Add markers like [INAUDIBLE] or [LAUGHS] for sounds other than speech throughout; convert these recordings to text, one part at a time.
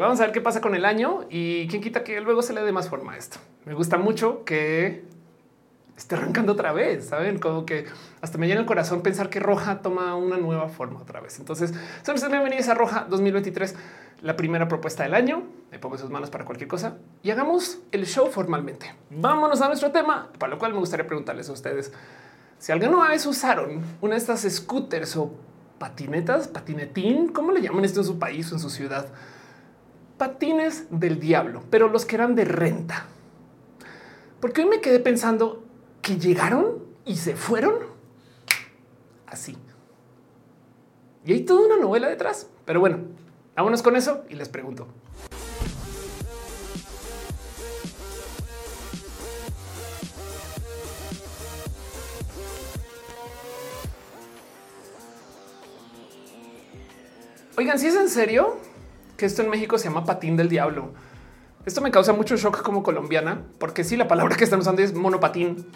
Vamos a ver qué pasa con el año y quién quita que luego se le dé más forma a esto. Me gusta mucho que esté arrancando otra vez, saben como que hasta me llena el corazón pensar que Roja toma una nueva forma otra vez. Entonces, son bienvenidos a Roja 2023, la primera propuesta del año. Me pongo sus manos para cualquier cosa y hagamos el show formalmente. Vámonos a nuestro tema, para lo cual me gustaría preguntarles a ustedes si alguna vez usaron una de estas scooters o patinetas, patinetín, ¿cómo le llaman esto en su país o en su ciudad? Patines del diablo, pero los que eran de renta. Porque hoy me quedé pensando que llegaron y se fueron así. Y hay toda una novela detrás. Pero bueno, vámonos con eso y les pregunto. Oigan, si es en serio, que esto en México se llama patín del diablo. Esto me causa mucho shock como colombiana, porque sí, la palabra que están usando es monopatín.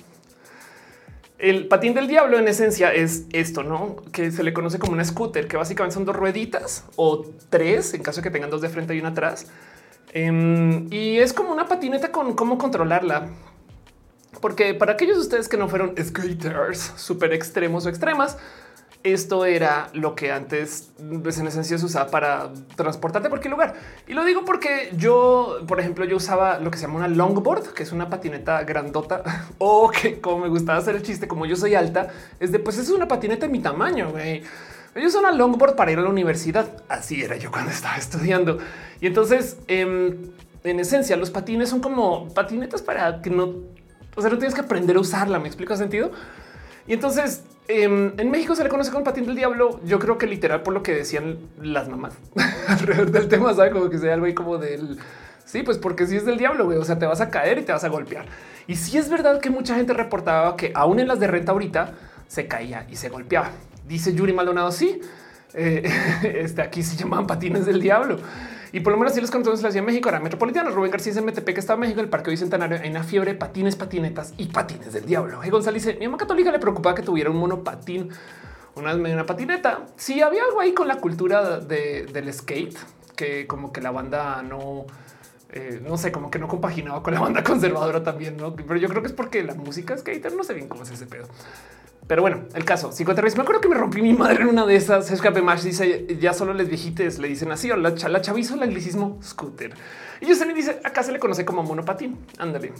El patín del diablo en esencia es esto, ¿no? Que se le conoce como una scooter, que básicamente son dos rueditas o tres, en caso de que tengan dos de frente y una atrás. Em, y es como una patineta con cómo controlarla. Porque para aquellos de ustedes que no fueron skaters súper extremos o extremas, esto era lo que antes pues, en esencia se usaba para transportarte a cualquier lugar. Y lo digo porque yo, por ejemplo, yo usaba lo que se llama una longboard, que es una patineta grandota [LAUGHS] o que como me gustaba hacer el chiste, como yo soy alta, es de pues es una patineta de mi tamaño. güey. Yo uso una longboard para ir a la universidad. Así era yo cuando estaba estudiando. Y entonces, em, en esencia, los patines son como patinetas para que no, o sea, no tienes que aprender a usarla. Me explico sentido. Y entonces en México se le conoce como patín del diablo. Yo creo que literal por lo que decían las mamás [LAUGHS] alrededor del tema, sabe como que sea algo ahí como del sí, pues porque si es del diablo, güey. O sea, te vas a caer y te vas a golpear. Y si es verdad que mucha gente reportaba que aún en las de renta ahorita se caía y se golpeaba. Dice Yuri Maldonado. Sí, eh, [LAUGHS] este aquí se llamaban patines del diablo. Y por lo menos si los cantones la Ciudad de México era metropolitana. Rubén García MTP que estaba en México, el Parque Bicentenario, hay una fiebre, patines, patinetas y patines del diablo. Y González dice: Mi mamá católica le preocupaba que tuviera un monopatín, una una patineta. Si había algo ahí con la cultura del skate, que como que la banda no, eh, no sé, como que no compaginaba con la banda conservadora también, ¿no? Pero yo creo que es porque la música skater no sé bien cómo es ese pedo. Pero bueno, el caso psicoterrorismo. Me acuerdo que me rompí mi madre en una de esas. Escape más dice ya solo les viejites le dicen así o la, la chavizo el anglicismo scooter. Y yo se le dice acá se le conoce como monopatín. Ándale.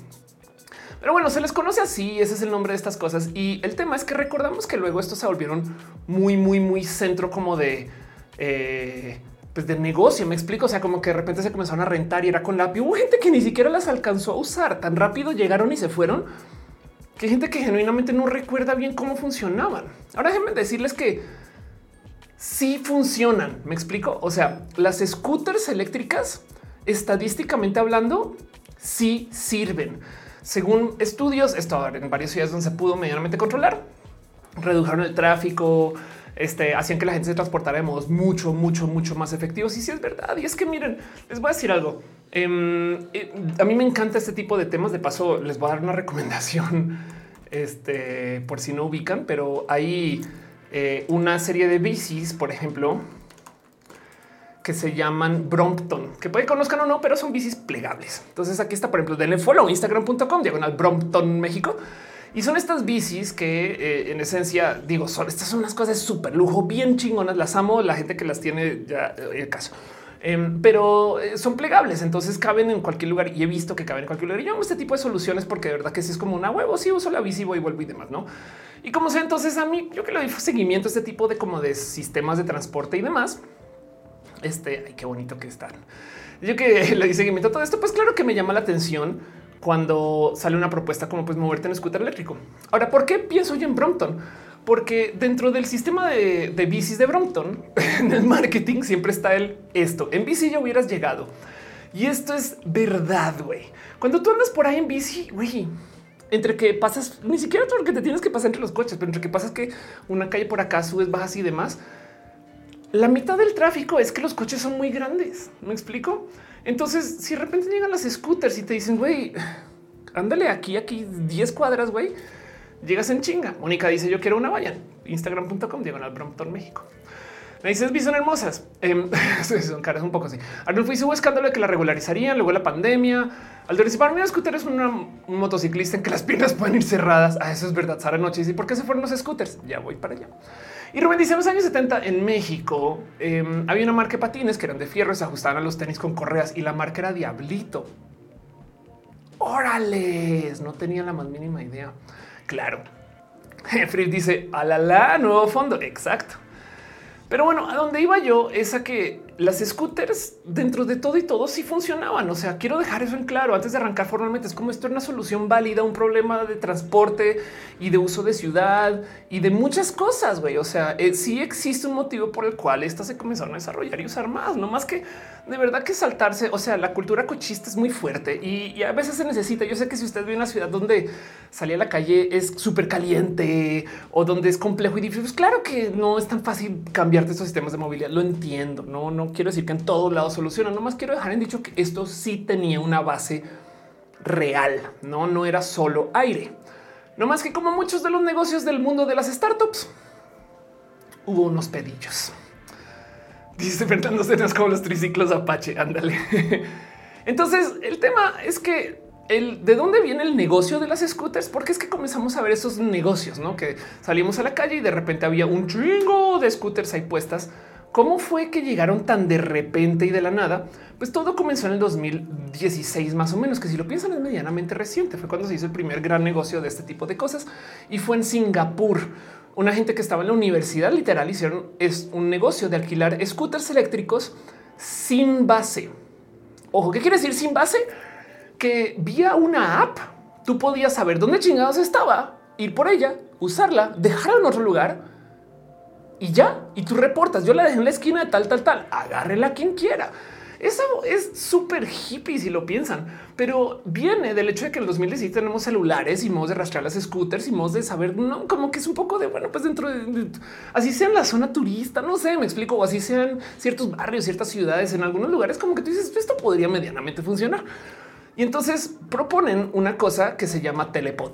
Pero bueno, se les conoce así. Ese es el nombre de estas cosas. Y el tema es que recordamos que luego estos se volvieron muy, muy, muy centro como de eh, pues de negocio. Me explico. O sea, como que de repente se comenzaron a rentar y era con la Hubo gente que ni siquiera las alcanzó a usar tan rápido. Llegaron y se fueron que gente que genuinamente no recuerda bien cómo funcionaban. Ahora déjenme decirles que sí funcionan. Me explico. O sea, las scooters eléctricas, estadísticamente hablando, sí sirven. Según estudios, esto en varias ciudades donde se pudo medianamente controlar, redujeron el tráfico, este, hacían que la gente se transportara de modos mucho, mucho, mucho más efectivos. Y si es verdad, y es que miren, les voy a decir algo. Em, eh, a mí me encanta este tipo de temas. De paso, les voy a dar una [LAUGHS] recomendación este, por si no ubican, pero hay eh, una serie de bicis, por ejemplo, que se llaman Brompton, que puede conozcan o no, pero son bicis plegables. Entonces aquí está, por ejemplo, denle follow instagram.com diagonal Brompton México. Y son estas bicis que eh, en esencia digo, son estas son unas cosas súper lujo, bien chingonas. Las amo. La gente que las tiene ya el caso. Em, pero eh, son plegables, entonces caben en cualquier lugar y he visto que caben en cualquier lugar. Y yo amo este tipo de soluciones porque de verdad que si es como una huevo, si uso la bici, voy, vuelvo y demás, ¿no? Y como sea, entonces a mí, yo que le doy seguimiento a este tipo de como de sistemas de transporte y demás, este, ay, qué bonito que están. Yo que [LAUGHS] le di seguimiento a todo esto, pues claro que me llama la atención cuando sale una propuesta como pues moverte en scooter eléctrico. Ahora, ¿por qué pienso yo en Brompton? porque dentro del sistema de, bicis de Brompton, [LAUGHS] en el marketing siempre está el esto. En bici ya hubieras llegado. Y esto es verdad, güey. Cuando tú andas por ahí en bici, güey, entre que pasas, ni siquiera todo lo que te tienes que pasar entre los coches, pero entre que pasas que una calle por acá subes, bajas y demás, la mitad del tráfico es que los coches son muy grandes. ¿Me explico? Entonces, si de repente llegan las scooters y te dicen, güey, ándale aquí, aquí 10 cuadras, güey llegas en chinga. Mónica dice yo quiero una vayan. Instagram.com diagonal Brompton México. Me dices, vi son hermosas. [LAUGHS] Eh, son caras un poco así. Arnulfo hizo un escándalo de que la regularizarían, luego la pandemia. Al para mí, scooter es un motociclista en que las piernas pueden ir cerradas. Ah, eso es verdad. Sara Noche ¿y por qué se fueron los scooters? Ya voy para allá. Y Rubén dice en los años 70 en México em, había una marca de patines que eran de fierro, se ajustaban a los tenis con correas y la marca era Diablito. Órales, no tenía la más mínima idea. Claro. [LAUGHS] Free dice, alala, nuevo fondo. Exacto. Pero bueno, a donde iba yo es a que las scooters dentro de todo y todo sí funcionaban. O sea, quiero dejar eso en claro antes de arrancar formalmente. Es como esto es una solución válida, un problema de transporte y de uso de ciudad y de muchas cosas. Güey. O sea, eh, sí existe un motivo por el cual estas se comenzaron a desarrollar y usar más, no más que de verdad que saltarse. O sea, la cultura cochista es muy fuerte y, a veces se necesita. Yo sé que si usted vive una ciudad donde salir a la calle es súper caliente o donde es complejo y difícil, pues claro que no es tan fácil cambiarte estos sistemas de movilidad. Lo entiendo. No, no quiero decir que en todos lados soluciona. más quiero dejar en dicho que esto sí tenía una base real. No, no era solo aire. No más que como muchos de los negocios del mundo de las startups, hubo unos pedillos. [LAUGHS] Dice Fernando Cenas como los triciclos Apache. Ándale. [LAUGHS] Entonces, el tema es que el de dónde viene el negocio de las scooters, porque es que comenzamos a ver esos negocios, no que salimos a la calle y de repente había un chingo de scooters ahí puestas. ¿Cómo fue que llegaron tan de repente y de la nada? Pues todo comenzó en el 2016 más o menos, que si lo piensan es medianamente reciente. Fue cuando se hizo el primer gran negocio de este tipo de cosas y fue en Singapur una gente que estaba en la universidad literal hicieron es un negocio de alquilar scooters eléctricos sin base. Ojo, ¿qué quiere decir sin base? Que vía una app tú podías saber dónde chingados estaba, ir por ella, usarla, dejarla en otro lugar y ya. Y tú reportas. Yo la dejé en la esquina de tal, tal, tal. Agárrela quien quiera. Eso es súper hippie si lo piensan, pero viene del hecho de que en el 2017 tenemos celulares y modos de rastrear las scooters y modos de saber, no como que es un poco de bueno, pues dentro de, así sea en la zona turista, no sé, me explico, o así sean ciertos barrios, ciertas ciudades, en algunos lugares, como que tú dices esto podría medianamente funcionar. Y entonces proponen una cosa que se llama Telepod.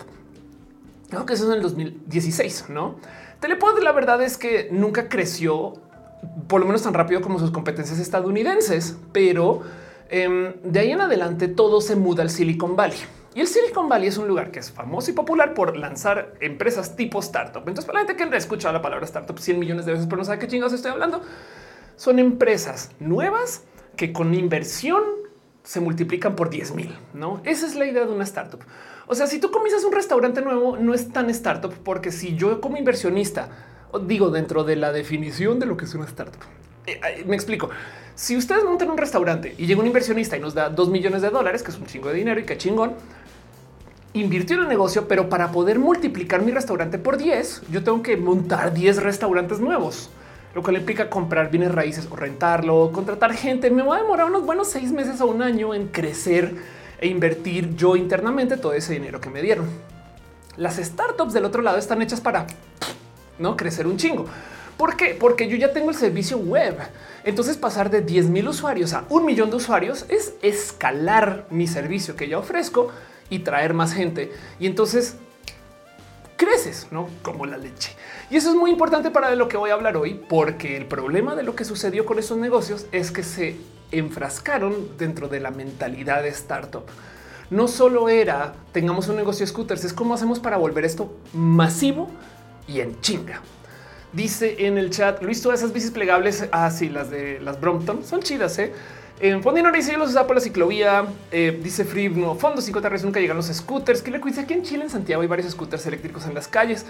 Creo que eso es en el 2016, no? Telepod, la verdad es que nunca creció por lo menos tan rápido como sus competencias estadounidenses, pero em, de ahí en adelante todo se muda al Silicon Valley. Y el Silicon Valley es un lugar que es famoso y popular por lanzar empresas tipo startup. Entonces, para la gente que ha escuchado la palabra startup 100 millones de veces, pero no sabe qué chingados estoy hablando, son empresas nuevas que con inversión se multiplican por 10 mil. No, esa es la idea de una startup. O sea, si tú comienzas un restaurante nuevo, no es tan startup, porque si yo como inversionista digo dentro de la definición de lo que es una startup. Eh, me explico. Si ustedes montan un restaurante y llega un inversionista y nos da dos millones de dólares, que es un chingo de dinero y que chingón, invirtió en el negocio, pero para poder multiplicar mi restaurante por 10, yo tengo que montar 10 restaurantes nuevos, lo cual implica comprar bienes raíces o rentarlo, contratar gente. Me va a demorar unos buenos seis meses o un año en crecer e invertir yo internamente todo ese dinero que me dieron. Las startups del otro lado están hechas para no crecer un chingo. ¿Por qué? Porque yo ya tengo el servicio web. Entonces pasar de 10 mil usuarios a un millón de usuarios es escalar mi servicio que ya ofrezco y traer más gente. Y entonces creces, no como la leche. Y eso es muy importante para lo que voy a hablar hoy, porque el problema de lo que sucedió con esos negocios es que se enfrascaron dentro de la mentalidad de startup. No solo era tengamos un negocio de scooters, es como hacemos para volver esto masivo y en chinga. Dice en el chat Luis, todas esas bicis plegables, así ah, las de las Brompton son chidas. ¿eh? En Fondino dice los usaba por la ciclovía. Eh, dice Free, no fondo 50 redes nunca llegan los scooters. Que le cuida aquí en Chile, en Santiago hay varios scooters eléctricos en las calles.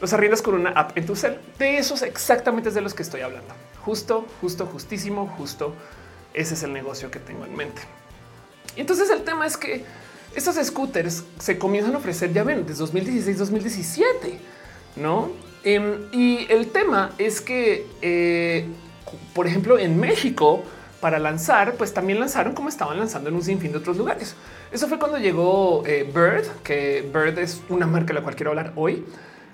Los arriendas con una app en tu cel. De esos exactamente es de los que estoy hablando. Justo, justo, justísimo, justo. Ese es el negocio que tengo en mente. Y entonces el tema es que estos scooters se comienzan a ofrecer, ya ven, desde 2016-2017 no? Em, y el tema es que, eh, por ejemplo, en México, para lanzar, pues también lanzaron como estaban lanzando en un sinfín de otros lugares. Eso fue cuando llegó eh, Bird, que Bird es una marca de la cual quiero hablar hoy,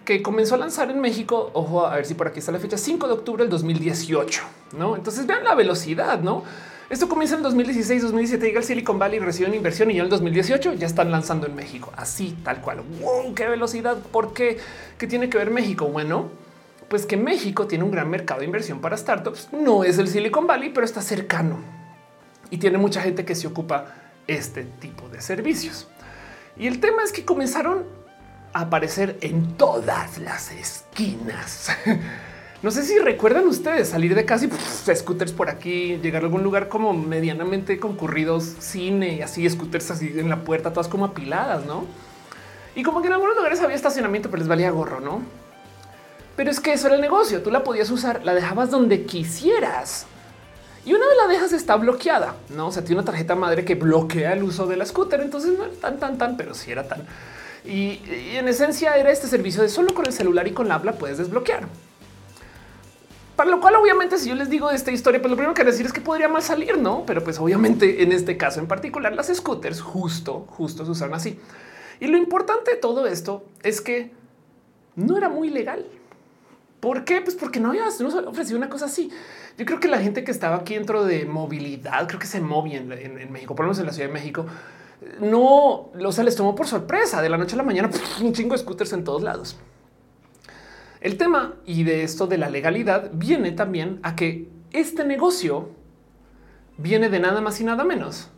que comenzó a lanzar en México. Ojo, a ver si por aquí está la fecha 5 de octubre del 2018. No, entonces vean la velocidad, no? Esto comienza en 2016, 2017, llega el Silicon Valley, reciben inversión y ya en el 2018 ya están lanzando en México. Así, tal cual. ¡Wow! ¡Qué velocidad! ¿Por qué? ¿Qué tiene que ver México? Bueno, pues que México tiene un gran mercado de inversión para startups. No es el Silicon Valley, pero está cercano y tiene mucha gente que se ocupa este tipo de servicios. Y el tema es que comenzaron a aparecer en todas las esquinas. [LAUGHS] No sé si recuerdan ustedes salir de casi scooters por aquí, llegar a algún lugar como medianamente concurridos, cine y así, scooters así en la puerta, todas como apiladas, ¿no? Y como que en algunos lugares había estacionamiento, pero les valía gorro, ¿no? Pero es que eso era el negocio. Tú la podías usar, la dejabas donde quisieras. Y una vez la dejas está bloqueada, no? O sea, tiene una tarjeta madre que bloquea el uso de la scooter. Entonces no era tan, tan, tan, pero sí era tan. Y, en esencia era este servicio de solo con el celular y con la habla puedes desbloquear. Para lo cual, obviamente, si yo les digo esta historia, pues lo primero que decir es que podría mal salir, no? Pero pues obviamente en este caso en particular, las scooters justo, justo se usaron así. Y lo importante de todo esto es que no era muy legal. ¿Por qué? Pues porque no había no ofrecido una cosa así. Yo creo que la gente que estaba aquí dentro de movilidad, creo que se movía en, México, por lo menos en la Ciudad de México, no, o sea, les tomó por sorpresa de la noche a la mañana un chingo de scooters en todos lados. El tema y de esto de la legalidad viene también a que este negocio viene de nada más y nada menos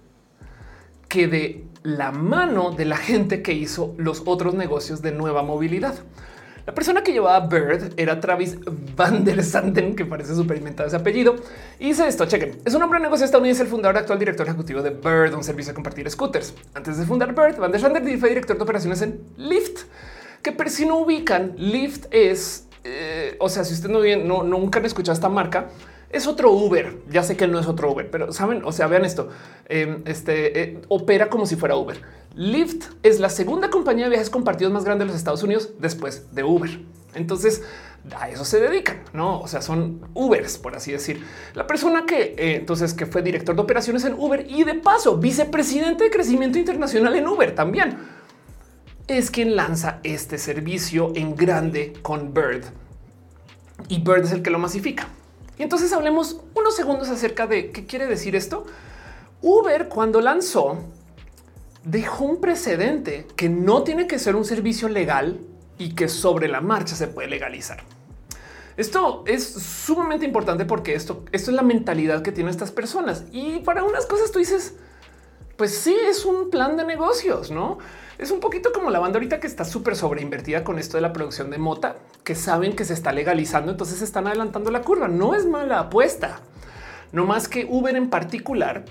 que de la mano de la gente que hizo los otros negocios de nueva movilidad. La persona que llevaba Bird era Travis Van der Sanden, que parece súper inventado ese apellido. Y dice esto, chequen. Es un hombre de negocio estadounidense, el fundador actual director ejecutivo de Bird, un servicio de compartir scooters. Antes de fundar Bird, Van der Sanden fue director de operaciones en Lyft, que por si no ubican, Lyft es, eh, o sea, si usted no, no nunca han escuchado esta marca, es otro Uber. Ya sé que no es otro Uber, pero saben, o sea, vean esto. Em, este eh, opera como si fuera Uber. Lyft es la segunda compañía de viajes compartidos más grande de los Estados Unidos después de Uber. Entonces a eso se dedican, no? O sea, son Ubers, por así decir. La persona que eh, entonces que fue director de operaciones en Uber y de paso vicepresidente de crecimiento internacional en Uber también es quien lanza este servicio en grande con Bird y Bird es el que lo masifica. Y entonces hablemos unos segundos acerca de qué quiere decir esto. Uber cuando lanzó dejó un precedente que no tiene que ser un servicio legal y que sobre la marcha se puede legalizar. Esto es sumamente importante porque esto, esto es la mentalidad que tienen estas personas. Y para unas cosas tú dices, pues sí, es un plan de negocios, ¿no? Es un poquito como la banda ahorita que está súper sobreinvertida con esto de la producción de mota, que saben que se está legalizando, entonces están adelantando la curva. No es mala apuesta. No más que Uber en particular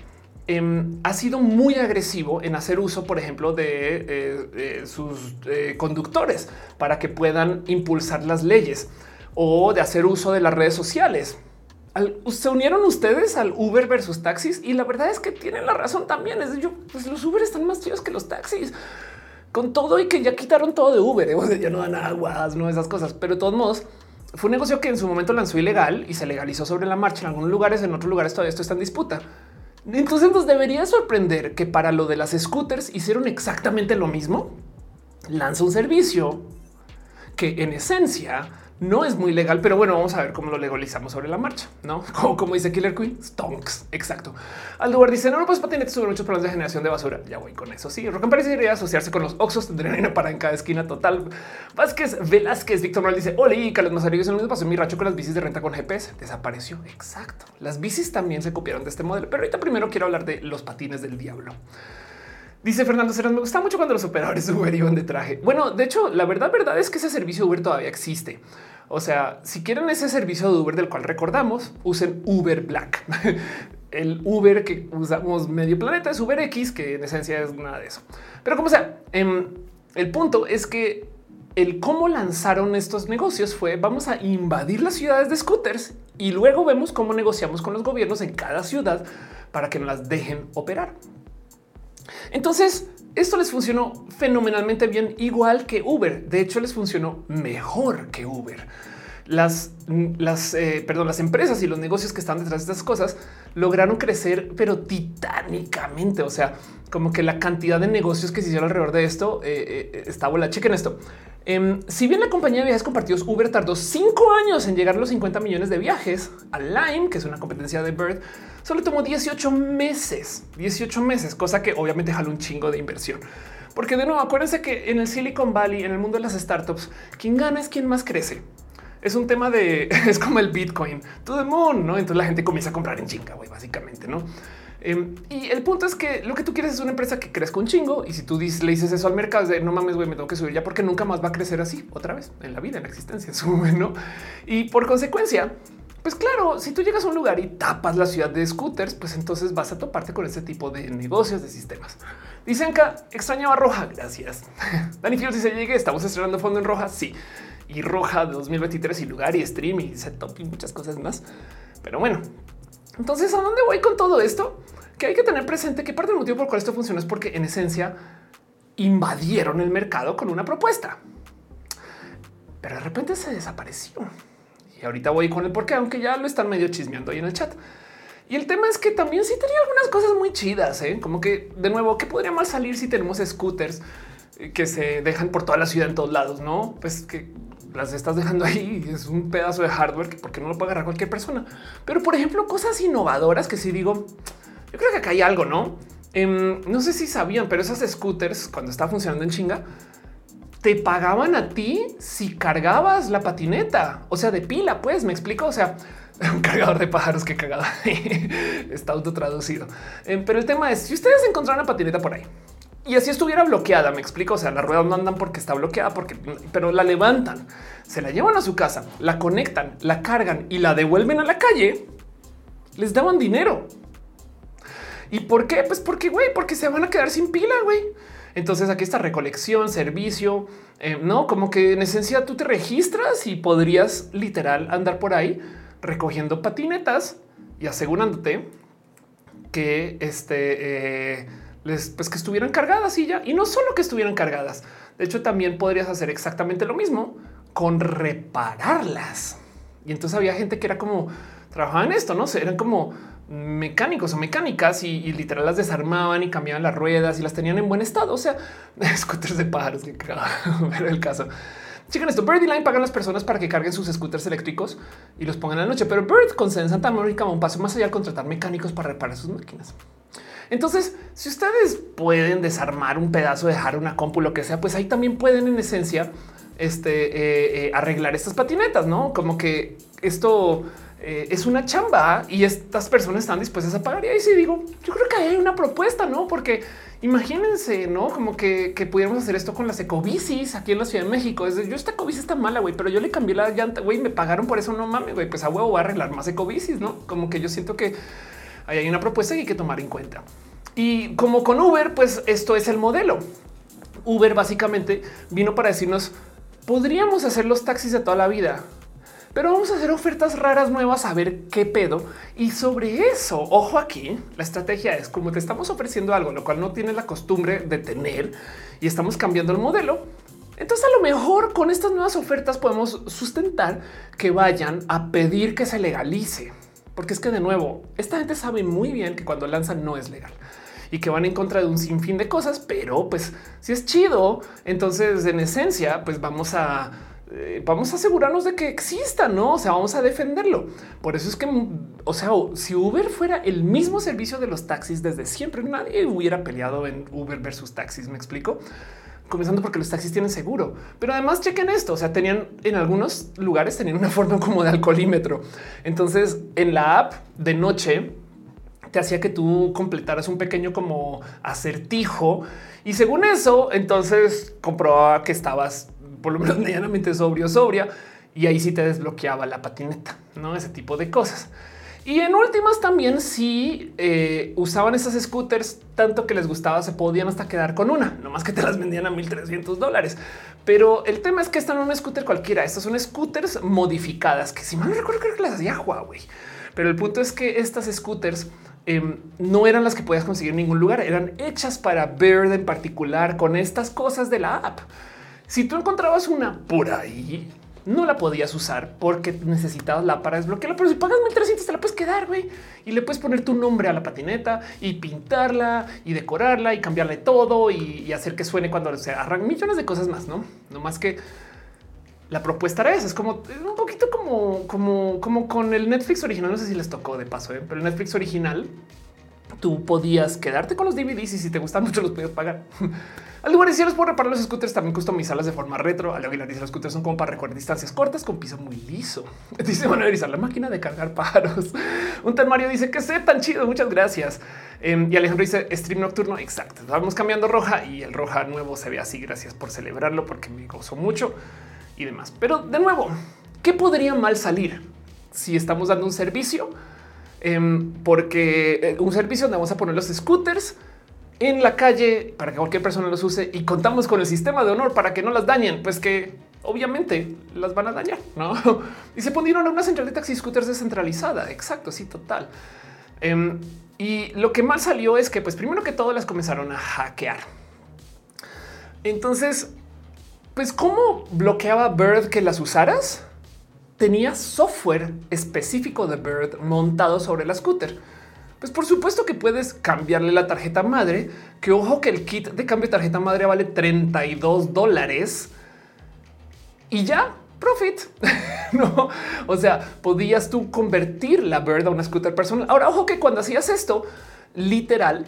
em, ha sido muy agresivo en hacer uso, por ejemplo, de, eh, sus eh, conductores para que puedan impulsar las leyes o de hacer uso de las redes sociales. se unieron ustedes al Uber versus taxis y la verdad es que tienen la razón también. Es yo, pues los Uber están más chidos que los taxis con todo y que ya quitaron todo de Uber, ¿eh? [LAUGHS] ya no dan aguas, no esas cosas, pero de todos modos fue un negocio que en su momento lanzó ilegal y se legalizó sobre la marcha en algunos lugares, en otros lugares todavía esto está en disputa. Entonces nos debería sorprender que para lo de las scooters hicieron exactamente lo mismo. Lanza un servicio que en esencia no es muy legal, pero bueno, vamos a ver cómo lo legalizamos sobre la marcha, no [LAUGHS] como, dice Killer Queen, stonks. Exacto. Aldubar dice: No, no pues patinetes sobre muchos problemas de generación de basura. Ya voy con eso. Sí, Rock parecería asociarse con los Oxos, tendrían [LAUGHS] una para en cada esquina total. Vázquez Velázquez, Víctor Manuel dice: y Carlos Mazarillo, lo mismo pasó en mi racho con las bicis de renta con GPS. Desapareció. Exacto. Las bicis también se copiaron de este modelo, pero ahorita primero quiero hablar de los patines del diablo. Dice Fernando Serán, me gusta mucho cuando los operadores Uber iban de traje. Bueno, de hecho, la verdad, verdad es que ese servicio Uber todavía existe. O sea, si quieren ese servicio de Uber del cual recordamos, usen Uber Black. [LAUGHS] El Uber que usamos medio planeta es Uber X, que en esencia es nada de eso. Pero como sea, em, el punto es que el cómo lanzaron estos negocios fue vamos a invadir las ciudades de scooters y luego vemos cómo negociamos con los gobiernos en cada ciudad para que nos las dejen operar. Entonces, esto les funcionó fenomenalmente bien, igual que Uber. De hecho, les funcionó mejor que Uber. Las, las, eh, perdón, las empresas y los negocios que están detrás de estas cosas lograron crecer, pero titánicamente. O sea, como que la cantidad de negocios que se hicieron alrededor de esto eh, eh, está bola. Chequen esto. Em, si bien la compañía de viajes compartidos Uber tardó cinco años en llegar a los 50 millones de viajes a Lime, que es una competencia de Bird, solo tomó 18 meses, 18 meses, cosa que obviamente jaló un chingo de inversión. Porque de nuevo, acuérdense que en el Silicon Valley, en el mundo de las startups, quien gana es quien más crece. es un tema de [LAUGHS] es como el Bitcoin, todo el mundo, no? Entonces la gente comienza a comprar en chinga, güey, básicamente, no? Em, y el punto es que lo que tú quieres es una empresa que crezca un chingo. Y si tú le dices eso al mercado, de no mames, güey, me tengo que subir ya porque nunca más va a crecer así otra vez en la vida, en la existencia. [LAUGHS] Sube, no? Y por consecuencia, pues claro, si tú llegas a un lugar y tapas la ciudad de scooters, pues entonces vas a toparte con ese tipo de negocios, de sistemas. Dicen que extrañaba roja. Gracias. [LAUGHS] Dani Fields dice llegué. Estamos estrenando fondo en roja. Sí, y roja de 2023 y lugar y stream y setup y muchas cosas más. Pero bueno, entonces, ¿a dónde voy con todo esto? Que hay que tener presente que parte del motivo por el cual esto funciona es porque en esencia invadieron el mercado con una propuesta. Pero de repente se desapareció. Y ahorita voy con el porqué, aunque ya lo están medio chismeando ahí en el chat. Y el tema es que también sí tenía algunas cosas muy chidas, ¿eh? como que de nuevo, ¿qué podría más salir si tenemos scooters que se dejan por toda la ciudad en todos lados? No, pues que las estás dejando ahí. Es un pedazo de hardware que porque no lo puede agarrar cualquier persona. Pero por ejemplo, cosas innovadoras que si digo, yo creo que acá hay algo, no? Em, no sé si sabían, pero esas scooters cuando estaba funcionando en chinga, te pagaban a ti si cargabas la patineta, o sea, de pila, pues me explico. O sea, [LAUGHS] un cargador de pájaros que cagada [LAUGHS] está auto traducido. Em, pero el tema es si ustedes encontraron una patineta por ahí y así estuviera bloqueada. Me explico. O sea, las ruedas no andan porque está bloqueada, porque pero la levantan, se la llevan a su casa, la conectan, la cargan y la devuelven a la calle. Les daban dinero. ¿Y por qué? Pues porque, güey, porque se van a quedar sin pila, güey. Entonces aquí está recolección, servicio, eh, no como que en esencia tú te registras y podrías literal andar por ahí recogiendo patinetas y asegurándote que este eh, pues que estuvieran cargadas y ya. Y no solo que estuvieran cargadas. De hecho, también podrías hacer exactamente lo mismo con repararlas. Y entonces había gente que era como trabajaban en esto, no sé, eran como mecánicos o mecánicas y, literal las desarmaban y cambiaban las ruedas y las tenían en buen estado. O sea, [LAUGHS] scooters de pájaros que [LAUGHS] ver el caso. Chequen esto. Bird y Line pagan las personas para que carguen sus scooters eléctricos y los pongan a la noche, pero Bird con Santa Mónica un paso más allá al contratar mecánicos para reparar sus máquinas. Entonces, si ustedes pueden desarmar un pedazo, dejar una compu, lo que sea, pues ahí también pueden en esencia este, eh, eh, arreglar estas patinetas, ¿no? Como que esto eh, es una chamba y estas personas están dispuestas a pagar. Y ahí sí digo, yo creo que hay una propuesta, ¿no? Porque imagínense, ¿no? Como que, que pudiéramos hacer esto con las ecobicis aquí en la Ciudad de México. Es yo esta ecobici está mala, güey, pero yo le cambié la llanta, güey, me pagaron por eso, no mames, güey, pues a huevo voy a arreglar más ecobicis, ¿no? Como que yo siento que hay una propuesta que hay que tomar en cuenta. Y como con Uber, pues esto es el modelo. Uber básicamente vino para decirnos, podríamos hacer los taxis de toda la vida, pero vamos a hacer ofertas raras nuevas a ver qué pedo. Y sobre eso, ojo aquí, la estrategia es como te estamos ofreciendo algo, lo cual no tiene la costumbre de tener y estamos cambiando el modelo. Entonces a lo mejor con estas nuevas ofertas podemos sustentar que vayan a pedir que se legalice. Porque es que de nuevo, esta gente sabe muy bien que cuando lanzan no es legal y que van en contra de un sinfín de cosas, pero pues si es chido, entonces en esencia, pues vamos a eh, vamos a asegurarnos de que exista, no? O sea, vamos a defenderlo. Por eso es que, o sea, si Uber fuera el mismo servicio de los taxis desde siempre, nadie hubiera peleado en Uber versus taxis. Me explico comenzando porque los taxis tienen seguro, pero además chequen esto. O sea, tenían en algunos lugares tenían una [LAUGHS] forma como de alcoholímetro. Entonces, en la app de noche te hacía que tú completaras un pequeño como acertijo y según eso, entonces comprobaba que estabas por lo menos [LAUGHS] medianamente sobrio, sobria y ahí sí te desbloqueaba la patineta, no ese tipo de cosas. Y en últimas también si eh, usaban esas scooters tanto que les gustaba, se podían hasta quedar con una, no más que te las vendían a 1300 dólares. Pero el tema es que están en un scooter cualquiera. Estas son scooters modificadas que si mal no recuerdo creo que las hacía Huawei. Pero el punto es que estas scooters em, no eran las que podías conseguir en ningún lugar, eran hechas para Bird en particular con estas cosas de la app. Si tú encontrabas una por ahí, no la podías usar porque necesitabas la para desbloquearla. Pero si pagas 1300 te la puedes quedar. Y le puedes poner tu nombre a la patineta y pintarla y decorarla y cambiarle todo y, hacer que suene cuando se arrancan millones de cosas más, ¿no? No más que la propuesta era esa. Es como un poquito como, como, como con el Netflix original. No sé si les tocó de paso, ¿eh? pero el Netflix original tú podías quedarte con los DVDs y si te gustan mucho los podías pagar. [LAUGHS] Al lugar los puedo reparar los scooters, también customizarlas de forma retro. Al Aguilar dice los scooters son como para recorrer distancias cortas con piso muy liso. [LAUGHS] Dice Manuel la máquina de cargar pájaros. Un tal dice que sé tan chido. Muchas gracias. Em, y Alejandro dice stream nocturno. Exacto. Vamos cambiando roja y el roja nuevo se ve así. Gracias por celebrarlo porque me gozo mucho y demás. Pero de nuevo, ¿qué podría mal salir si estamos dando un servicio? Em, porque eh, un servicio donde vamos a poner los scooters en la calle para que cualquier persona los use y contamos con el sistema de honor para que no las dañen, pues que obviamente las van a dañar, ¿no? [LAUGHS] Y se pondieron a una central de taxi scooters descentralizada. Exacto, sí, total. Em, y lo que mal salió es que, pues primero que todo, las comenzaron a hackear. Entonces, pues, ¿cómo bloqueaba Bird que las usaras? Tenía software específico de Bird montado sobre la scooter. Pues por supuesto que puedes cambiarle la tarjeta madre, que ojo que el kit de cambio de tarjeta madre vale 32 dólares y ya profit. [LAUGHS] no, o sea, podías tú convertir la Bird a una scooter personal. Ahora, ojo que cuando hacías esto, literal,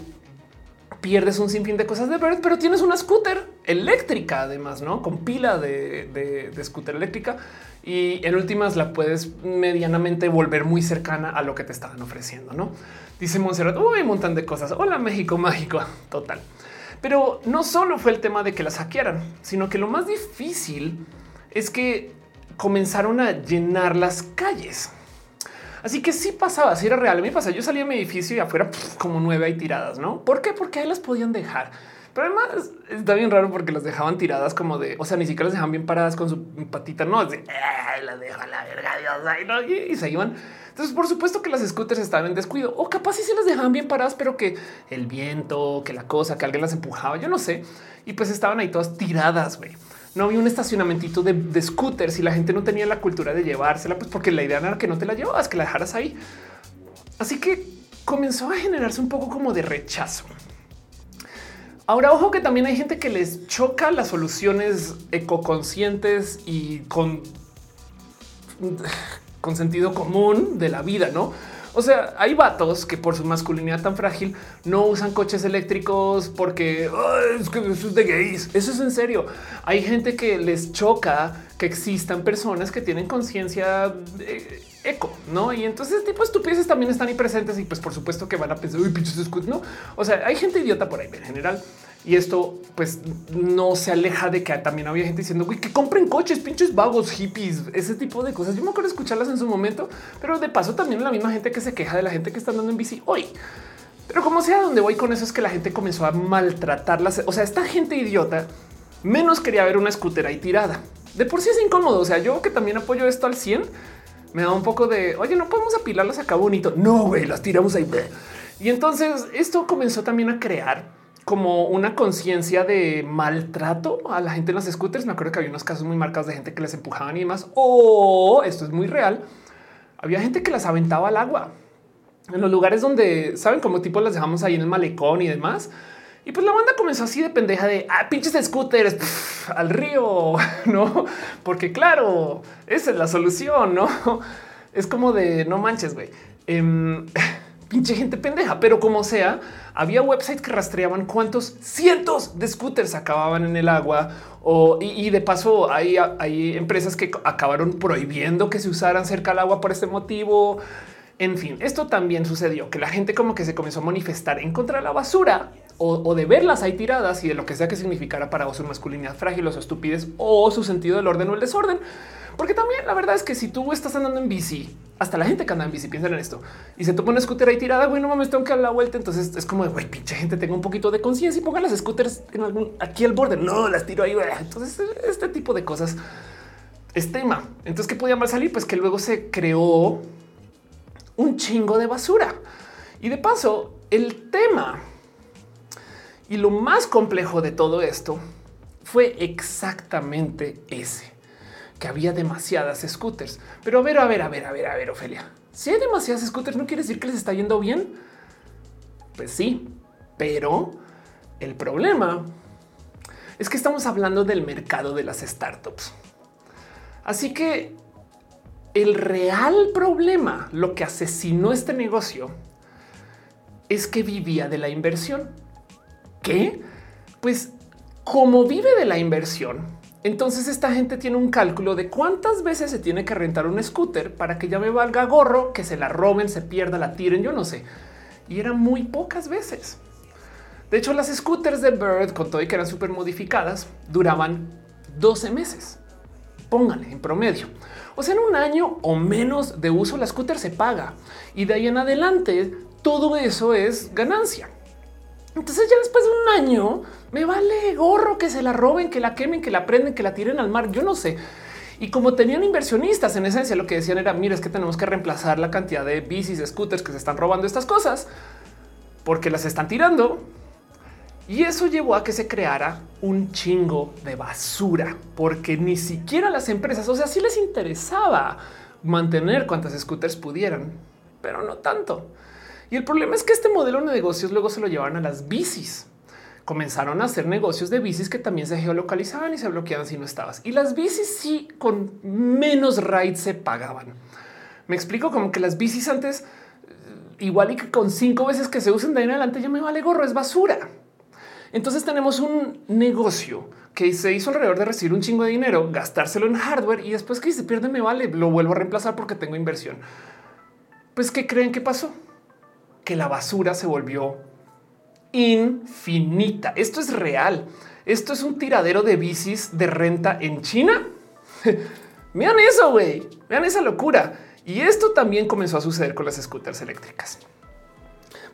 pierdes un sinfín de cosas de Bird, pero tienes una scooter eléctrica, además, no con pila de, scooter eléctrica y en últimas la puedes medianamente volver muy cercana a lo que te estaban ofreciendo. No dice Monserrat, Uy, un montón de cosas. Hola, México mágico [LAUGHS] total. Pero no solo fue el tema de que la hackearan, sino que lo más difícil es que comenzaron a llenar las calles. Así que sí pasaba, si era real. A mí pasa, yo salía a mi edificio y afuera como nueve hay tiradas, ¿no? ¿Por qué? Porque ahí las podían dejar. Pero además está bien raro porque las dejaban tiradas como de, o sea, ni siquiera las dejaban bien paradas con su patita, no, es de, las dejo a la verga, Dios, y, y, se iban. Entonces, por supuesto que las scooters estaban en descuido o capaz si se las dejaban bien paradas, pero que el viento, que la cosa, que alguien las empujaba, yo no sé. Y pues estaban ahí todas tiradas, no había un estacionamiento de, scooters y la gente no tenía la cultura de llevársela, pues porque la idea era que no te la llevabas, que la dejaras ahí. Así que comenzó a generarse un poco como de rechazo. Ahora, ojo que también hay gente que les choca las soluciones ecoconscientes y con, con sentido común de la vida, no? O sea, hay vatos que por su masculinidad tan frágil no usan coches eléctricos porque es que eso es de gays. Eso es en serio. Hay gente que les choca que existan personas que tienen conciencia eco, no? Y entonces, tipo de estupideces también están ahí presentes y, pues, por supuesto que van a pensar, uy, pinches no? O sea, hay gente idiota por ahí en general. Y esto pues no se aleja de que también había gente diciendo que compren coches, pinches vagos, hippies, ese tipo de cosas. Yo me acuerdo escucharlas en su momento, pero de paso también la misma gente que se queja de la gente que está andando en bici hoy. Pero como sea, donde voy con eso es que la gente comenzó a maltratarlas. O sea, esta gente idiota menos quería ver una scooter ahí tirada. De por sí es incómodo. O sea, yo que también apoyo esto al 100, me da un poco de oye, no podemos apilarlas acá bonito. No, güey, las tiramos ahí. Y entonces esto comenzó también a crear como una conciencia de maltrato a la gente en las scooters. Me acuerdo que había unos casos muy marcados de gente que les empujaban y demás. O esto es muy real. Había gente que las aventaba al agua en los lugares donde saben cómo tipo las dejamos ahí en el malecón y demás. Y pues la banda comenzó así de pendeja de ah, pinches scooters al río, [LAUGHS] no? Porque claro, esa es la solución, no? Es como de no manches, güey. Em, [LAUGHS] pinche gente pendeja, pero como sea, había websites que rastreaban cuántos cientos de scooters acababan en el agua o, y, de paso hay, hay empresas que acabaron prohibiendo que se usaran cerca del agua por este motivo. En fin, esto también sucedió, que la gente como que se comenzó a manifestar en contra de la basura o, de verlas ahí tiradas y de lo que sea que significara para su masculinidad frágil o su estupidez o su sentido del orden o el desorden. Porque también la verdad es que si tú estás andando en bici, hasta la gente que anda en bici piensa en esto y se toma una scooter ahí tirada, no mames, tengo que dar la vuelta. Entonces es como, güey, pinche gente, tenga un poquito de conciencia y pongan las scooters en algún aquí al borde. No las tiro ahí. Entonces, este tipo de cosas es tema. Entonces, ¿qué podía mal salir? Pues que luego se creó un chingo de basura. Y de paso, el tema y lo más complejo de todo esto fue exactamente ese que había demasiadas scooters. Pero a ver, a ver, a ver, a ver, a ver, Ofelia. Si hay demasiadas scooters, ¿no quiere decir que les está yendo bien? Pues sí, pero el problema es que estamos hablando del mercado de las startups. Así que el real problema, lo que asesinó este negocio, es que vivía de la inversión. ¿Qué? Pues como vive de la inversión, entonces esta gente tiene un cálculo de cuántas veces se tiene que rentar un scooter para que ya me valga gorro, que se la roben, se pierda, la tiren, yo no sé. Y eran muy pocas veces. De hecho, las scooters de Bird, con todo y que eran súper modificadas, duraban 12 meses. Póngale en promedio. O sea, en un año o menos de uso, la scooter se paga y de ahí en adelante todo eso es ganancia. Entonces ya después de un año me vale gorro que se la roben, que la quemen, que la prenden, que la tiren al mar. Yo no sé. Y como tenían inversionistas, en esencia lo que decían era, mira, es que tenemos que reemplazar la cantidad de bicis, scooters que se están robando estas cosas porque las están tirando. Y eso llevó a que se creara un chingo de basura, porque ni siquiera las empresas, o sea, sí les interesaba mantener cuantas scooters pudieran, pero no tanto. Y el problema es que este modelo de negocios luego se lo llevaron a las bicis. Comenzaron a hacer negocios de bicis que también se geolocalizaban y se bloqueaban si no estabas. Y las bicis sí con menos rides se pagaban. Me explico como que las bicis antes, eh, igual y que con cinco veces que se usen de ahí en adelante ya me vale gorro, es basura. Entonces tenemos un negocio que se hizo alrededor de recibir un chingo de dinero, gastárselo en hardware y después que se pierde me vale, lo vuelvo a reemplazar porque tengo inversión. Pues ¿qué creen que pasó? Que la basura se volvió infinita. Esto es real. Esto es un tiradero de bicis de renta en China. [LAUGHS] Vean eso, güey. Vean esa locura. Y esto también comenzó a suceder con las scooters eléctricas.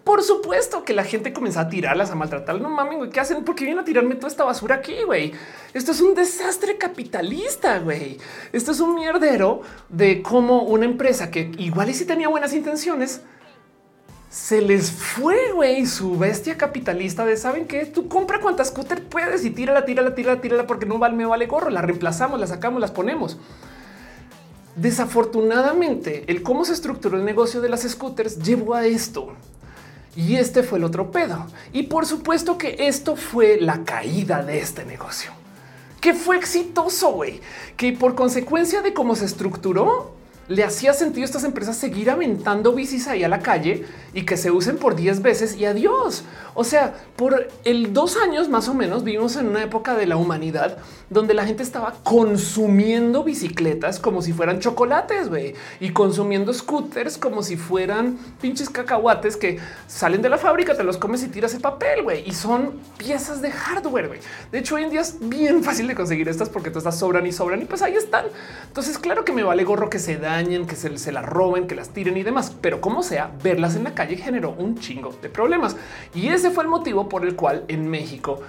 Por supuesto que la gente comenzó a tirarlas, a maltratar. No mames, güey, ¿qué hacen? Porque vienen a tirarme toda esta basura aquí, güey. Esto es un desastre capitalista, güey. Esto es un mierdero de cómo una empresa que igual y si tenía buenas intenciones, se les fue güey, su bestia capitalista de saben que tú compra cuantas scooter puedes y tírala, tírala, tírala, tírala porque no vale, me vale gorro. La reemplazamos, la sacamos, las ponemos. Desafortunadamente, el cómo se estructuró el negocio de las scooters llevó a esto. Y este fue el otro pedo. Y por supuesto que esto fue la caída de este negocio, que fue exitoso, güey, que por consecuencia de cómo se estructuró, le hacía sentido a estas empresas seguir aventando bicis ahí a la calle y que se usen por 10 veces y adiós. O sea, por el dos años más o menos vivimos en una época de la humanidad donde la gente estaba consumiendo bicicletas como si fueran chocolates y consumiendo scooters como si fueran pinches cacahuates que salen de la fábrica, te los comes y tiras el papel y son piezas de hardware. güey. De hecho, hoy en día es bien fácil de conseguir estas porque todas sobran y sobran y pues ahí están. Entonces, claro que me vale gorro que se dañen, que se, se las roben, que las tiren y demás, pero como sea, verlas en la calle generó un chingo de problemas y ese fue el motivo por el cual en México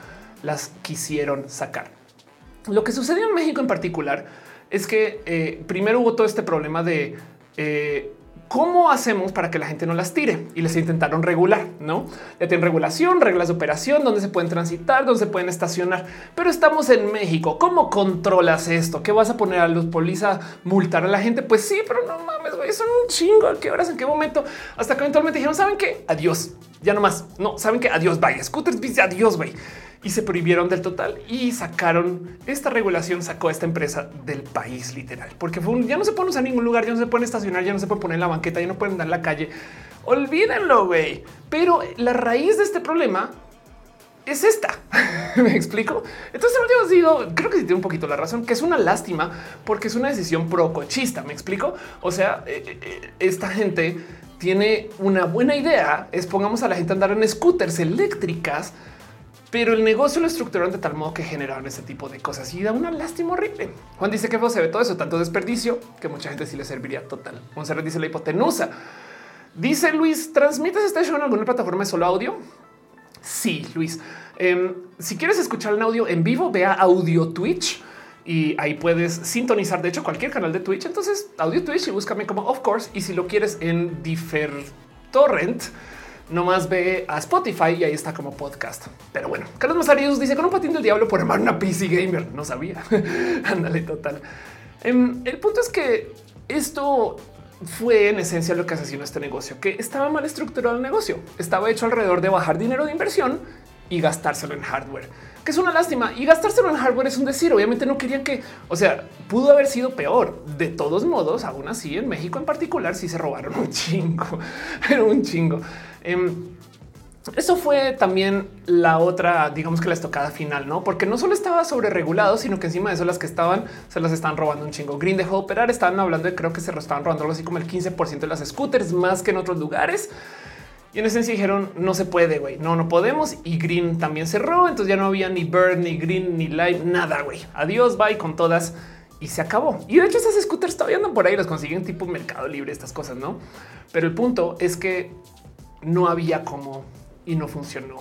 las quisieron sacar. Lo que sucedió en México en particular es que eh, primero hubo todo este problema de eh, cómo hacemos para que la gente no las tire y les intentaron regular, no? Ya tienen regulación, reglas de operación, donde se pueden transitar, donde se pueden estacionar, pero estamos en México. ¿Cómo controlas esto? ¿Qué vas a poner a los policías a multar a la gente? Pues sí, pero no mames, güey, son un chingo. ¿A qué horas? ¿En qué momento? Hasta que eventualmente dijeron, ¿saben qué? Adiós. Ya no más. No, ¿saben qué? Adiós, bye. Scooters, dice adiós, güey y se prohibieron del total y sacaron esta regulación, sacó a esta empresa del país literal, porque fue un, ya no se pueden usar en ningún lugar, ya no se pueden estacionar, ya no se pueden poner en la banqueta, ya no pueden dar en la calle. Olvídenlo, güey. Pero la raíz de este problema es esta. [LAUGHS] Me explico. Entonces, yo digo, creo que sí tiene un poquito la razón, que es una lástima porque es una decisión pro cochista. Me explico. O sea, eh, eh, eh, esta gente tiene una buena idea. Es pongamos a la gente a andar en scooters eléctricas pero el negocio lo estructuraron de tal modo que generaron ese tipo de cosas y da una lástima horrible. Juan dice que se ve todo eso, tanto desperdicio que mucha gente sí le serviría total. Monserrat dice la hipotenusa. Dice Luis, ¿transmites este show en alguna plataforma de solo audio? Sí, Luis. Em, si quieres escuchar el audio en vivo, vea audio Twitch y ahí puedes sintonizar. De hecho, cualquier canal de Twitch. Entonces, audio Twitch y búscame como of course. Y si lo quieres en Differ Torrent, nomás ve a Spotify y ahí está como podcast. Pero bueno, Carlos Mazarius dice con un patín del diablo por armar una PC gamer. No sabía. [LAUGHS] Ándale, total. Em, el punto es que esto fue en esencia lo que asesinó este negocio, que estaba mal estructurado el negocio. Estaba hecho alrededor de bajar dinero de inversión y gastárselo en hardware, que es una lástima. Y gastárselo en hardware es un decir. Obviamente no querían que, o sea, pudo haber sido peor. De todos modos, aún así, en México en particular, sí se robaron un chingo, [LAUGHS] pero un chingo. Em, eso fue también la otra, digamos que la estocada final, no? Porque no solo estaba sobre regulado, sino que encima de eso las que estaban se las están robando un chingo. Green dejó de operar, estaban hablando de creo que se estaban robando algo así como el 15% de las scooters más que en otros lugares. Y en esencia dijeron no se puede, güey, no, no podemos. Y Green también cerró. Entonces ya no había ni Bird, ni Green, ni Light, nada, güey. Adiós, bye con todas y se acabó. Y de hecho, esas scooters todavía andan por ahí, los consiguen tipo Mercado Libre, estas cosas, no? Pero el punto es que no había cómo y no funcionó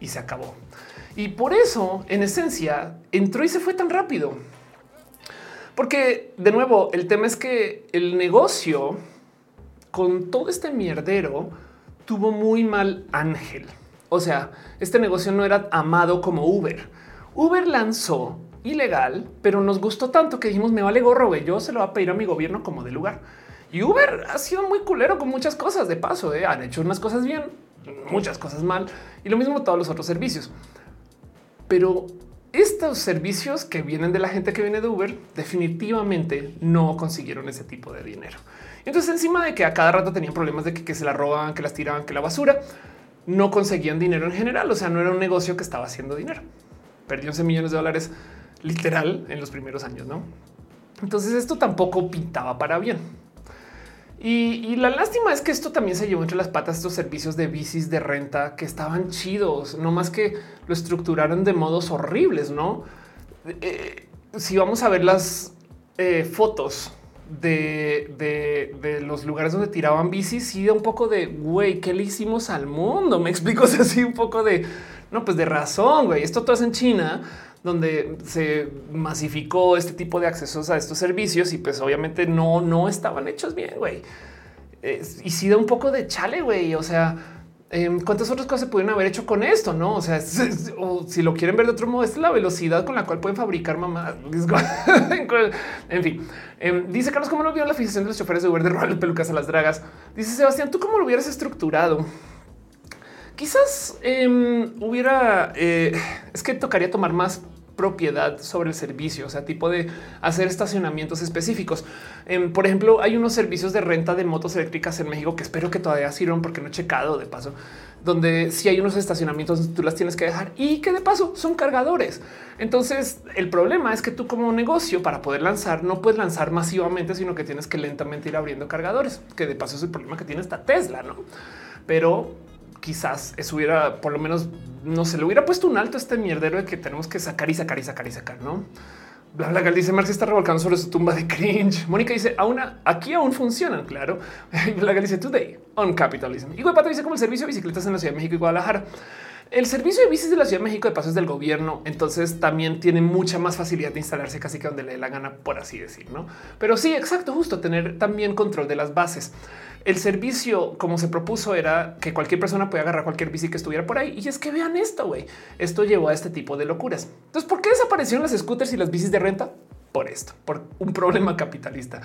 y se acabó. Y por eso, en esencia, entró y se fue tan rápido. Porque de nuevo, el tema es que el negocio con todo este mierdero tuvo muy mal ángel. O sea, este negocio no era amado como Uber. Uber lanzó ilegal, pero nos gustó tanto que dijimos me vale gorro. Yo se lo voy a pedir a mi gobierno como de lugar. Y Uber ha sido muy culero con muchas cosas de paso. ¿eh? Han hecho unas cosas bien, muchas cosas mal y lo mismo todos los otros servicios. Pero estos servicios que vienen de la gente que viene de Uber definitivamente no consiguieron ese tipo de dinero. Entonces, encima de que a cada rato tenían problemas de que, se la roban, que las tiraban, que la basura, no conseguían dinero en general. O sea, no era un negocio que estaba haciendo dinero. Perdió 11 millones de dólares literal en los primeros años, ¿no? Entonces esto tampoco pintaba para bien. Y, la lástima es que esto también se llevó entre las patas estos servicios de bicis de renta que estaban chidos, no más que lo estructuraron de modos horribles, no? Eh, si vamos a ver las eh, fotos de, los lugares donde tiraban bicis, sí da un poco de güey, ¿qué le hicimos al mundo? Me explico [LAUGHS] así un poco de no, pues de razón, güey. Esto todo es en China donde se masificó este tipo de accesos a estos servicios y pues obviamente no, no estaban hechos bien, güey. y si da un poco de chale, güey. O sea, em, cuántas otras cosas se pudieron haber hecho con esto, no? O sea, o si lo quieren ver de otro modo, es la velocidad con la cual pueden fabricar mamás. [LAUGHS] en fin, em, dice Carlos, ¿cómo lo vio la fijación de los choferes de Uber de pelucas a las dragas? Dice Sebastián, ¿tú cómo lo hubieras estructurado? Quizás em, hubiera, eh, es que tocaría tomar más propiedad sobre el servicio, o sea, tipo de hacer estacionamientos específicos. Em, por ejemplo, hay unos servicios de renta de motos eléctricas en México que espero que todavía sirvan porque no he checado de paso, donde si hay unos estacionamientos tú las tienes que dejar y que de paso son cargadores. Entonces, el problema es que tú como negocio para poder lanzar no puedes lanzar masivamente, sino que tienes que lentamente ir abriendo cargadores, que de paso es el problema que tiene esta Tesla, ¿no? Pero quizás eso hubiera, por lo menos, no se le hubiera puesto un alto a este mierdero de que tenemos que sacar y sacar y sacar y sacar, ¿no? Bla, bla, dice Marx está revolcando sobre su tumba de cringe. Mónica dice aún aquí aún funcionan, claro. [LAUGHS] Bla, dice today on capitalism. Y Pato dice como el servicio de bicicletas en la Ciudad de México y Guadalajara. El servicio de bicis de la Ciudad de México de paso es del gobierno, entonces también tiene mucha más facilidad de instalarse casi que donde le dé la gana, por así decir, ¿no? Pero sí, exacto, justo tener también control de las bases. El servicio, como se propuso, era que cualquier persona pueda agarrar cualquier bici que estuviera por ahí. Y es que vean esto, güey. Esto llevó a este tipo de locuras. Entonces, ¿por qué desaparecieron las scooters y las bicis de renta? Por esto, por un problema capitalista.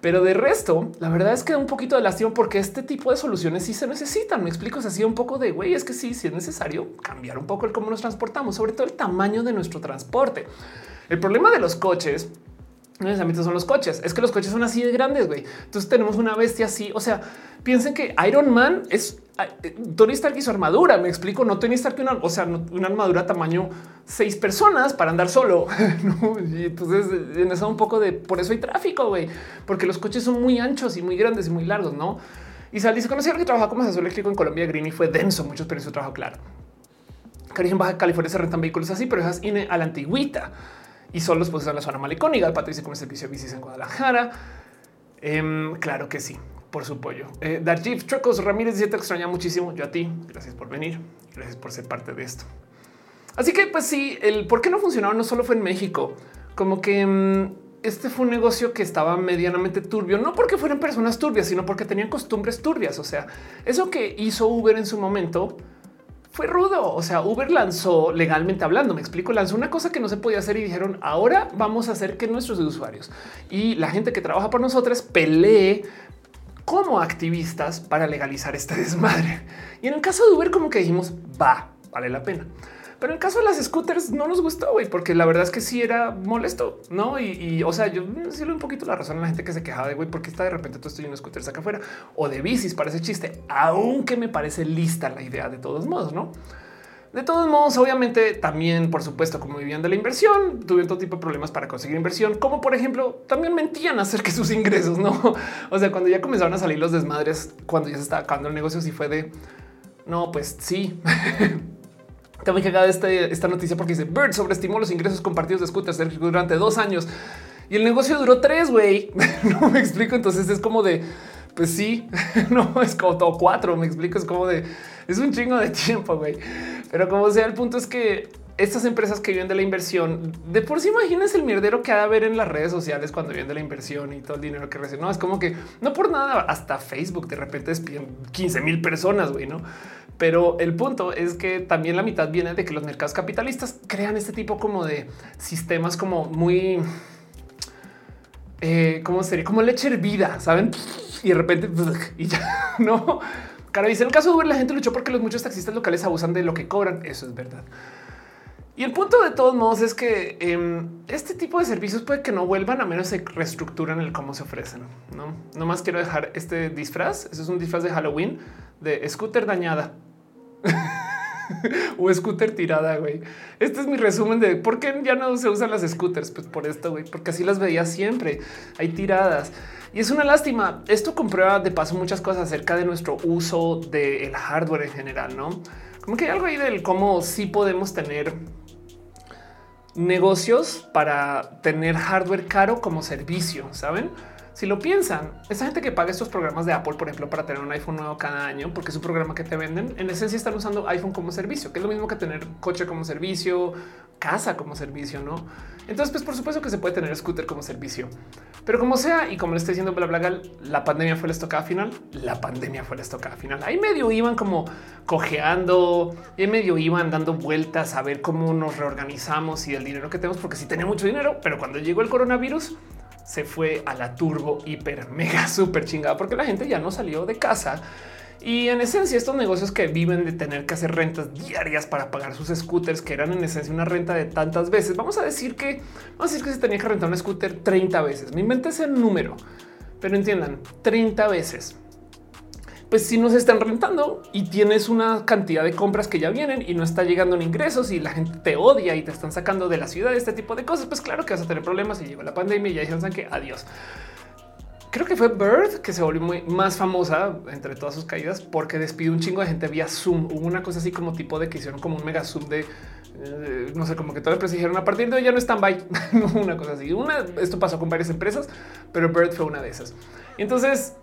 Pero de resto, la verdad es que un poquito de lástima porque este tipo de soluciones sí se necesitan. Me explico, así un poco de güey, es que sí, sí es necesario cambiar un poco el cómo nos transportamos, sobre todo el tamaño de nuestro transporte. El problema de los coches no necesariamente son los coches, es que los coches son así de grandes, güey. Entonces tenemos una bestia así. O sea, piensen que Iron Man es eh, Tony Stark y su armadura. Me explico, no Tony Stark, una, o sea, una armadura tamaño seis personas para andar solo. [LAUGHS] Y entonces en eso un poco de por eso hay tráfico, güey, porque los coches son muy anchos y muy grandes y muy largos, no? Y Sal dice conocí que trabaja como asesor eléctrico en Colombia Green y fue denso, mucho experiencia su trabajo, claro. Cariño en Baja California se rentan vehículos así, pero esas INE a la antigüita y solo pues en la zona malecónica. El pato dice con el servicio de bicis en Guadalajara. Em, claro que sí, por su pollo. Eh, Darjif Trucos Ramírez dice te extraña muchísimo. Yo a ti. Gracias por venir. Gracias por ser parte de esto. Así que pues sí, el por qué no funcionaba no solo fue en México, como que em, este fue un negocio que estaba medianamente turbio, no porque fueran personas turbias, sino porque tenían costumbres turbias. O sea, eso que hizo Uber en su momento fue rudo. O sea, Uber lanzó legalmente hablando, me explico, lanzó una cosa que no se podía hacer y dijeron ahora vamos a hacer que nuestros usuarios y la gente que trabaja por nosotros pelee como activistas para legalizar este [LAUGHS] desmadre. Y en el caso de Uber, como que dijimos va, vale la pena. Pero en el caso de las scooters no nos gustó, güey, porque la verdad es que sí era molesto, ¿no? Y, o sea, yo sí le un poquito la razón a la gente que se quejaba de, güey, porque está de repente todo estoy en scooters acá afuera o de bicis, parece chiste, aunque me parece lista la idea de todos modos, ¿no? De todos modos, obviamente también, por supuesto, como vivían de la inversión, tuvieron todo tipo de problemas para conseguir inversión, como por ejemplo, también mentían acerca de sus ingresos, ¿no? [LAUGHS] O sea, cuando ya comenzaron a salir los desmadres, cuando ya se estaba acabando el negocio, sí fue de, no, pues sí. [LAUGHS] También llegaba este, esta noticia porque dice Bird sobreestimó los ingresos compartidos de scooters durante dos años y el negocio duró tres, güey. [LAUGHS] no me explico. Entonces es como de, pues sí, [LAUGHS] no es como todo cuatro. Me explico. Es como de, es un chingo de tiempo, güey. Pero como sea, el punto es que estas empresas que viven de la inversión, de por sí imagínense el mierdero que ha de haber en las redes sociales cuando viven de la inversión y todo el dinero que reciben. No es como que no por nada, hasta Facebook de repente despiden 15 mil personas, güey, no? Pero el punto es que también la mitad viene de que los mercados capitalistas crean este tipo como de sistemas como muy, eh, ¿cómo sería? Como leche hervida, ¿saben? Y de repente, [LAUGHS] y ya, [LAUGHS] ¿no? Cara, dice, el caso de Uber la gente luchó porque los muchos taxistas locales abusan de lo que cobran, eso es verdad. Y el punto de todos modos es que em, este tipo de servicios puede que no vuelvan a menos se reestructuran el cómo se ofrecen. No, no más quiero dejar este disfraz. Eso es un disfraz de Halloween de scooter dañada. [LAUGHS] o scooter tirada, güey. Este es mi resumen de por qué ya no se usan las scooters. Pues por esto, güey, porque así las veía siempre. Hay tiradas y es una lástima. Esto comprueba de paso muchas cosas acerca de nuestro uso del hardware en general, no? Como que hay algo ahí del cómo sí podemos tener negocios para tener hardware caro como servicio, saben? Si lo piensan, esa gente que paga estos programas de Apple, por ejemplo, para tener un iPhone nuevo cada año, porque es un programa que te venden, en esencia están usando iPhone como servicio, que es lo mismo que tener coche como servicio, casa como servicio, ¿no? Entonces, pues por supuesto que se puede tener scooter como servicio. Pero como sea, y como le estoy diciendo BlaBlaCar, la pandemia fue la estocada final, la pandemia fue la estocada final. Ahí medio iban como cojeando, y medio iban dando vueltas a ver cómo nos reorganizamos y el dinero que tenemos, porque sí tenía mucho dinero, pero cuando llegó el coronavirus, se fue a la turbo, hiper, [LAUGHS] mega, súper chingada, porque la gente ya no salió de casa. Y en esencia, estos negocios que viven de tener que hacer rentas diarias para pagar sus scooters, que eran en esencia una renta de tantas veces, vamos a decir que vamos a decir que se tenía que rentar un scooter 30 veces. Me inventé ese número, pero entiendan 30 veces pues si no se están rentando y tienes una cantidad de compras que ya vienen y no está llegando en ingresos y la gente te odia y te están sacando de la ciudad, este tipo de cosas, pues claro que vas a tener problemas y llegó la pandemia y ya dijeron que adiós. Creo que fue Bird que se volvió muy más famosa entre todas sus caídas porque despidió un chingo de gente vía Zoom. Hubo una cosa así como tipo de que hicieron como un mega Zoom de eh, no sé, como que todo dijeron a partir de hoy ya no están by [LAUGHS] una cosa así. Una, esto pasó con varias empresas, pero Bird fue una de esas. entonces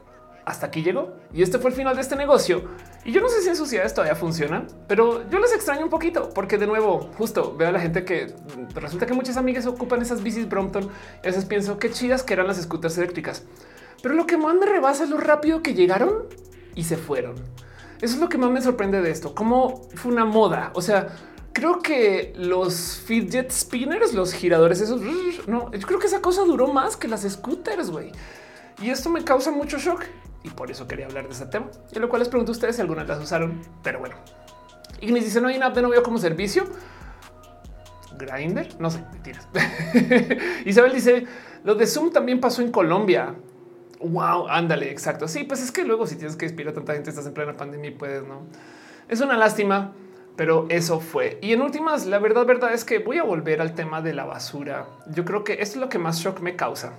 hasta aquí llegó y este fue el final de este negocio. Y yo no sé si en sociedades todavía funciona, pero yo les extraño un poquito porque de nuevo, justo veo a la gente que resulta que muchas amigas ocupan esas bicis Brompton y a veces pienso qué chidas que eran las scooters eléctricas. Pero lo que más me rebasa es lo rápido que llegaron y se fueron. Eso es lo que más me sorprende de esto, cómo fue una moda. O sea, creo que los fidget spinners, los giradores, esos no, yo creo que esa cosa duró más que las scooters, güey. Y esto me causa mucho shock y por eso quería hablar de ese tema. Y lo cual les pregunto a ustedes si alguna las usaron, pero bueno. Ignis dice no hay una app de novio como servicio. Grinder, no sé, mentiras. [LAUGHS] Isabel dice lo de Zoom también pasó en Colombia. Wow, ándale, exacto. Sí, pues es que luego si tienes que inspirar a tanta gente, estás en plena pandemia y puedes, no? Es una lástima, pero eso fue. Y en últimas, la verdad, verdad es que voy a volver al tema de la basura. Yo creo que esto es lo que más shock me causa.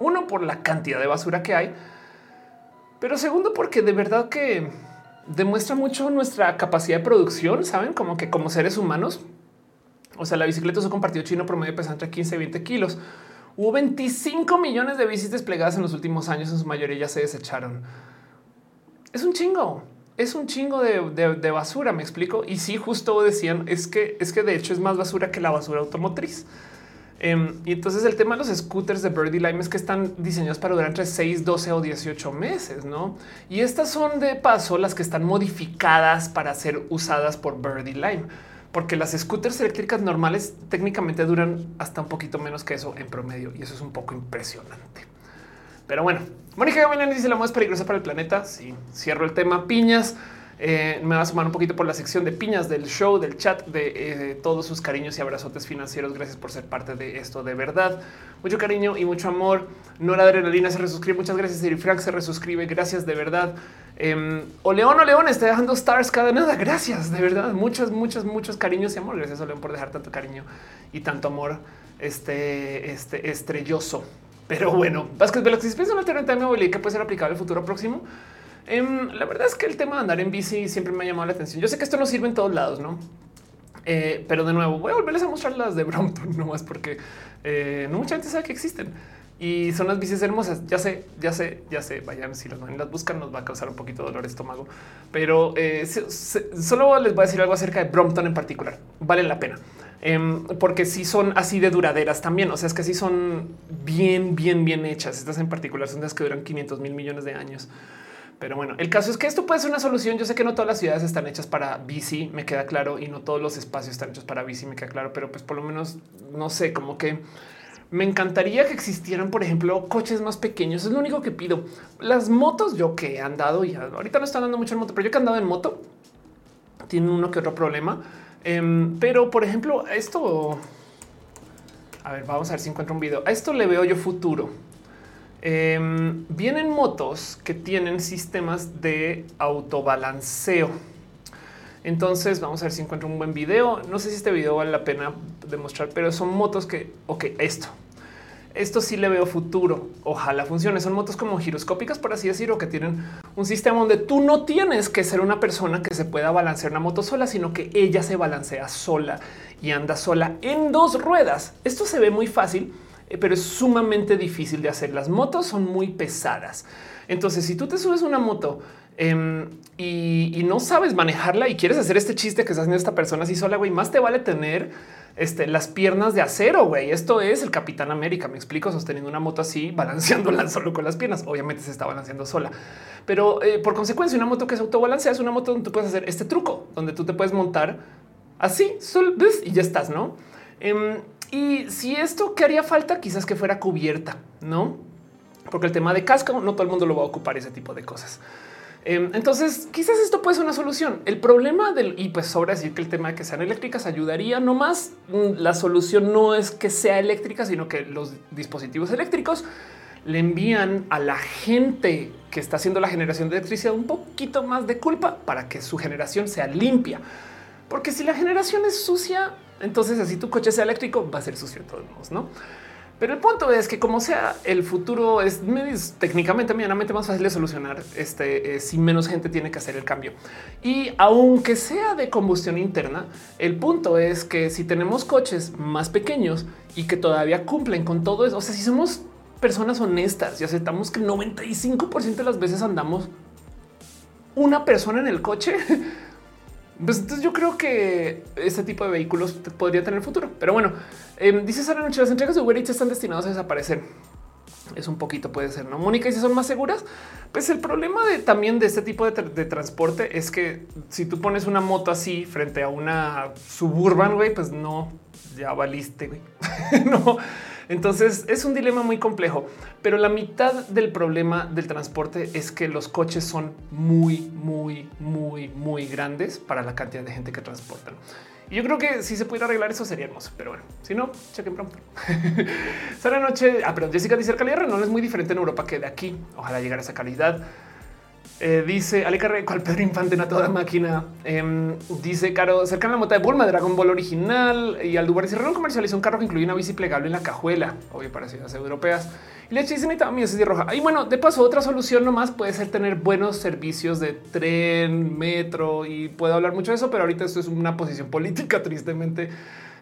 Uno, por la cantidad de basura que hay pero segundo, porque de verdad que demuestra mucho nuestra capacidad de producción, saben, como que como seres humanos. O sea, la bicicleta un compartido chino promedio pesa entre 15 y 20 kilos. Hubo 25 millones de bicis desplegadas en los últimos años, en su mayoría ya se desecharon. Es un chingo, es un chingo de, de basura, me explico. Y sí, justo decían, es que es que de hecho es más basura que la basura automotriz. Em, y entonces el tema de los scooters de Birdie Lime es que están diseñados para durar entre 6, 12 o 18 meses, ¿no? Y estas son de paso las que están modificadas para ser usadas por Birdie Lime, porque las scooters eléctricas normales técnicamente duran hasta un poquito menos que eso en promedio y eso es un poco impresionante. Pero bueno, Mónica Gavilán dice la más peligrosa para el planeta. Sí, cierro el tema piñas. Eh, me va a sumar un poquito por la sección de piñas del show, del chat, de eh, todos sus cariños y abrazotes financieros. Gracias por ser parte de esto de verdad. Mucho cariño y mucho amor. Nora Adrenalina se resuscribe. Muchas gracias. Siri Frank se resuscribe. Gracias de verdad. Eh, o León o León está dejando stars cada nada. Gracias de verdad. Muchos, muchos, muchos cariños y amor. Gracias a León por dejar tanto cariño y tanto amor este, este estrelloso. Pero bueno, Vázquez si es una alternativa de que puede ser aplicable el futuro próximo. Em, la verdad es que el tema de andar en bici siempre me ha llamado la atención. Yo sé que esto no sirve en todos lados, no? Eh, pero de nuevo, voy a volverles a mostrar las de Brompton, [LAUGHS] no más porque eh, no mucha gente sabe que existen y son las bicis hermosas. Ya sé, ya sé, ya sé. Vayan, si las, buscan, nos va a causar un poquito de dolor de estómago, pero eh, solo les voy a decir algo acerca de Brompton en particular. Vale la pena. Em, porque si son así de duraderas también. O sea, es que sí son bien, bien, bien hechas. Estas en particular son las que duran 500 mil millones de años. Pero bueno, el caso es que esto puede ser una solución. Yo sé que no todas las ciudades están hechas para bici, me queda claro, y no todos los espacios están hechos para bici, me queda claro, pero pues por lo menos no sé, como que me encantaría que existieran, por ejemplo, coches más pequeños. Es lo único que pido. Las motos, yo que he andado y ahorita no están dando mucho en moto, pero yo que he andado en moto, tienen uno que otro problema. Em, pero por ejemplo, esto, a ver, vamos a ver si encuentro un video. A esto le veo yo futuro. Em, vienen motos que tienen sistemas de autobalanceo. Entonces vamos a ver si encuentro un buen video. No sé si este video vale la pena demostrar, pero son motos que, ok, esto, esto sí le veo futuro. Ojalá funcione. Son motos como giroscópicas, por así decirlo, que tienen un sistema donde tú no tienes que ser una persona que se pueda balancear una moto sola, sino que ella se balancea sola y anda sola en dos ruedas. Esto se ve muy fácil pero es sumamente difícil de hacer. Las motos son muy pesadas. Entonces, si tú te subes una moto em, y, no sabes manejarla y quieres hacer este chiste que está haciendo esta persona así sola, güey, más te vale tener este, las piernas de acero, güey. Esto es el Capitán América, me explico, sosteniendo una moto así, balanceándola [LAUGHS] solo con las piernas. Obviamente se está balanceando sola. Pero eh, por consecuencia, una moto que se autobalancea es una moto donde tú puedes hacer este truco, donde tú te puedes montar así, y ya estás, ¿no? Em, y si esto que haría falta, quizás que fuera cubierta, no? Porque el tema de casco no todo el mundo lo va a ocupar ese tipo de cosas. Em, entonces, quizás esto puede ser una solución. El problema del y pues sobra decir que el tema de que sean eléctricas ayudaría. No más mm, la solución no es que sea eléctrica, sino que los dispositivos eléctricos le envían a la gente que está haciendo la generación de electricidad un poquito más de culpa para que su generación sea limpia. Porque si la generación es sucia, entonces, así tu coche sea eléctrico, va a ser sucio de todos modos, no? Pero el punto es que como sea, el futuro es, técnicamente medianamente más fácil de solucionar este, eh, si menos gente tiene que hacer el cambio. Y aunque sea de combustión interna, el punto es que si tenemos coches más pequeños y que todavía cumplen con todo eso, o sea, si somos personas honestas y aceptamos que el 95% de las veces andamos una persona en el coche, [LAUGHS] Pues entonces yo creo que este tipo de vehículos podría tener futuro. Pero bueno, eh, dice Sara Noche, las entregas de Uber Eats están destinadas a desaparecer. Es un poquito, puede ser, ¿no? Mónica, y si son más seguras, pues el problema de, también de este tipo de, transporte es que si tú pones una moto así frente a una suburban, güey, pues no, ya valiste, güey. [LAUGHS] no, entonces es un dilema muy complejo, pero la mitad del problema del transporte es que los coches son muy, muy, muy, muy grandes para la cantidad de gente que transportan. Y yo creo que si se pudiera arreglar eso sería hermoso, pero bueno, si no, chequen pronto. [LAUGHS] Sara Noche, ah, pero Jessica dice calidad no es muy diferente en Europa que de aquí. Ojalá llegara a esa calidad. Eh, dice Ale Carre, cual Pedro Infante a toda máquina. Em, dice Caro, cerca la mota de Bulma, Dragon Ball original. Y Aldubar dice, Renault comercializó un carro que incluye una bici plegable en la cajuela, obvio para ciudades europeas. Y le dice, también es de roja. Y bueno, de paso, otra solución nomás puede ser tener buenos servicios de tren, metro y puedo hablar mucho de eso, pero ahorita esto es una posición política, [LAUGHS] tristemente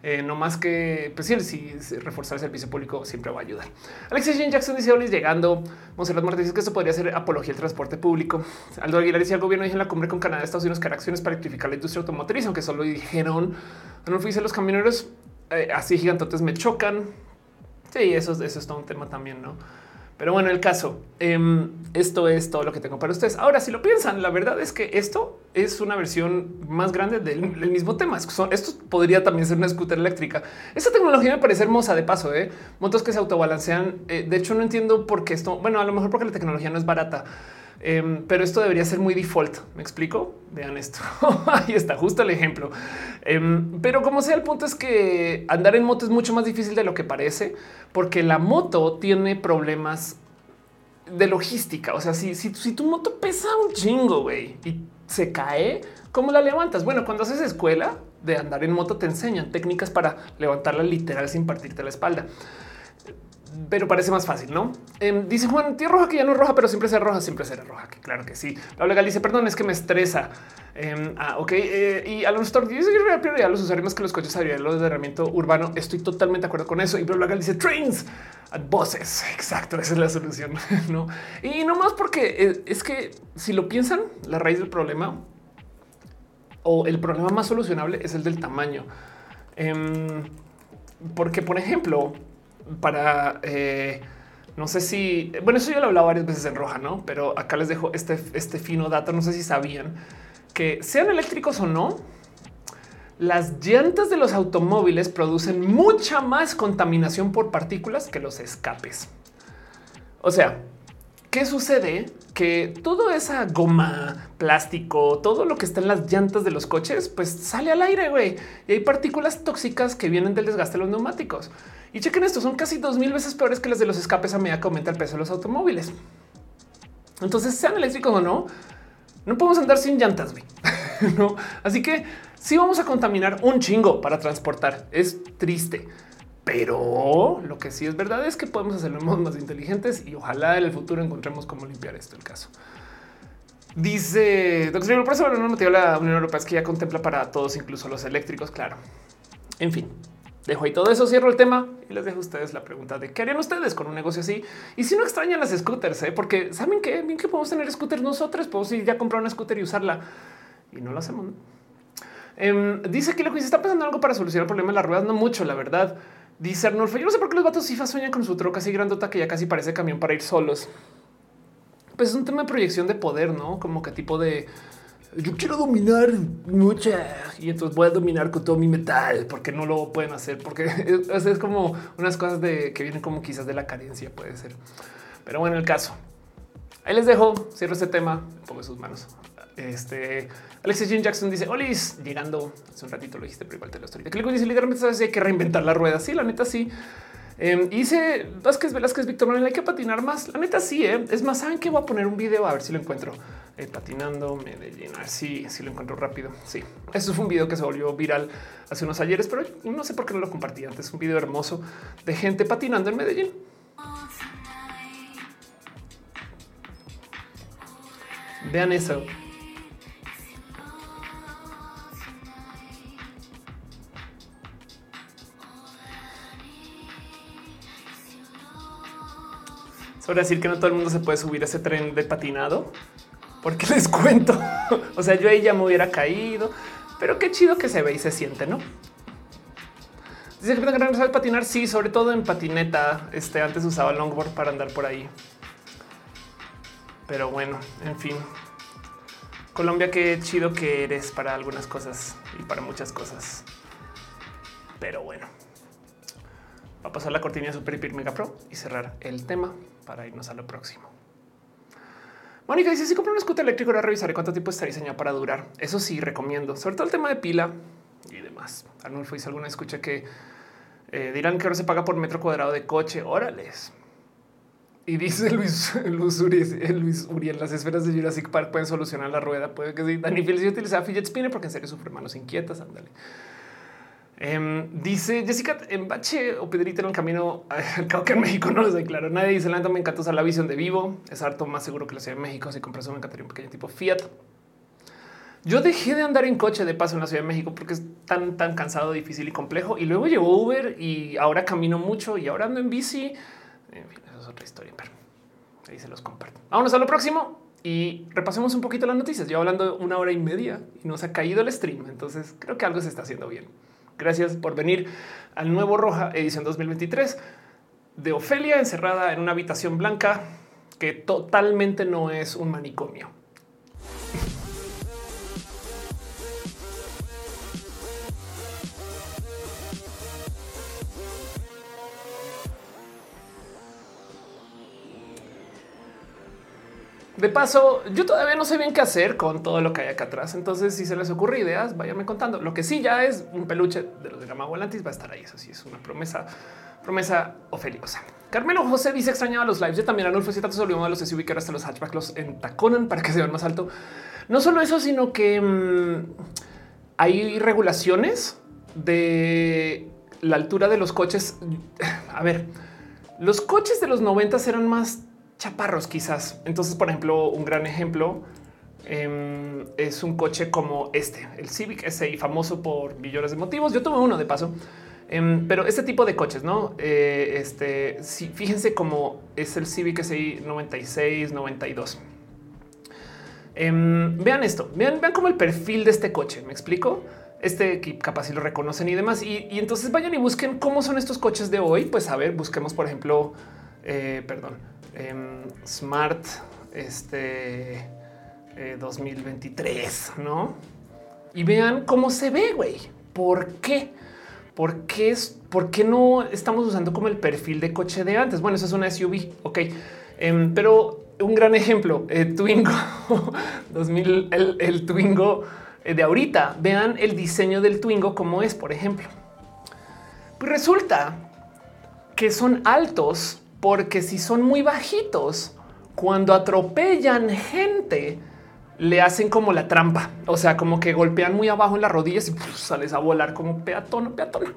eh, no más que pues sí, reforzar el servicio público siempre va a ayudar. Alexis Jane Jackson dice Olis llegando. Monserrat Martínez dice que esto podría ser apología del transporte público. Aldo Aguilar dice el gobierno dice en la cumbre con Canadá, Estados Unidos que hará acciones para electrificar la industria automotriz, aunque solo dijeron no dice los camioneros eh, así gigantotes me chocan. Sí, eso, eso es todo un tema también, no? Pero bueno, el caso, em, esto es todo lo que tengo para ustedes. Ahora, si lo piensan, la verdad es que esto es una versión más grande del, mismo tema. Esto podría también ser una scooter eléctrica. Esta tecnología me parece hermosa de paso, ¿eh? motos que se autobalancean. Eh, de hecho, no entiendo por qué esto, bueno, a lo mejor porque la tecnología no es barata, Em, pero esto debería ser muy default. ¿Me explico? Vean esto. [LAUGHS] Ahí está, justo el ejemplo. Em, pero como sea, el punto es que andar en moto es mucho más difícil de lo que parece, porque la moto tiene problemas de logística. O sea, si, si, si tu moto pesa un chingo, güey, y se cae, ¿cómo la levantas? Bueno, cuando haces escuela de andar en moto, te enseñan técnicas para levantarla literal sin partirte la espalda pero parece más fácil, ¿no? Em, dice Juan, tía roja que ya no es roja, pero siempre será roja, siempre será roja. Que claro que sí. La legal dice, perdón, es que me estresa. Ah, ok. Eh, y Alonso Stork dice que los usuarios más que los coches los de herramienta urbano. Estoy totalmente de acuerdo con eso. Y legal dice trains at buses. [LAUGHS] Exacto. Esa es la solución. [LAUGHS] no, y no más porque eh, es que si lo piensan, la raíz del problema o el problema más solucionable es el del tamaño. Em, porque, por ejemplo, para eh, no sé si, bueno, eso yo lo he hablado varias veces en roja, no? Pero acá les dejo este, este fino dato. No sé si sabían que sean eléctricos o no, las llantas de los automóviles producen mucha más contaminación por partículas que los escapes. O sea, ¿qué sucede? Que toda esa goma, plástico, todo lo que está en las llantas de los coches, pues sale al aire, güey. Y hay partículas tóxicas que vienen del desgaste de los neumáticos. Y chequen esto, son casi dos mil veces peores que las de los escapes a medida que aumenta el peso de los automóviles. Entonces, sean eléctricos o no, no podemos andar sin llantas. [LAUGHS] no, así que sí vamos a contaminar un chingo para transportar. Es triste, pero lo que sí es verdad es que podemos hacerlo más inteligentes y ojalá en el futuro encontremos cómo limpiar esto el caso. Dice doctor, por eso la Unión Europea es que ya contempla para todos, incluso los eléctricos. Claro. En fin, Dejo ahí todo eso, cierro el tema y les dejo a ustedes la pregunta de qué harían ustedes con un negocio así. Y si no extrañan las scooters, ¿eh? porque saben que bien que podemos tener scooters nosotros, podemos ir ya comprar una scooter y usarla y no lo hacemos. Em, dice que lo que se está pensando algo para solucionar el problema de las ruedas, no mucho, la verdad. Dice Arnulfo, yo no sé por qué los vatos FIFA sueñan con su troca así grandota que ya casi parece camión para ir solos. Pues es un tema de proyección de poder, ¿no? Como que tipo de yo quiero dominar mucha y entonces voy a dominar con todo mi metal porque no lo pueden hacer porque [LAUGHS] es, como unas cosas de que vienen como quizás de la carencia puede ser. Pero bueno, el caso ahí les dejo. Cierro este tema, pongo sus manos. Este Alexis Jean Jackson dice Olis llegando hace un ratito lo dijiste, pero igual te lo estoy. Que dice literalmente sabes hay que reinventar la rueda. Sí, la neta, sí. Eh, dice Vázquez Velázquez Víctor Manuel, hay que patinar más. La neta, sí. ¿eh? Es más, saben que voy a poner un video a ver si lo encuentro eh, patinando Medellín. A ver si, si lo encuentro rápido. Sí, eso fue un video que se volvió viral hace unos ayeres, pero no sé por qué no lo compartí antes. Un video hermoso de gente patinando en Medellín. Vean eso. Sobre decir que no todo el mundo se puede subir a ese tren de patinado, porque [LAUGHS] les cuento. o sea, yo ahí ya me hubiera caído, pero qué chido que se ve y se siente, no? Dice que no sabe patinar. Sí, sobre todo en patineta. Este antes usaba longboard para andar por ahí. Pero bueno, en fin. Colombia, qué chido que eres para algunas cosas y para muchas cosas. Pero bueno, va a pasar la cortina Super Hiper Mega Pro y cerrar el tema para irnos a lo próximo. Mónica dice: Si compro un scooter eléctrico, ahora revisaré cuánto tiempo está diseñado para durar. Eso sí, recomiendo, sobre todo el tema de pila y demás. Arnulfo hizo alguna escucha que eh, dirán que ahora se paga por metro cuadrado de coche. Órales. Y dice Luis, [LAUGHS] Luis, Uriel, Luis las esferas de Jurassic Park pueden solucionar la rueda. Puede que sí. Dani Feliz utiliza fidget spinner porque en serio sufre manos inquietas. Ándale. Em, dice Jessica en bache o Pedrita en el camino [LAUGHS] cabo que en México no les doy claro. Nadie dice la me encanta usar la visión de vivo. Es harto más seguro que la Ciudad de México. Si compras me encantaría un pequeño tipo Fiat. Yo dejé de andar en coche de paso en la Ciudad de México porque es tan, tan cansado, difícil y complejo. Y luego llevo Uber y ahora camino mucho y ahora ando en bici. En fin, esa es otra historia, pero ahí se los comparto. Vámonos a lo próximo y repasemos un poquito las noticias. Yo hablando una hora y media y nos ha caído el stream. Entonces creo que algo se está haciendo bien. Gracias por venir al nuevo Roja edición 2023 de Ofelia encerrada en una habitación blanca que totalmente no es un manicomio. De paso, yo todavía no sé bien qué hacer con todo lo que hay acá atrás. Entonces, si se les ocurre ideas, váyanme contando. Lo que sí ya es un peluche de los de Gama Volantis va a estar ahí. Eso sí es una promesa, promesa ofeliosa. Carmelo José dice extrañaba los lives. Yo también Anulfo si tanto se olvidó de los SUV que ahora hasta los hatchback los entaconan para que se vean más alto. No solo eso, sino que mmm, hay regulaciones de la altura de los coches. A ver, los coches de los 90 eran más chaparros quizás. Entonces, por ejemplo, un gran ejemplo eh, es un coche como este, el Civic SI, famoso por millones de motivos. Yo tuve uno de paso, eh, pero este tipo de coches, no? Eh, este, sí, fíjense cómo es el Civic SI 96, 92. vean esto, vean, vean como el perfil de este coche. Me explico. Este capaz si lo reconocen y demás. Y, entonces vayan y busquen cómo son estos coches de hoy. Pues a ver, busquemos, por ejemplo, eh, perdón, Smart este eh, 2023, no? Y vean cómo se ve, güey. ¿Por qué? ¿Por qué, es, ¿Por qué no estamos usando como el perfil de coche de antes? Bueno, eso es una SUV, ok. Em, pero un gran ejemplo, eh, Twingo [LAUGHS] 2000, el, el Twingo eh, de ahorita. Vean el diseño del Twingo como es, por ejemplo. Pues resulta que son altos porque si son muy bajitos, cuando atropellan gente, le hacen como la trampa. O sea, como que golpean muy abajo en las rodillas y sales a volar como peatón peatón.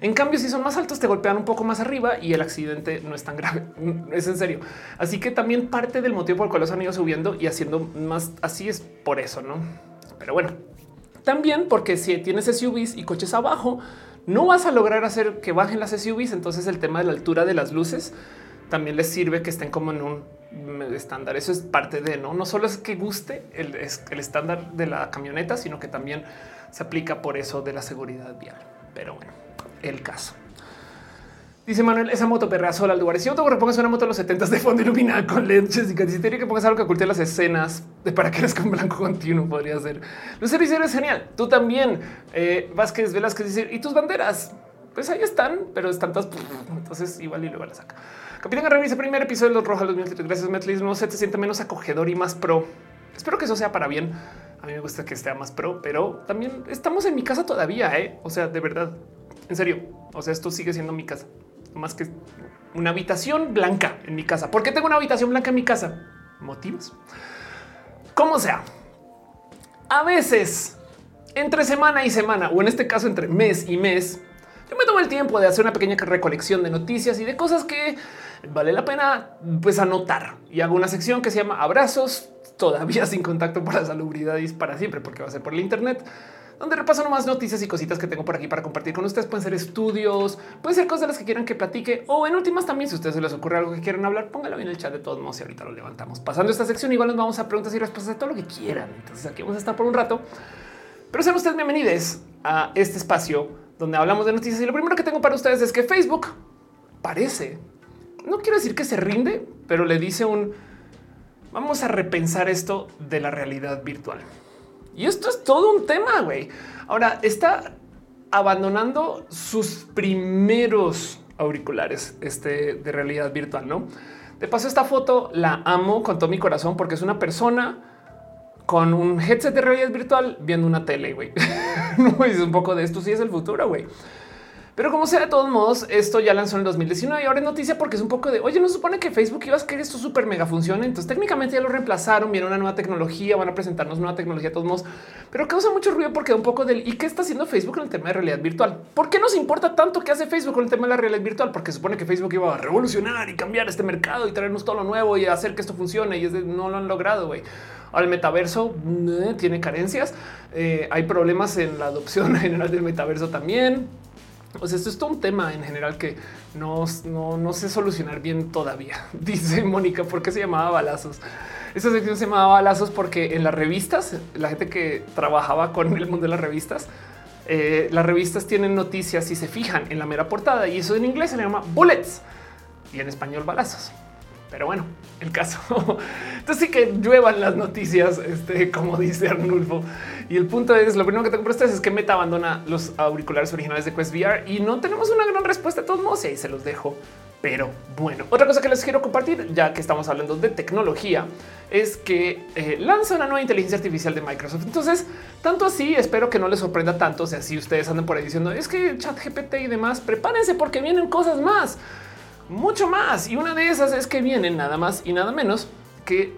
En cambio, si son más altos, te golpean un poco más arriba y el accidente no es tan grave. [LAUGHS] Es en serio. Así que también parte del motivo por el cual los han ido subiendo y haciendo más así es por eso, no? Pero bueno, también porque si tienes SUVs y coches abajo, no vas a lograr hacer que bajen las SUVs. Entonces el tema de la altura de las luces también les sirve que estén como en un estándar. Eso es parte de no, no solo es que guste el, el estándar de la camioneta, sino que también se aplica por eso de la seguridad vial. Pero bueno, el caso. Dice Manuel, esa moto perrea sola al lugar. Si yo que pongas una moto de los 70 de fondo iluminada con LED, Jessica, si tiene que pongas algo que oculte las escenas de para que eres con blanco continuo, podría ser. Lucero es genial. Tú también, eh, Vázquez, Velázquez, dice, y tus banderas, pues ahí están, pero están todas. Entonces, igual y luego las saca. Capitán Guerrero primer episodio de los Rojos 2003. Gracias, Metlismo. Se te siente menos acogedor y más pro. Espero que eso sea para bien. A mí me gusta que esté más pro, pero también estamos en mi casa todavía. ¿eh? O sea, de verdad, en serio. O sea, esto sigue siendo mi casa más que una habitación blanca en mi casa. ¿Por qué tengo una habitación blanca en mi casa? Motivos. Como sea, a veces entre semana y semana, o en este caso entre mes y mes, yo me tomo el tiempo de hacer una pequeña recolección de noticias y de cosas que vale la pena pues anotar. Y hago una sección que se llama abrazos, todavía [LAUGHS] sin contacto por la salubridad y para siempre, porque va a ser por el Internet donde repaso nomás noticias y cositas que tengo por aquí para compartir con ustedes. Pueden ser estudios, pueden ser cosas de las que quieran que platique o en últimas también, si ustedes se les ocurre algo que quieran hablar, póngalo en el chat de todos modos y ahorita lo levantamos. Pasando esta sección, igual nos vamos a preguntas y respuestas de todo lo que quieran. Entonces aquí vamos a estar por un rato. Pero sean ustedes bienvenidos a este espacio donde hablamos de noticias. Y lo primero que tengo para ustedes es que Facebook parece, no quiero decir que se rinde, pero le dice un vamos a repensar esto de la realidad virtual. Y esto es todo un tema, güey. Ahora está abandonando sus primeros auriculares este, de realidad virtual, ¿no? De paso, esta foto la amo con todo mi corazón porque es una persona con un headset de realidad virtual viendo una tele, güey. [LAUGHS] es un poco de esto, sí es el futuro, güey. Pero como sea, de todos modos, esto ya lanzó en el 2019 y ahora es noticia porque es un poco de oye, no supone que Facebook iba a querer esto súper mega funcione. Entonces, técnicamente ya lo reemplazaron, viene una nueva tecnología, van a presentarnos nueva tecnología de todos modos, pero causa mucho ruido porque da un poco del y qué está haciendo Facebook en el tema de realidad virtual. ¿Por qué nos importa tanto qué hace Facebook con el tema de la realidad virtual? Porque supone que Facebook iba a revolucionar y cambiar este mercado y traernos todo lo nuevo y hacer que esto funcione y es de, no lo han logrado. güey. Ahora el metaverso eh, tiene carencias. Eh, hay problemas en la adopción [LAUGHS] general del metaverso también. O sea, esto es todo un tema en general que no, no, sé solucionar bien todavía. [LAUGHS] Dice Mónica, ¿por qué se llamaba balazos? Esa sección se llamaba balazos porque en las revistas, la gente que trabajaba con el mundo de las revistas, eh, las revistas tienen noticias y se fijan en la mera portada y eso en inglés se le llama bullets y en español balazos. Pero bueno, el caso. [LAUGHS] Entonces sí que lluevan las noticias, este, como dice Arnulfo. Y el punto es, lo primero que tengo para ustedes es que Meta abandona los auriculares originales de Quest VR y no tenemos una gran respuesta de todos modos y ahí se los dejo. Pero bueno, otra cosa que les quiero compartir, ya que estamos hablando de tecnología, es que eh, lanza una nueva inteligencia artificial de Microsoft. Entonces, tanto así, espero que no les sorprenda tanto. O sea, si ustedes andan por ahí diciendo es que chat GPT y demás, prepárense porque vienen cosas más, mucho más. Y una de esas es que vienen nada más y nada menos que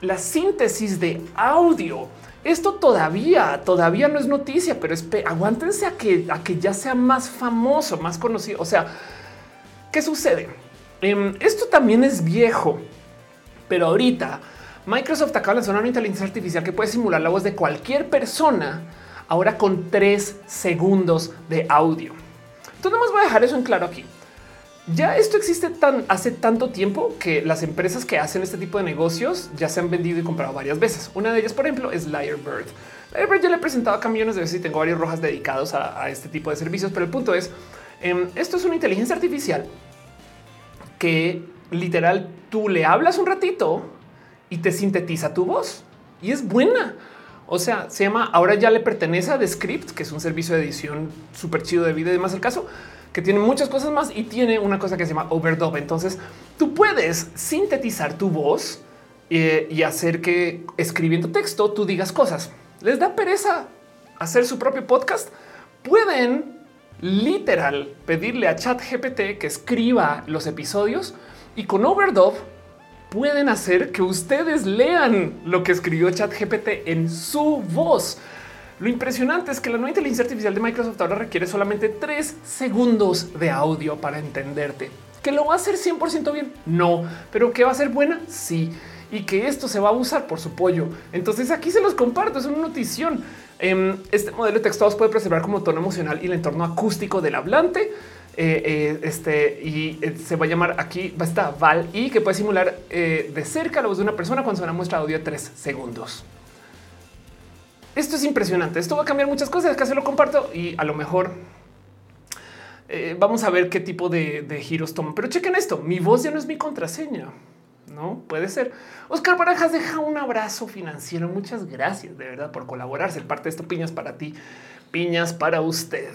la síntesis de audio. Esto todavía, todavía no es noticia, pero aguántense a que, a que ya sea más famoso, más conocido. O sea, ¿qué sucede? Em, esto también es viejo, pero ahorita Microsoft acaba de lanzar una inteligencia artificial que puede simular la voz de cualquier persona ahora con tres segundos de audio. Entonces, no más voy a dejar eso en claro aquí. Ya esto existe tan hace tanto tiempo que las empresas que hacen este tipo de negocios ya se han vendido y comprado varias veces. Una de ellas, por ejemplo, es Lyrebird. Lyrebird ya le he presentado acá millones de veces y tengo varios rojas dedicados a, este tipo de servicios, pero el punto es, em, esto es una inteligencia artificial que literal tú le hablas un ratito y te sintetiza tu voz y es buena. O sea, se llama ahora ya le pertenece a Descript, que es un servicio de edición súper chido de video y demás el caso que tiene muchas cosas más y tiene una cosa que se llama overdub. Entonces tú puedes sintetizar tu voz eh, y hacer que escribiendo texto tú digas cosas. Les da pereza hacer su propio podcast. Pueden literal pedirle a Chat GPT que escriba los episodios y con overdub pueden hacer que ustedes lean lo que escribió Chat GPT en su voz. Lo impresionante es que la nueva inteligencia artificial de Microsoft ahora requiere solamente tres segundos de audio para entenderte. ¿Que lo va a hacer 100% bien? No. ¿Pero que va a ser buena? Sí. Y que esto se va a usar por su pollo. Entonces aquí se los comparto, es una notición. Em, este modelo de texto puede preservar como tono emocional y el entorno acústico del hablante. Eh, eh, este y eh, se va a llamar aquí va a estar Val y que puede simular de cerca la voz de una persona cuando se una muestra audio de tres segundos. Esto es impresionante. Esto va a cambiar muchas cosas. que se lo comparto y a lo mejor eh, vamos a ver qué tipo de, giros toman. Pero chequen esto. Mi voz ya no es mi contraseña. No puede ser. Oscar Barajas deja un abrazo financiero. Muchas gracias de verdad por colaborar. Ser parte de esto. Piñas para ti, piñas para usted.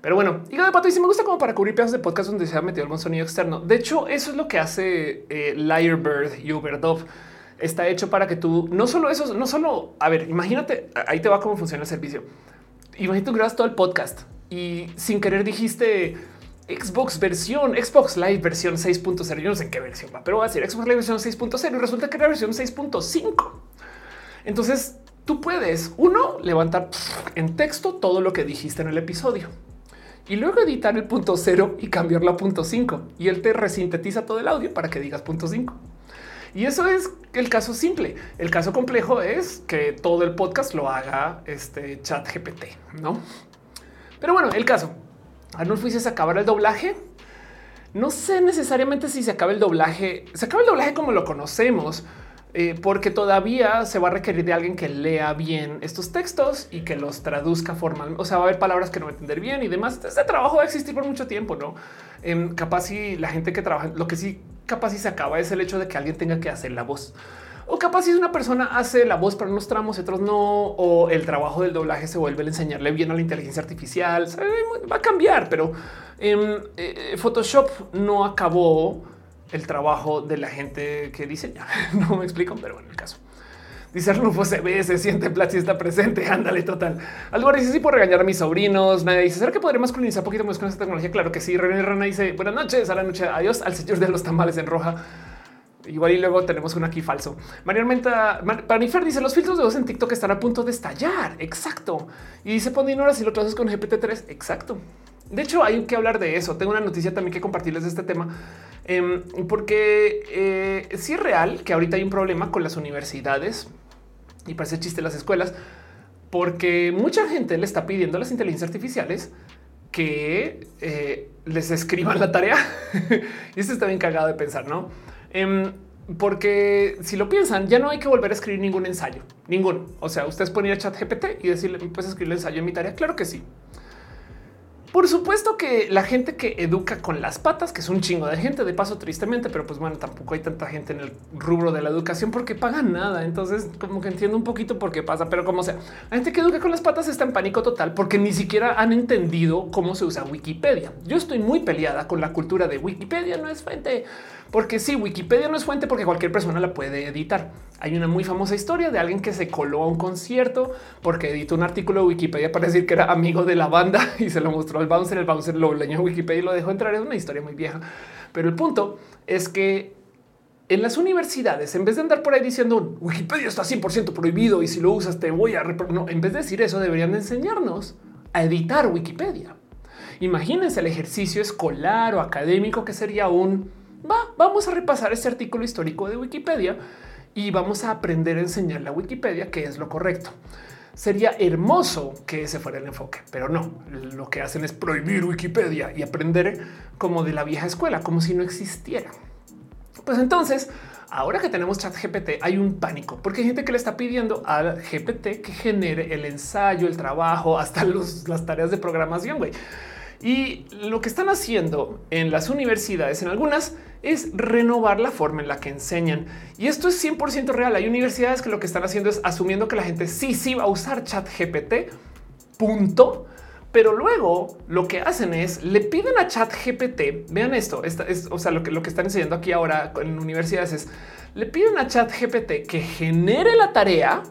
Pero bueno, hígado de pato y si me gusta como para cubrir pedazos de podcast donde se ha metido algún sonido externo. De hecho, eso es lo que hace eh, Lyrebird y Overdub está hecho para que tú no solo eso, no solo a ver, imagínate, ahí te va cómo funciona el servicio. Imagínate que grabas todo el podcast y sin querer dijiste Xbox versión, Xbox Live versión 6.0. Yo no sé en qué versión va, pero va a decir Xbox Live versión 6.0 y resulta que era versión 6.5. Entonces tú puedes, uno, levantar en texto todo lo que dijiste en el episodio y luego editar el punto cero y cambiarlo a punto 5 y él te resintetiza todo el audio para que digas punto 5. Y eso es el caso simple. El caso complejo es que todo el podcast lo haga este chat GPT, no? Pero bueno, el caso Arnold Fuises acabará el doblaje. No sé necesariamente si se acaba el doblaje, se acaba el doblaje como lo conocemos, eh, porque todavía se va a requerir de alguien que lea bien estos textos y que los traduzca formalmente. O sea, va a haber palabras que no entender bien y demás. Este trabajo va a existir por mucho tiempo, no? En capaz si la gente que trabaja, lo que sí capaz si se acaba es el hecho de que alguien tenga que hacer la voz. O capaz si una persona hace la voz para unos tramos y otros no, o el trabajo del doblaje se vuelve a enseñarle bien a la inteligencia artificial. Va a cambiar, pero en eh, Photoshop no acabó el trabajo de la gente que diseña. [LAUGHS] No me explico, pero bueno, el caso. Dice Rufo se ve, se siente Platzi está presente. [LAUGHS] Ándale, total. Algo dice sí por regañar a mis sobrinos. Nadie dice ¿será que podría masculinizar poquito más con esta tecnología? Claro que sí. René Rana dice buenas noches a la noche. Adiós al señor de los tamales en roja. Igual y luego tenemos uno aquí falso. María Armenta, Panifer dice los filtros de voz en TikTok están a punto de estallar. Exacto. Y dice pon horas y lo traes con GPT-3. Exacto. De hecho, hay que hablar de eso. Tengo una noticia también que compartirles de este tema, em, porque eh, sí es real que ahorita hay un problema con las universidades y parece chiste las escuelas, porque mucha gente le está pidiendo a las inteligencias artificiales que eh, les escriban la tarea. [LAUGHS] y esto está bien de pensar, no? Em, porque si lo piensan, ya no hay que volver a escribir ningún ensayo, ninguno. O sea, ustedes pueden ir a chat GPT y decirle, puedes escribir el ensayo en mi tarea. Claro que sí. Por supuesto que la gente que educa con las patas, que es un chingo de gente, de paso tristemente, pero pues bueno, tampoco hay tanta gente en el rubro de la educación porque pagan nada. Entonces, como que entiendo un poquito por qué pasa, pero como sea, la gente que educa con las patas está en pánico total porque ni siquiera han entendido cómo se usa Wikipedia. Yo estoy muy peleada con la cultura de Wikipedia, no es fuente Porque si Wikipedia no es fuente porque cualquier persona la puede editar. Hay una muy famosa historia de alguien que se coló a un concierto porque editó un artículo de Wikipedia para decir que era amigo de la banda [LAUGHS] y se lo mostró al bouncer. El bouncer lo leñó a Wikipedia y lo dejó entrar. Es una historia muy vieja. Pero el punto es que en las universidades, en vez de andar por ahí diciendo Wikipedia está 100% prohibido y si lo usas te voy a... No, en vez de decir eso, deberían enseñarnos a editar Wikipedia. Imagínense el ejercicio escolar o académico que sería un va, vamos a repasar este artículo histórico de Wikipedia y vamos a aprender a enseñarle a Wikipedia qué es lo correcto. Sería hermoso que ese fuera el enfoque, pero no. Lo que hacen es prohibir Wikipedia y aprender como de la vieja escuela, como si no existiera. Pues entonces, ahora que tenemos chat GPT, hay un pánico porque hay gente que le está pidiendo al GPT que genere el ensayo, el trabajo, hasta las tareas de programación. güey. Y lo que están haciendo en las universidades, en algunas, es renovar la forma en la que enseñan. Y esto es 100% real. Hay universidades que lo que están haciendo es asumiendo que la gente sí, sí va a usar chat GPT, punto. Pero luego lo que hacen es le piden a chat GPT, vean esto, es, o sea, lo que, lo que están enseñando aquí ahora en universidades es, le piden a chat GPT que genere la tarea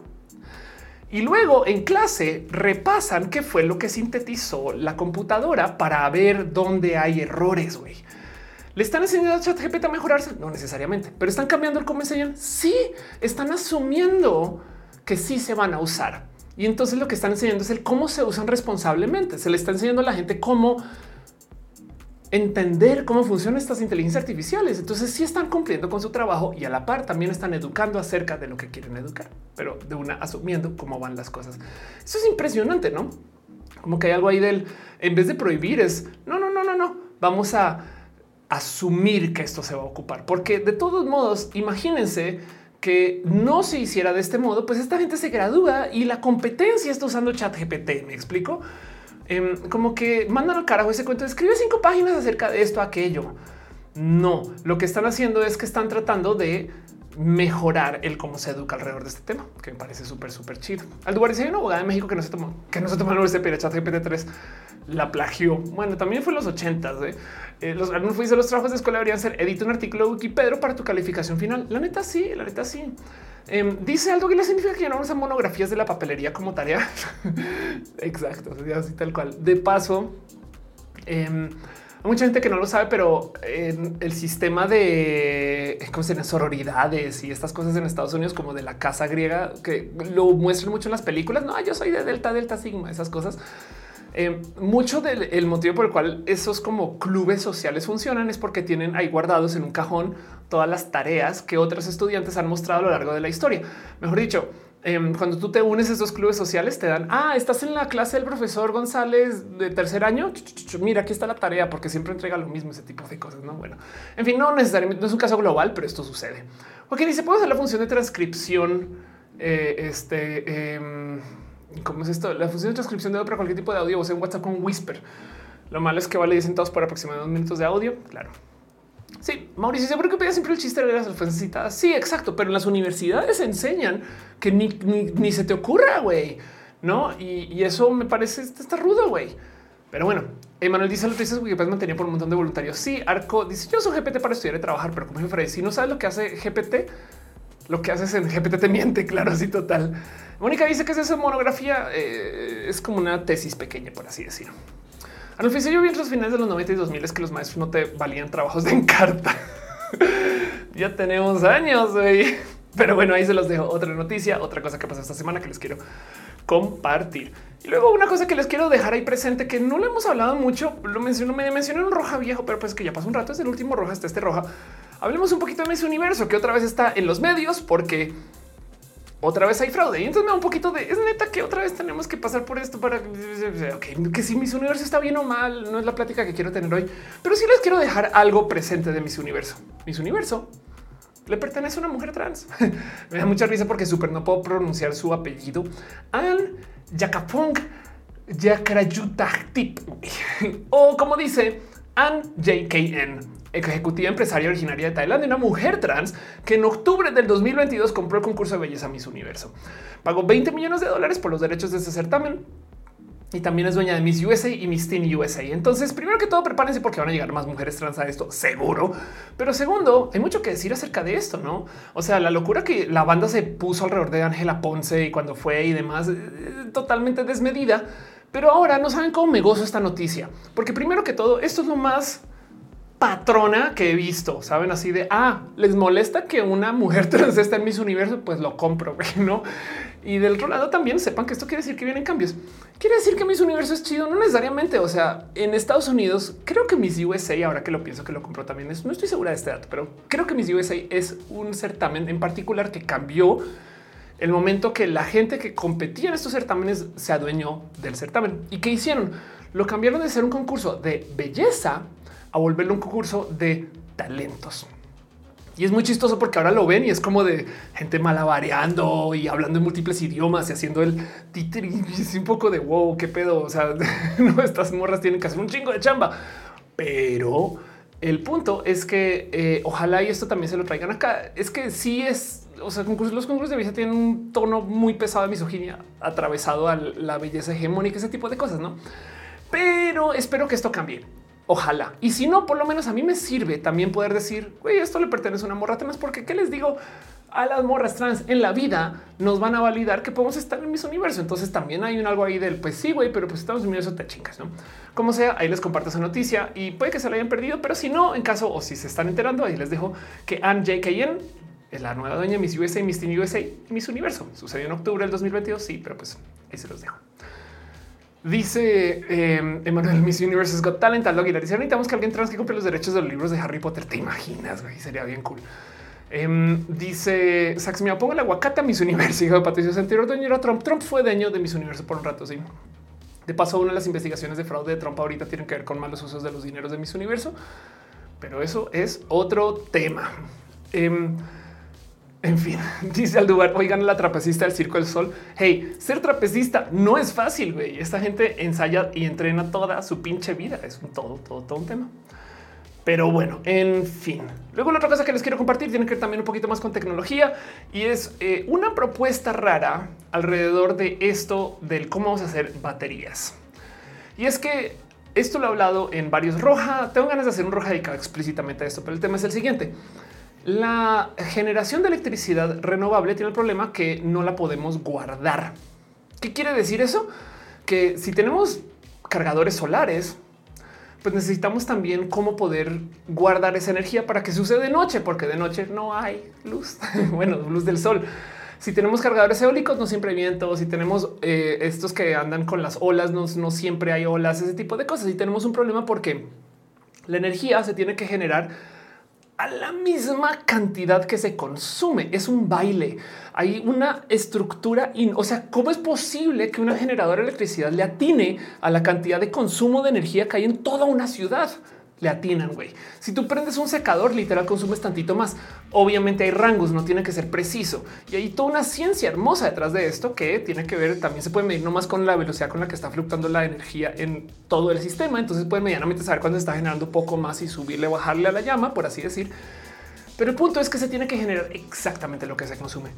y luego en clase repasan qué fue lo que sintetizó la computadora para ver dónde hay errores. ¿Le están enseñando a ChatGPT a mejorarse? No necesariamente, pero están cambiando el cómo enseñan. Sí, están asumiendo que sí se van a usar. Y entonces lo que están enseñando es el cómo se usan responsablemente. Se le está enseñando a la gente cómo entender cómo funcionan estas inteligencias artificiales. Entonces sí están cumpliendo con su trabajo y a la par también están educando acerca de lo que quieren educar, pero de una asumiendo cómo van las cosas. Eso es impresionante, ¿no? Como que hay algo ahí del, en vez de prohibir es, no, no, no, no, no, vamos a asumir que esto se va a ocupar, porque de todos modos, imagínense que no se hiciera de este modo, pues esta gente se gradúa y la competencia está usando chat GPT, me explico. Em, como que mandan al carajo ese cuento, escribe cinco páginas acerca de esto, aquello. No, lo que están haciendo es que están tratando de mejorar el cómo se educa alrededor de este tema, que me parece súper, súper chido. Al lugar hay una abogada de México que no se tomó, que no se tomó el USP, chat GPT-3 la plagió. Bueno, también fue en los ochentas. ¿eh? Eh, los alumnos de los trabajos de escuela deberían ser edita un artículo de Wikipedia para tu calificación final. La neta sí, la neta sí. Em, dice algo que le significa que ya no usan monografías de la papelería como tarea. [LAUGHS] Exacto, así tal cual. De paso, em, hay mucha gente que no lo sabe, pero en el sistema de ¿cómo se llama? sororidades y estas cosas en Estados Unidos, como de la casa griega, que lo muestran mucho en las películas. No, yo soy de Delta, Delta Sigma, esas cosas. Eh, mucho del motivo por el cual esos como clubes sociales funcionan es porque tienen ahí guardados en un cajón todas las tareas que otros estudiantes han mostrado a lo largo de la historia. Mejor dicho, em, cuando tú te unes a esos clubes sociales, te dan, ah, estás en la clase del profesor González de tercer año. Mira, aquí está la tarea, porque siempre entrega lo mismo, ese tipo de cosas. No, bueno, en fin, no necesariamente no es un caso global, pero esto sucede. Ok, dice, puedo hacer la función de transcripción. Eh, este, em, ¿Cómo es esto? La función de transcripción de para cualquier tipo de audio, o sea, en WhatsApp con Whisper. Lo malo es que vale 10 centavos por aproximadamente dos minutos de audio. Claro. Sí, Mauricio, ¿por qué pedía siempre el chiste de las ofensas citadas? Sí, exacto, pero en las universidades enseñan que ni, se te ocurra, güey. No, y, eso me parece está rudo, güey. Pero bueno, Emanuel dice lo que dices Wikipedia mantenía por un montón de voluntarios. Sí, Arco dice yo soy GPT para estudiar y trabajar, pero como jefe, si no sabes lo que hace GPT, lo que haces en GPT te miente, [LAUGHS] claro, así total. Mónica dice que es esa monografía, eh, es como una tesis pequeña, por así decirlo. Al oficio yo vi en los finales de los 90 y 2000 es que los maestros no te valían trabajos de [LAUGHS] encarta. ya tenemos años, güey. Pero bueno, ahí se los dejo. Otra noticia, otra cosa que pasó esta semana que les quiero compartir. Y luego una cosa que les quiero dejar ahí presente que no le hemos hablado mucho, lo menciono, me mencioné un roja viejo, pero pues que ya pasó un rato, es el último roja, hasta este roja. Hablemos un poquito de Miss Universo, que otra vez está en los medios porque otra vez hay fraude. Y entonces me da un poquito de es neta que otra vez tenemos que pasar por esto para que si Miss Universo está bien o mal, no es la plática que quiero tener hoy, pero sí les quiero dejar algo presente de Miss Universo. Miss Universo le pertenece a una mujer trans. [LAUGHS] me da mucha risa porque súper no puedo pronunciar su apellido. Ann Yakapong Yakrayutahtip [LAUGHS] o como dice Ann JKN ejecutiva empresaria originaria de Tailandia, una mujer trans que en octubre del 2022 compró el concurso de belleza Miss Universo. Pagó 20 millones de dólares por los derechos de ese certamen. y también es dueña de Miss USA y Miss Teen USA. Entonces, primero que todo, prepárense porque van a llegar más mujeres trans a esto, seguro. Pero segundo, hay mucho que decir acerca de esto, ¿no? O sea, la locura que la banda se puso alrededor de Ángela Ponce y cuando fue y demás, eh, totalmente desmedida. Pero ahora no saben cómo me gozo esta noticia, porque primero que todo, esto es lo más patrona que he visto. Saben así de ah, les molesta que una mujer [LAUGHS] trans esté en mis universo, pues lo compro, no? Y del otro lado también sepan que esto quiere decir que vienen cambios. Quiere decir que mis universo es chido, no necesariamente. O sea, en Estados Unidos creo que mis USA, ahora que lo pienso que lo compró también, es, no estoy segura de este dato, pero creo que mis USA es un certamen en particular que cambió el momento que la gente que competía en estos certámenes se adueñó del certamen. ¿Y qué hicieron? Lo cambiaron de ser un concurso de belleza a volverlo un concurso de talentos. Y es muy chistoso porque ahora lo ven y es como de gente malabareando y hablando en múltiples idiomas y haciendo el títer [LAUGHS] y es un poco de wow, qué pedo. O sea, [LAUGHS] estas morras tienen que hacer un chingo de chamba, pero el punto es que eh, ojalá y esto también se lo traigan acá. Es que sí es, o sea, los concursos de belleza tienen un tono muy pesado de misoginia atravesado a la belleza hegemónica, ese tipo de cosas, no? Pero espero que esto cambie. Ojalá. Y si no, por lo menos a mí me sirve también poder decir, güey, esto le pertenece a una morra trans, porque qué les digo a las morras trans en la vida nos van a validar que podemos estar en mis universo. Entonces también hay un algo ahí del pues sí, güey, pero pues estamos en universo, te chingas, no? Como sea, ahí les comparto esa noticia y puede que se la hayan perdido, pero si no, en caso o si se están enterando, ahí les dejo que Anne JKN es la nueva dueña Miss USA, Miss Teen USA y Miss Universo. Sucedió en octubre del 2022. Sí, pero pues ahí se los dejo. Dice eh, Emanuel Miss Universe Got Talent al Dice necesitamos que alguien trans que compre los derechos de los libros de Harry Potter. Te imaginas, güey, sería bien cool. Em, dice Sax, me pongo [LAUGHS] el aguacate a Miss Universe. Hijo de Patricio anterior dueño Trump. Trump fue dueño de Miss Universe por un rato. Sí. De paso, una de las investigaciones de fraude de Trump ahorita tienen que ver con malos usos de los dineros de Miss Universo, pero eso es otro tema. Em, en fin, [LAUGHS] dice Aldubar, oigan la trapecista del Circo del Sol. Hey, ser trapecista no es fácil. Esta gente ensaya y entrena toda su pinche vida. Es un todo, todo, todo un tema. Pero bueno, en fin. Luego la otra cosa que les quiero compartir tiene que ver también un poquito más con tecnología y es eh, una propuesta rara alrededor de esto del cómo vamos a hacer baterías. Y es que esto lo he hablado en varios roja. Tengo ganas de hacer un roja dedicado explícitamente a esto, pero el tema es el siguiente. La generación de electricidad renovable tiene el problema que no la podemos guardar. ¿Qué quiere decir eso? Que si tenemos cargadores solares, pues necesitamos también cómo poder guardar esa energía para que suceda de noche, porque de noche no hay luz, [LAUGHS] bueno, luz del sol. Si tenemos cargadores eólicos, no siempre hay viento. Si tenemos eh, estos que andan con las olas, no, no siempre hay olas, ese tipo de cosas. Y tenemos un problema porque la energía se tiene que generar a la misma cantidad que se consume. Es un baile. Hay una estructura. o sea, ¿cómo es posible que una generadora de electricidad le atine a la cantidad de consumo de energía que hay en toda una ciudad? Le atinan, güey. Si tú prendes un secador, literal consumes tantito más. Obviamente hay rangos, no tiene que ser preciso. Y hay toda una ciencia hermosa detrás de esto que tiene que ver, también se puede medir nomás con la velocidad con la que está fluctuando la energía en todo el sistema. Entonces puede medianamente saber cuándo está generando poco más y subirle bajarle a la llama, por así decir. Pero el punto es que se tiene que generar exactamente lo que se consume.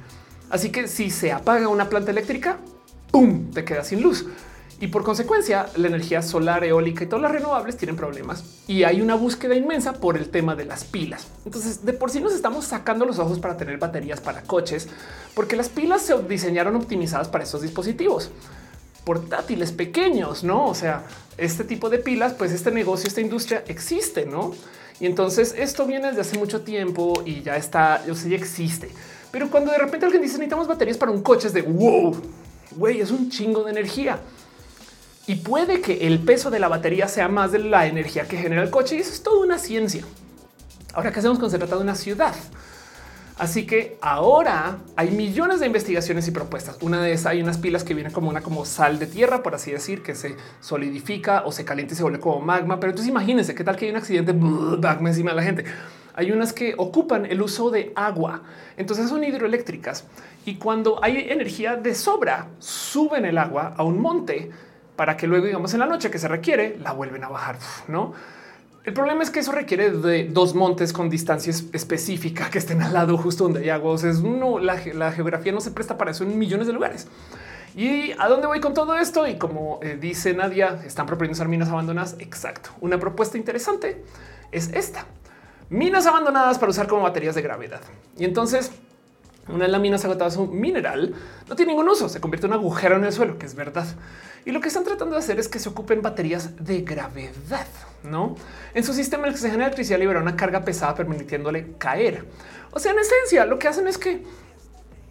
Así que si se apaga una planta eléctrica, ¡pum! te queda sin luz. Y por consecuencia, la energía solar, eólica y todas las renovables tienen problemas y hay una búsqueda inmensa por el tema de las pilas. Entonces, de por sí nos estamos sacando los ojos para tener baterías para coches, porque las pilas se diseñaron optimizadas para estos dispositivos portátiles pequeños, no? O sea, este tipo de pilas, pues este negocio, esta industria existe, no? Y entonces esto viene desde hace mucho tiempo y ya está, yo sé, ya existe. Pero cuando de repente alguien dice necesitamos baterías para un coche, es de wow, güey, es un chingo de energía y puede que el peso de la batería sea más de la energía que genera el coche. Y eso es toda una ciencia. Ahora, ¿qué hacemos con se trata de una ciudad? Así que ahora hay millones de investigaciones y propuestas. Una de esas hay unas pilas que vienen como una como sal de tierra, por así decir, que se solidifica o se calienta y se vuelve como magma. Pero entonces imagínense qué tal que hay un accidente magma encima de la gente. Hay unas que ocupan el uso de agua, entonces son hidroeléctricas y cuando hay energía de sobra, suben el agua a un monte para que luego, digamos, en la noche que se requiere, la vuelven a bajar, ¿no? El problema es que eso requiere de dos montes con distancia específica que estén al lado justo donde hay agua. O sea, no, la, la, geografía no se presta para eso en millones de lugares. ¿Y a dónde voy con todo esto? Y como eh, dice Nadia, están proponiendo usar minas abandonadas. Exacto. Una propuesta interesante es esta. Minas abandonadas para usar como baterías de gravedad. Y entonces una de las minas agotadas un mineral no tiene ningún uso, se convierte en un agujero en el suelo, que es verdad. Y lo que están tratando de hacer es que se ocupen baterías de gravedad, no en su sistema el que se genera electricidad libera una carga pesada permitiéndole caer. O sea, en esencia, lo que hacen es que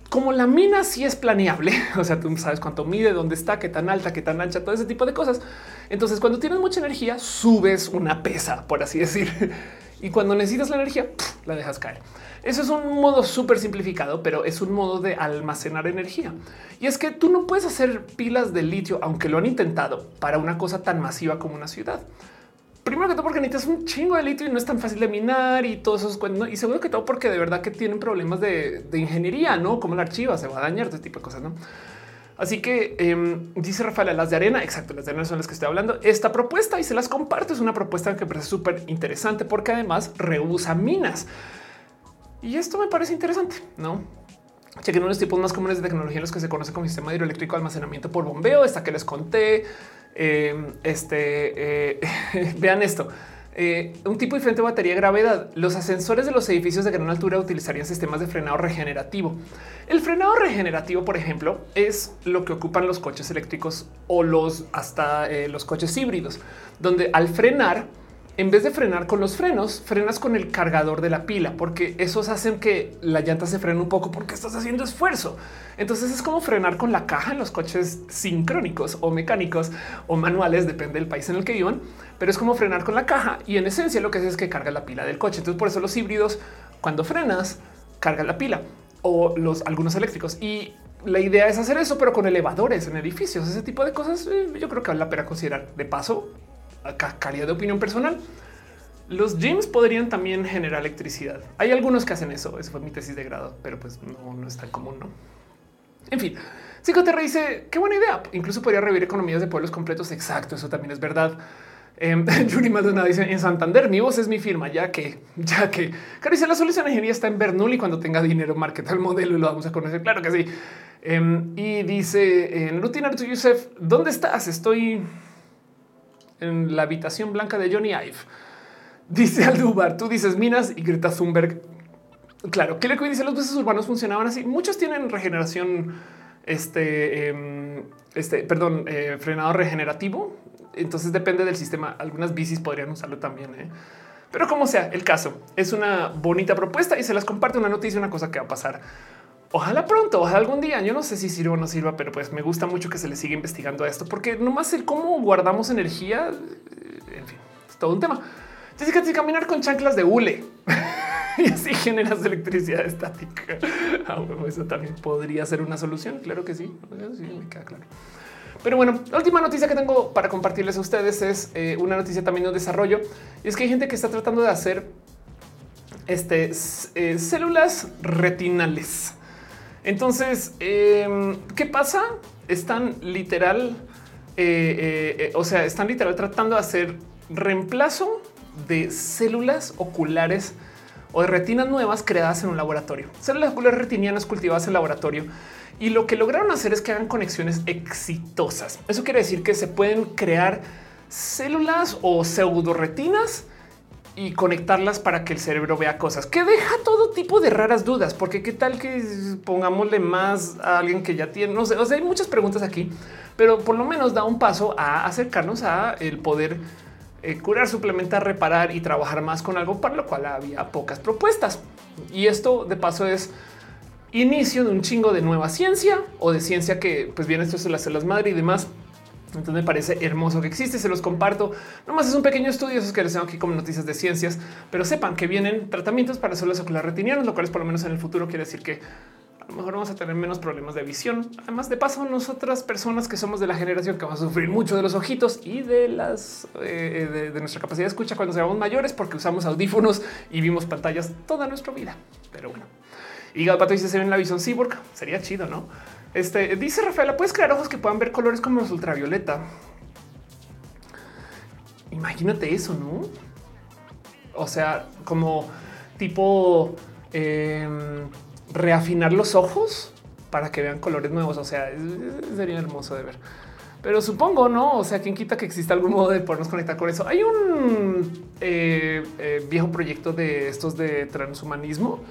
como la mina sí es planeable, [LAUGHS] o sea, tú sabes cuánto mide, dónde está, qué tan alta, qué tan ancha, todo ese tipo de cosas. Entonces, cuando tienes mucha energía, subes una pesa, por así decir, [LAUGHS] y cuando necesitas la energía, la dejas caer. Eso es un modo súper simplificado, pero es un modo de almacenar energía. Y es que tú no puedes hacer pilas de litio, aunque lo han intentado, para una cosa tan masiva como una ciudad. Primero que todo porque necesitas un chingo de litio y no es tan fácil de minar y todos esos cuentos. Y segundo que todo porque de verdad que tienen problemas de, ingeniería, no como la archiva se va a dañar, este tipo de cosas, no? Así que em, dice Rafael, las de arena, exacto, las de arena son las que estoy hablando. Esta propuesta y se las comparto es una propuesta que parece súper interesante porque además reusa minas. Y esto me parece interesante, ¿no? Chequen unos tipos más comunes de tecnología en los que se conoce como sistema hidroeléctrico de almacenamiento por bombeo, esta que les conté. Eh, este, eh, [LAUGHS] vean esto. Eh, un tipo diferente de batería de gravedad. Los ascensores de los edificios de gran altura utilizarían sistemas de frenado regenerativo. El frenado regenerativo, por ejemplo, es lo que ocupan los coches eléctricos o los hasta los coches híbridos, donde al frenar en vez de frenar con los frenos, frenas con el cargador de la pila, porque esos hacen que la llanta se frene un poco porque estás haciendo esfuerzo. Entonces es como frenar con la caja en los coches sincrónicos o mecánicos o manuales, depende del país en el que vivan, pero es como frenar con la caja y en esencia lo que hace es que carga la pila del coche. Entonces por eso los híbridos, cuando frenas, cargan la pila o los algunos eléctricos y la idea es hacer eso, pero con elevadores en edificios, ese tipo de cosas. Eh, yo creo que vale la pena considerar de paso calidad de opinión personal. Los gyms podrían también generar electricidad. Hay algunos que hacen eso. Eso fue mi tesis de grado, pero pues no, no es tan común. No, en fin, Psicoterra dice qué buena idea. Incluso podría revivir economías de pueblos completos. Exacto. Eso también es verdad. Eh, [LAUGHS] Yuri Maldonado dice en Santander, mi voz es mi firma, ya que, ya que dice la solución ingeniería está en Bernoulli cuando tenga dinero, marketa el modelo y lo vamos a conocer. Claro que sí. Em, y dice en Rutina Yusef, ¿dónde estás? Estoy en la habitación blanca de Johnny Ive. Dice Aldubar, tú dices minas y Greta Thunberg. Claro, que le dice los buses urbanos funcionaban así. Muchos tienen regeneración, este, em, este, perdón, eh, frenado regenerativo. Entonces depende del sistema. Algunas bicis podrían usarlo también. ¿eh? Pero como sea, el caso es una bonita propuesta y se las comparte una noticia, una cosa que va a pasar Ojalá pronto, ojalá algún día. Yo no sé si sirva o no sirva, pero pues me gusta mucho que se le siga investigando esto, porque nomás el cómo guardamos energía, eh, en fin, es todo un tema. Jessica, que caminar con chanclas de hule [LAUGHS] y así generas electricidad estática. Ah, eso también podría ser una solución. Claro que sí. sí me queda claro. Pero bueno, la última noticia que tengo para compartirles a ustedes es eh, una noticia también de desarrollo. Y es que hay gente que está tratando de hacer este, eh, células retinales. Entonces, em, ¿qué pasa? Están literal, eh, eh, eh, o sea, están literal tratando de hacer reemplazo de células oculares o de retinas nuevas creadas en un laboratorio. Células oculares retinianas cultivadas en laboratorio. Y lo que lograron hacer es que hagan conexiones exitosas. Eso quiere decir que se pueden crear células o pseudo retinas y conectarlas para que el cerebro vea cosas que deja todo tipo de raras dudas, porque qué tal que pongámosle más a alguien que ya tiene, no sé, o sea, hay muchas preguntas aquí, pero por lo menos da un paso a acercarnos a el poder eh, curar, suplementar, reparar y trabajar más con algo para lo cual había pocas propuestas. Y esto de paso es inicio de un chingo de nueva ciencia o de ciencia que pues viene esto de las células madre y demás entonces me parece hermoso que existe, se los comparto. Nomás es un pequeño estudio, esos que les tengo aquí como noticias de ciencias, pero sepan que vienen tratamientos para células oculares retinianas, lo cual es por lo menos en el futuro quiere decir que a lo mejor vamos a tener menos problemas de visión. Además de paso, nosotras personas que somos de la generación que vamos a sufrir mucho de los ojitos y de las eh, de, nuestra capacidad de escucha cuando seamos mayores, porque usamos audífonos y vimos pantallas toda nuestra vida. Pero bueno, y Pato dice se ve en la visión cyborg. Sería chido, no? Este dice Rafaela, puedes crear ojos que puedan ver colores como los ultravioleta. Imagínate eso, no? O sea, como tipo em, reafinar los ojos para que vean colores nuevos. O sea, sería hermoso de ver. Pero supongo, ¿no? O sea, quien quita que exista algún modo de podernos conectar con eso. Hay un eh, eh, viejo proyecto de estos de transhumanismo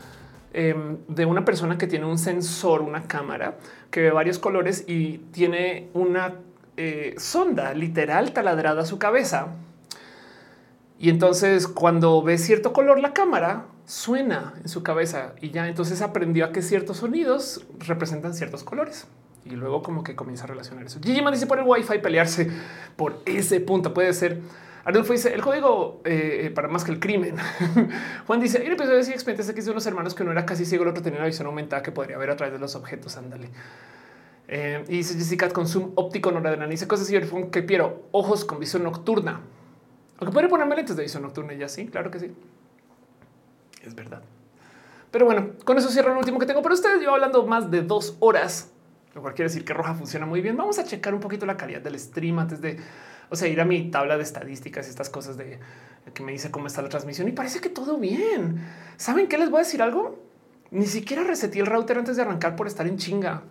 em, de una persona que tiene un sensor, una cámara que ve varios colores y tiene una eh, sonda literal taladrada a su cabeza. Y entonces cuando ve cierto color la cámara suena en su cabeza y ya entonces aprendió a que ciertos sonidos representan ciertos colores y luego como que comienza a relacionar eso. Gigi dice por el wifi pelearse por ese punto. Puede ser. Arnulfo dice el código eh, eh, para más que el crimen. [LAUGHS] Juan dice hay un episodio de expedientes X de unos hermanos que uno era casi ciego, el otro tenía una visión aumentada que podría ver a través de los objetos. Ándale. Eh, y dice Jessica con zoom óptico noradrenalina. Dice cosas y que quiero ojos con visión nocturna. Aunque podría ponerme lentes de visión nocturna ya sí, claro que sí. Es verdad. Pero bueno, con eso cierro lo último que tengo para ustedes. Yo hablando más de dos horas lo cual quiere decir que Roja funciona muy bien. Vamos a checar un poquito la calidad del stream antes de, o sea, ir a mi tabla de estadísticas y estas cosas de que me dice cómo está la transmisión y parece que todo bien. ¿Saben qué les voy a decir algo? Ni siquiera reseté el router antes de arrancar por estar en chinga.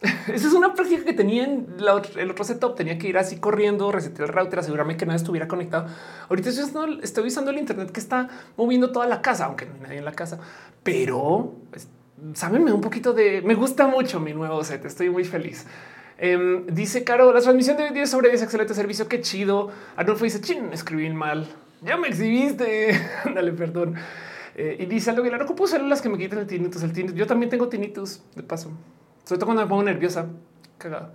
[LAUGHS] Esa es una práctica que tenía en el otro setup. Tenía que ir así corriendo, resetear el router, asegurarme que nada estuviera conectado. Ahorita estoy usando, el Internet que está moviendo toda la casa, aunque no hay nadie en la casa, pero pues, saben, un poquito de me gusta mucho mi nuevo set. Estoy muy feliz. Em, dice Caro, la transmisión de 10 sobre 10, excelente servicio. Qué chido. Arnulfo dice chin, escribí mal. Ya me exhibiste. [LAUGHS] Dale, perdón. Eh, y dice algo que ocupo células que me quiten el tinnitus. El tinnitus. Yo también tengo tinnitus de paso, sobre todo cuando me pongo nerviosa. Cagado.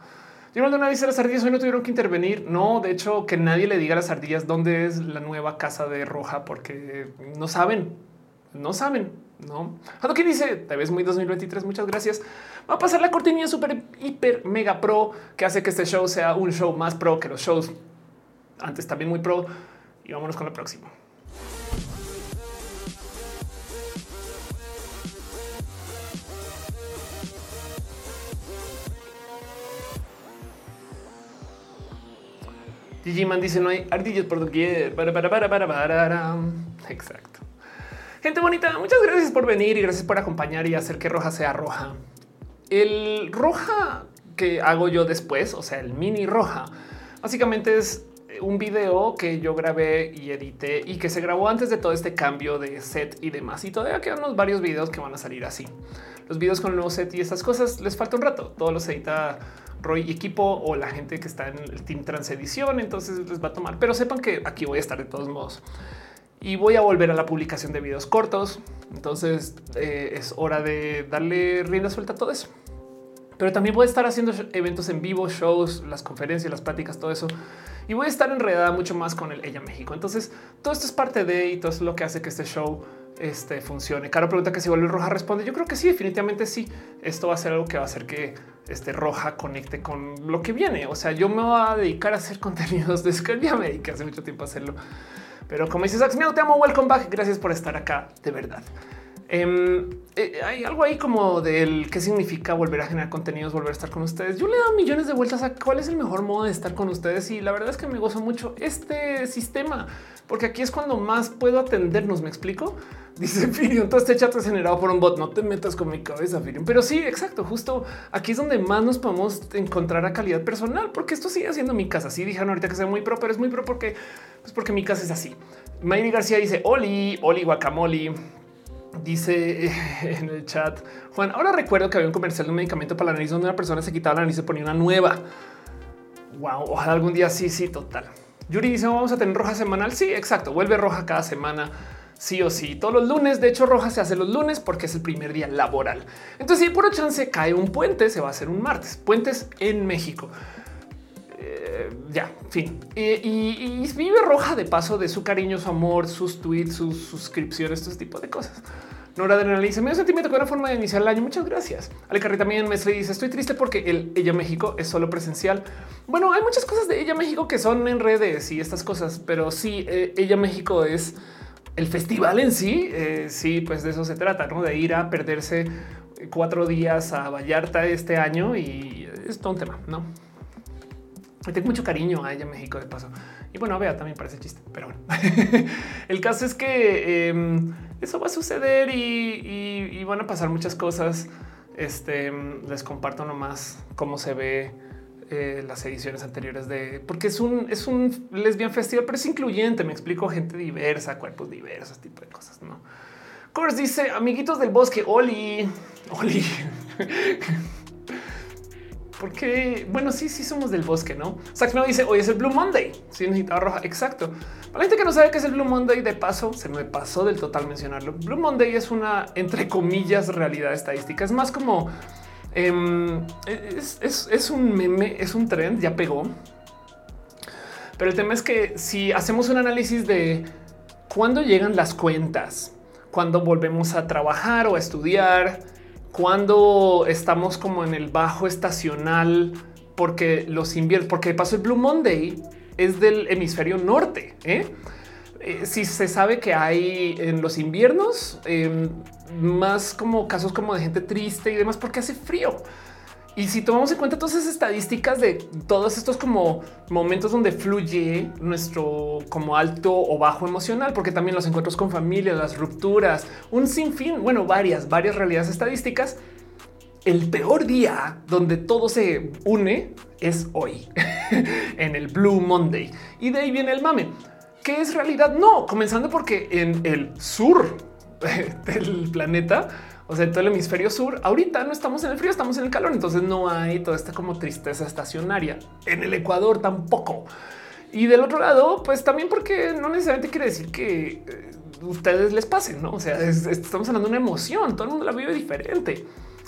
Yo no una vez las ardillas hoy no tuvieron que intervenir. No, de hecho, que nadie le diga a las ardillas dónde es la nueva casa de Roja porque no saben, no saben. No, lo que dice te ves muy 2023. Muchas gracias. Va a pasar la cortinilla super hiper mega pro que hace que este show sea un show más pro que los shows antes también muy pro. Y vámonos con la próxima. Digiman dice no hay ardillas por doquier. Para, para, para, para, para. Exacto. Gente bonita, muchas gracias por venir y gracias por acompañar y hacer que roja sea roja. El roja que hago yo después, o sea, el mini roja, básicamente es un video que yo grabé y edité y que se grabó antes de todo este cambio de set y demás. Y todavía quedan unos varios videos que van a salir así. Los videos con el nuevo set y estas cosas les falta un rato. Todos los edita Roy y equipo o la gente que está en el team trans edición. Entonces les va a tomar, pero sepan que aquí voy a estar de todos modos y voy a volver a la publicación de videos cortos. Entonces eh, es hora de darle rienda suelta a todo eso. Pero también voy a estar haciendo eventos en vivo, shows, las conferencias, las pláticas, todo eso. Y voy a estar enredada mucho más con el Ella México. Entonces todo esto es parte de y todo es lo que hace que este show este, funcione. Caro pregunta que si vuelve roja responde. Yo creo que sí, definitivamente sí. Esto va a ser algo que va a hacer que este roja conecte con lo que viene. O sea, yo me voy a dedicar a hacer [LAUGHS] contenidos de Skype. me dediqué hace mucho tiempo hacerlo. Pero como dices, Axmiao, te amo, welcome back. Gracias por estar acá, de verdad. Em, eh, hay algo ahí como del qué significa volver a generar contenidos, volver a estar con ustedes. Yo le he dado millones de vueltas a cuál es el mejor modo de estar con ustedes y la verdad es que me gozo mucho este sistema, porque aquí es cuando más puedo atendernos. Me explico. [LAUGHS] Dice Firion, todo este chat es generado por un bot. No te metas con mi cabeza, Firion. Pero sí, exacto. Justo aquí es donde más nos podemos encontrar a calidad personal, porque esto sigue siendo mi casa. Sí, dijeron ahorita que sea muy pro, pero es muy pro porque, pues porque mi casa es así. Mayri García dice Oli, Oli guacamole. Dice [LAUGHS] en el chat Juan. Ahora recuerdo que había un comercial de un medicamento para la nariz donde una persona se quitaba la nariz y se ponía una nueva. Wow, ojalá algún día sí, sí, total. Yuri dice vamos a tener roja semanal. Sí, exacto. Vuelve roja cada semana sí o sí. Todos los lunes, de hecho, roja se hace los lunes porque es el primer día laboral. Entonces, si por chance cae un puente, se va a hacer un martes. Puentes en México. Eh, ya, fin. y, vive roja de paso de su cariño, su amor, sus tweets, sus suscripciones, este tipo de cosas. Nora de dice medio sentimiento que una forma de iniciar el año. Muchas gracias. Ale Carri también me dice estoy triste porque el Ella México es solo presencial. Bueno, hay muchas cosas de Ella México que son en redes y estas cosas, pero sí, eh, Ella México es el festival en sí, eh, sí, pues de eso se trata, ¿no? De ir a perderse cuatro días a Vallarta este año y es todo un tema, ¿no? Tengo mucho cariño a ella México de paso. Y bueno, vea, también parece chiste, pero bueno. [LAUGHS] el caso es que em, eso va a suceder y, van a pasar muchas cosas. Este les comparto nomás cómo se ve eh, las ediciones anteriores de porque es un es un lesbian festival, pero es incluyente. Me explico gente diversa, cuerpos diversos, tipo de cosas. No, Course dice amiguitos del bosque. Oli, Oli. [LAUGHS] Porque, bueno, sí, sí somos del bosque, ¿no? Sax me dice, hoy es el Blue Monday. Sí, necesitaba roja. Exacto. Para la gente que no sabe qué es el Blue Monday, de paso, se me pasó del total mencionarlo. Blue Monday es una, entre comillas, realidad estadística. Es más como... Em, es, un meme, es un trend, ya pegó. Pero el tema es que si hacemos un análisis de cuándo llegan las cuentas, cuando volvemos a trabajar o a estudiar, cuando estamos como en el bajo estacional, porque los inviernos, porque pasó el Blue Monday es del hemisferio norte. ¿eh? Eh, si se sabe que hay en los inviernos em, más como casos como de gente triste y demás, porque hace frío. Y si tomamos en cuenta todas esas estadísticas de todos estos como momentos donde fluye nuestro como alto o bajo emocional, porque también los encuentros con familia, las rupturas, un sinfín, bueno, varias, varias realidades estadísticas. El peor día donde todo se une es hoy, [LAUGHS] en el Blue Monday. Y de ahí viene el mame. ¿Qué es realidad? No, comenzando porque en el sur [LAUGHS] del planeta o sea, todo el hemisferio sur, ahorita no estamos en el frío, estamos en el calor. Entonces no hay toda esta como tristeza estacionaria. En el Ecuador tampoco. Y del otro lado, pues también porque no necesariamente quiere decir que eh, ustedes les pasen, ¿no? O sea, estamos hablando de una emoción, todo el mundo la vive diferente.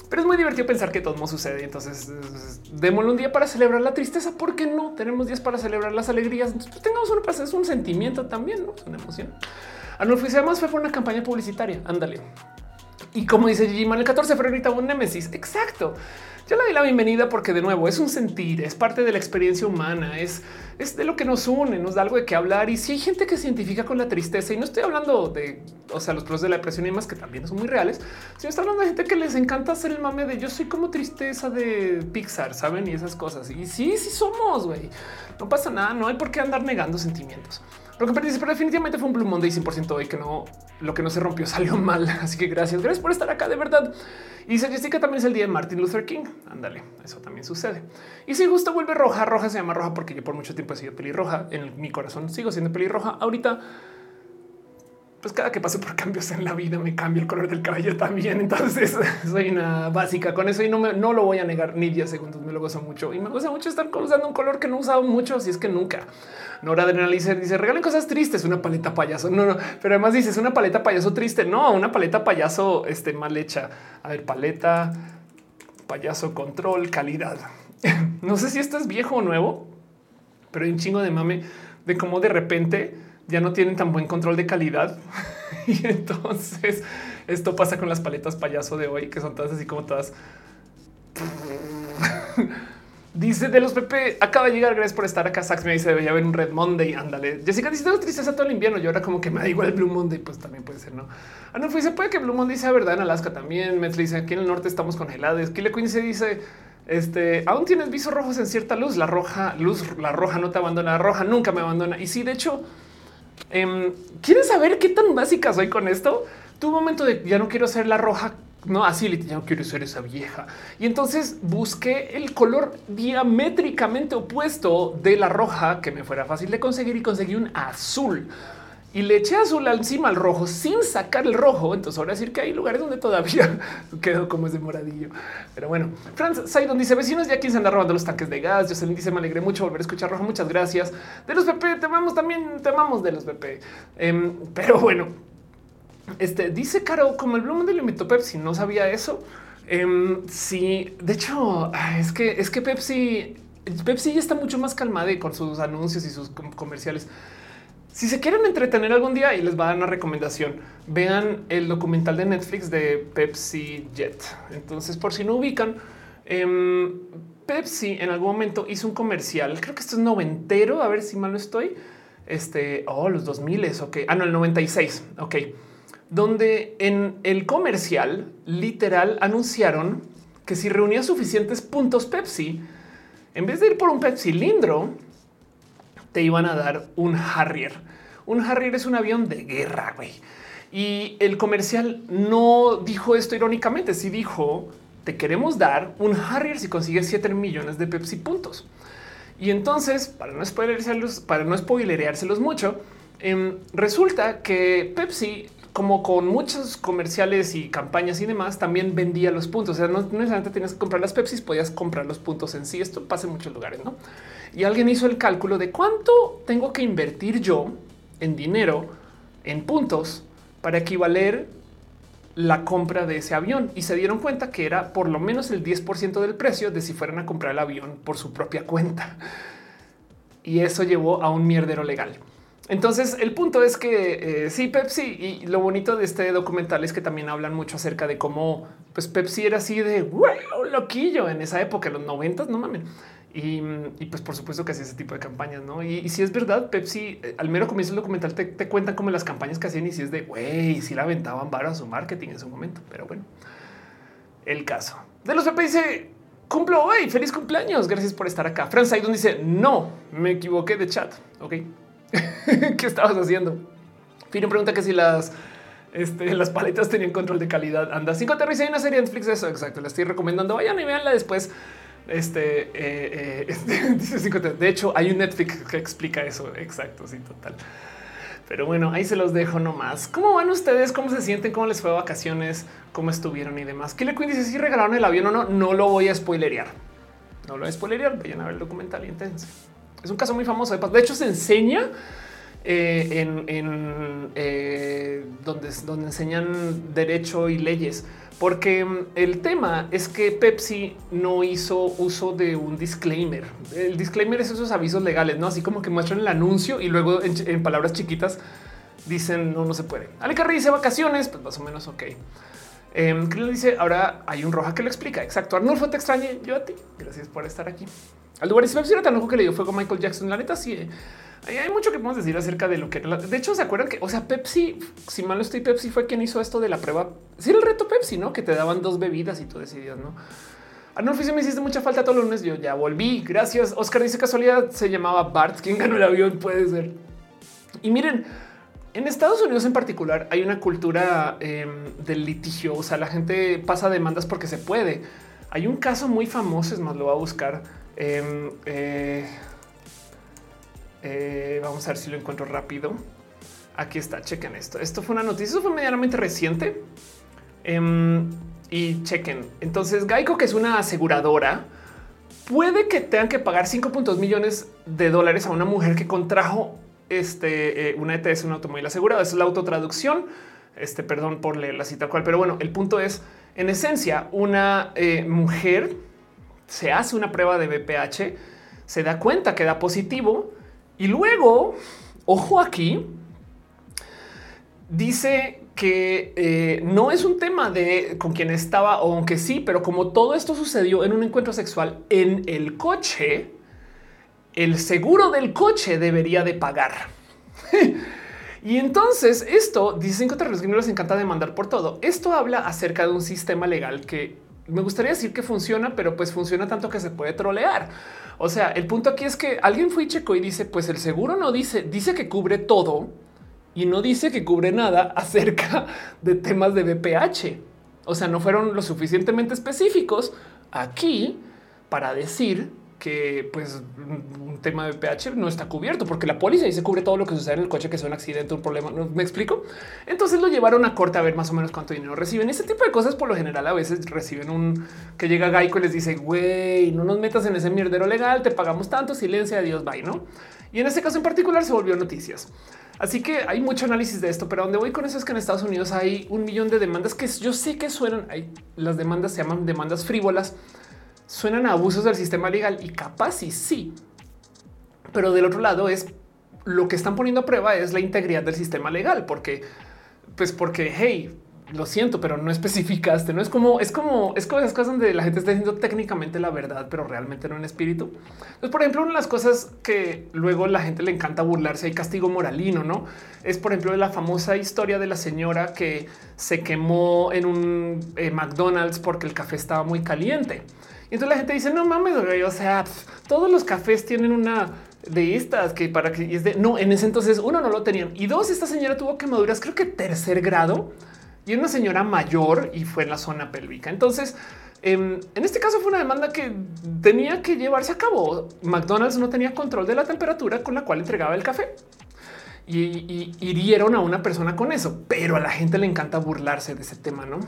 Pero es muy divertido pensar que todo no sucede. Entonces, démosle un día para celebrar la tristeza. ¿Por qué no? Tenemos días para celebrar las alegrías. Pues, tengamos una paz, es un sentimiento también, ¿no? Es una emoción. Arnulfo además fue por una campaña publicitaria. Ándale. Y como dice Gigi el 14 de febrero un Némesis. Exacto. Yo le doy la bienvenida porque de nuevo es un sentir, es parte de la experiencia humana, es, es de lo que nos une, nos da algo de qué hablar. Y si hay gente que se identifica con la tristeza, y no estoy hablando de, o sea, los pros de la depresión y más que también son muy reales, sino estoy hablando de gente que les encanta hacer el mame de yo soy como tristeza de Pixar, saben? Y esas cosas. Y sí, sí somos, güey. No pasa nada, no hay por qué andar negando sentimientos. Lo que dice, pero definitivamente fue un Blue Monday 100% hoy que no, lo que no se rompió [LAUGHS] salió mal. Así que gracias, gracias por estar acá de verdad. Y se Jessica también es el día de Martin Luther King. Ándale, eso también sucede. Y si justo vuelve roja, roja se llama roja porque yo por mucho tiempo he sido pelirroja. En mi corazón sigo siendo pelirroja. Ahorita pues cada que paso por cambios en la vida me cambia el color del cabello también. Entonces [LAUGHS] soy una básica con eso y no, me, no lo voy a negar ni 10 segundos. Me lo gozo mucho y me gusta mucho estar usando un color que no he usado mucho. Así es que nunca. Nora Adrenalice dice regalen cosas tristes, una paleta payaso. No, no, pero además dices una paleta payaso triste. No, una paleta payaso este, mal hecha. A ver, paleta payaso control calidad. [LAUGHS] no sé si esto es viejo o nuevo, pero hay un chingo de mame de cómo de repente ya no tienen tan buen control de calidad. [LAUGHS] y entonces esto pasa con las paletas payaso de hoy, que son todas así como todas. [LAUGHS] Dice de los Pepe, acaba de llegar, gracias por estar acá. Sax me dice, debería haber un Red Monday, ándale. Jessica dice, tengo tristeza todo el invierno, yo ahora como que me da igual el Blue Monday, pues también puede ser, ¿no? Ah, no, se puede que Blue Monday sea verdad en Alaska también. Me dice, aquí en el norte estamos congelados. Kile Queen se dice, este, aún tienes visos rojos en cierta luz, la roja, luz, la roja no te abandona, la roja nunca me abandona. Y sí, de hecho, Eh, ¿Quieres saber qué tan básica soy con esto? Tu momento de ya no quiero ser la roja. No, así ya no quiero ser esa vieja. Y entonces busqué el color diamétricamente opuesto de la roja que me fuera fácil de conseguir y conseguí un azul y le eché azul encima al rojo sin sacar el rojo. Entonces ahora decir que hay lugares donde todavía [LAUGHS] quedó como ese moradillo. Pero bueno, Franz Saidon dice vecinos ya quien se anda robando los tanques de gas. Jocelyn dice me alegré mucho volver a escuchar rojo. Muchas gracias. De los PP te amamos también, te amamos de los PP. Em, pero bueno, este dice Caro como el Blue Monday le invitó Pepsi. No sabía eso. Um, sí, de hecho, es que es que Pepsi, Pepsi ya está mucho más calmada con sus anuncios y sus comerciales. Si se quieren entretener algún día y les va a dar una recomendación, vean el documental de Netflix de Pepsi Jet. Entonces, por si no ubican, em, Pepsi en algún momento hizo un comercial. Creo que esto es noventero. A ver si mal no estoy. Este, oh, los 2000 es ok. Ah, no, el 96. Ok, donde en el comercial literal anunciaron que si reunía suficientes puntos Pepsi, en vez de ir por un Pepsi cilindro, te iban a dar un Harrier. Un Harrier es un avión de guerra, güey. Y el comercial no dijo esto irónicamente, sí dijo te queremos dar un Harrier si consigues 7 millones de Pepsi puntos. Y entonces, para no spoilerárselos, para no spoilereárselos mucho, em, resulta que Pepsi como con muchos comerciales y campañas y demás, también vendía los puntos. O sea, no, necesariamente tenías que comprar las Pepsi, podías comprar los puntos en sí. Esto pasa en muchos lugares, ¿no? Y alguien hizo el cálculo de cuánto tengo que invertir yo en dinero, en puntos, para equivaler la compra de ese avión. Y se dieron cuenta que era por lo menos el 10% del precio de si fueran a comprar el avión por su propia cuenta. Y eso llevó a un mierdero legal. Entonces, el punto es que eh, sí, Pepsi y lo bonito de este documental es que también hablan mucho acerca de cómo pues Pepsi era así de un loquillo en esa época, en los noventas, no mames. Y, pues por supuesto que hacía ese tipo de campañas, ¿no? Y, si es verdad, Pepsi, eh, al mero comienzo del documental te, cuentan como las campañas que hacían y si es de, güey, si la aventaban para su marketing en su momento. Pero bueno, el caso. De los Pepe dice, cumplo hoy, feliz cumpleaños, gracias por estar acá. Franz Saidon dice, no, me equivoqué de chat, ok. [LAUGHS] ¿Qué estabas haciendo? Fino pregunta que si las, este, las paletas tenían control de calidad. Anda, cinco aterriza hay una serie de Netflix eso. Exacto. La estoy recomendando. Vayan y veanla después. Este, eh, eh, [LAUGHS] este dice cinco. De hecho, hay un Netflix que explica eso. Exacto. Sí, total. Pero bueno, ahí se los dejo nomás. ¿Cómo van ustedes? ¿Cómo se sienten? ¿Cómo les fue vacaciones? ¿Cómo estuvieron y demás? Killer Queen dice si regalaron el avión o no. No lo voy a spoilerear. No lo voy a spoilerear. Vayan a ver el documental intenso. Es un caso muy famoso. De hecho, se enseña eh, en, eh, donde, donde enseñan derecho y leyes, porque mm, el tema es que Pepsi no hizo uso de un disclaimer. El disclaimer es esos avisos legales, no así como que muestran el anuncio y luego en, palabras chiquitas dicen no, no se puede. Ale dice vacaciones, pues más o menos ok. Eh, dice ahora hay un roja que lo explica. Exacto. Arnulfo te extrañe. Yo a ti. Gracias por estar aquí. Al lugar Pepsi era tan loco que le dio fuego a Michael Jackson. La neta, sí. Eh. Hay mucho que podemos decir acerca de lo que de hecho se acuerdan que, o sea, Pepsi, si mal no estoy, Pepsi fue quien hizo esto de la prueba. Sí, el reto Pepsi, no que te daban dos bebidas y tú decidías, no? Arnulfo me hiciste mucha falta todos los lunes. Yo ya volví. Gracias. Oscar dice casualidad se llamaba Bart. ¿Quién ganó el avión? Puede ser. Y miren, en Estados Unidos en particular hay una cultura em, del litigio. O sea, la gente pasa demandas porque se puede. Hay un caso muy famoso, es más, lo voy a buscar Em, eh, eh, vamos a ver si lo encuentro rápido. Aquí está, chequen esto. Esto fue una noticia, eso fue medianamente reciente. Em, y chequen. Entonces, Geico, que es una aseguradora, puede que tengan que pagar 5.2 millones de dólares a una mujer que contrajo este, eh, una ETS, un automóvil asegurado. Es la autotraducción. Este, perdón por leer la cita cual, pero bueno, el punto es, en esencia, una mujer se hace una prueba de BPH, se da cuenta que da positivo y luego, ojo aquí, dice que eh, no es un tema de con quien estaba, aunque sí, pero como todo esto sucedió en un encuentro sexual en el coche, el seguro del coche debería de pagar. [LAUGHS] y entonces esto, dicen que no les encanta demandar por todo. Esto habla acerca de un sistema legal que me gustaría decir que funciona, pero pues funciona tanto que se puede trolear. O sea, el punto aquí es que alguien fue y checo y dice, pues el seguro no dice, dice que cubre todo y no dice que cubre nada [LAUGHS] acerca de temas de BPH. O sea, no fueron lo suficientemente específicos aquí para decir que pues un tema de PH no está cubierto porque la póliza se cubre todo lo que sucede en el coche que es un accidente, un problema. ¿Me explico? Entonces lo llevaron a corte a ver más o menos cuánto dinero reciben. Este tipo de cosas por lo general a veces reciben un que llega Gaico y les dice güey, no nos metas en ese mierdero legal, te pagamos tanto, silencio, adiós, bye, no? Y en este caso en particular se volvió noticias. Así que hay mucho análisis de esto, pero donde voy con eso es que en Estados Unidos hay un millón de demandas que yo sé que suenan. Hay, las demandas se llaman demandas frívolas suenan a abusos del sistema legal y capaz y sí. Pero del otro lado es lo que están poniendo a prueba es la integridad del sistema legal, porque pues porque hey, lo siento, pero no especificaste. No es como es como es como esas cosas donde la gente está diciendo técnicamente la verdad, pero realmente no en espíritu. Entonces, por ejemplo, una de las cosas que luego la gente le encanta burlarse hay castigo moralino, no es, por ejemplo, la famosa historia de la señora que se quemó en un eh, McDonald's porque el café estaba muy caliente. Y entonces la gente dice, no mames, o sea, todos los cafés tienen una de estas que para que es de no, en ese entonces uno no lo tenían y dos, esta señora tuvo quemaduras, creo que tercer grado y una señora mayor y fue en la zona pélvica. Entonces, Em, en este caso fue una demanda que tenía que llevarse a cabo. McDonald's no tenía control de la temperatura con la cual entregaba el café y, hirieron a una persona con eso, pero a la gente le encanta burlarse de ese tema. No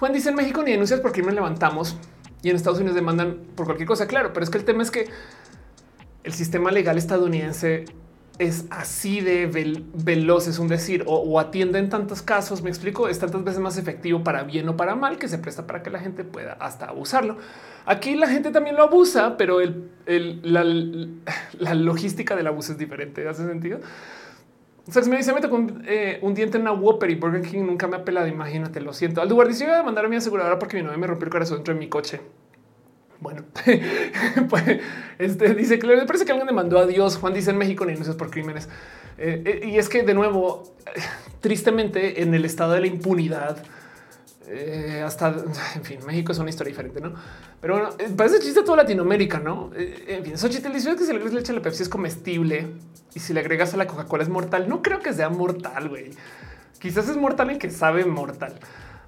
Juan dice en México ni denuncias por crimen levantamos y en Estados Unidos demandan por cualquier cosa. Claro, pero es que el tema es que el sistema legal estadounidense es así de veloz, es un decir, o, atiende en tantos casos, me explico, es tantas veces más efectivo para bien o para mal que se presta para que la gente pueda hasta abusarlo. Aquí la gente también lo abusa, pero la, logística del abuso es diferente. ¿Hace sentido? O sea, me dice, me tocó un, diente en una Whopper y Burger King nunca me ha pelado. Imagínate, lo siento. Al lugar dice, iba a mandar a mi aseguradora porque mi novia me rompió el corazón dentro de mi coche. Bueno, [LAUGHS] pues este dice que le parece que alguien demandó a Dios. Juan dice en México denuncias por crímenes. Eh, eh, y es que de nuevo, [SIGHS] tristemente, en el estado de la impunidad, eh, hasta [SIGHS] en fin, México es una historia diferente, no? Pero bueno, parece chiste toda Latinoamérica, no? en fin, eso chiste dice que si le leche a la Pepsi es comestible y si le agregas a la Coca-Cola es mortal. No creo que sea mortal, güey. Quizás es mortal en que sabe mortal.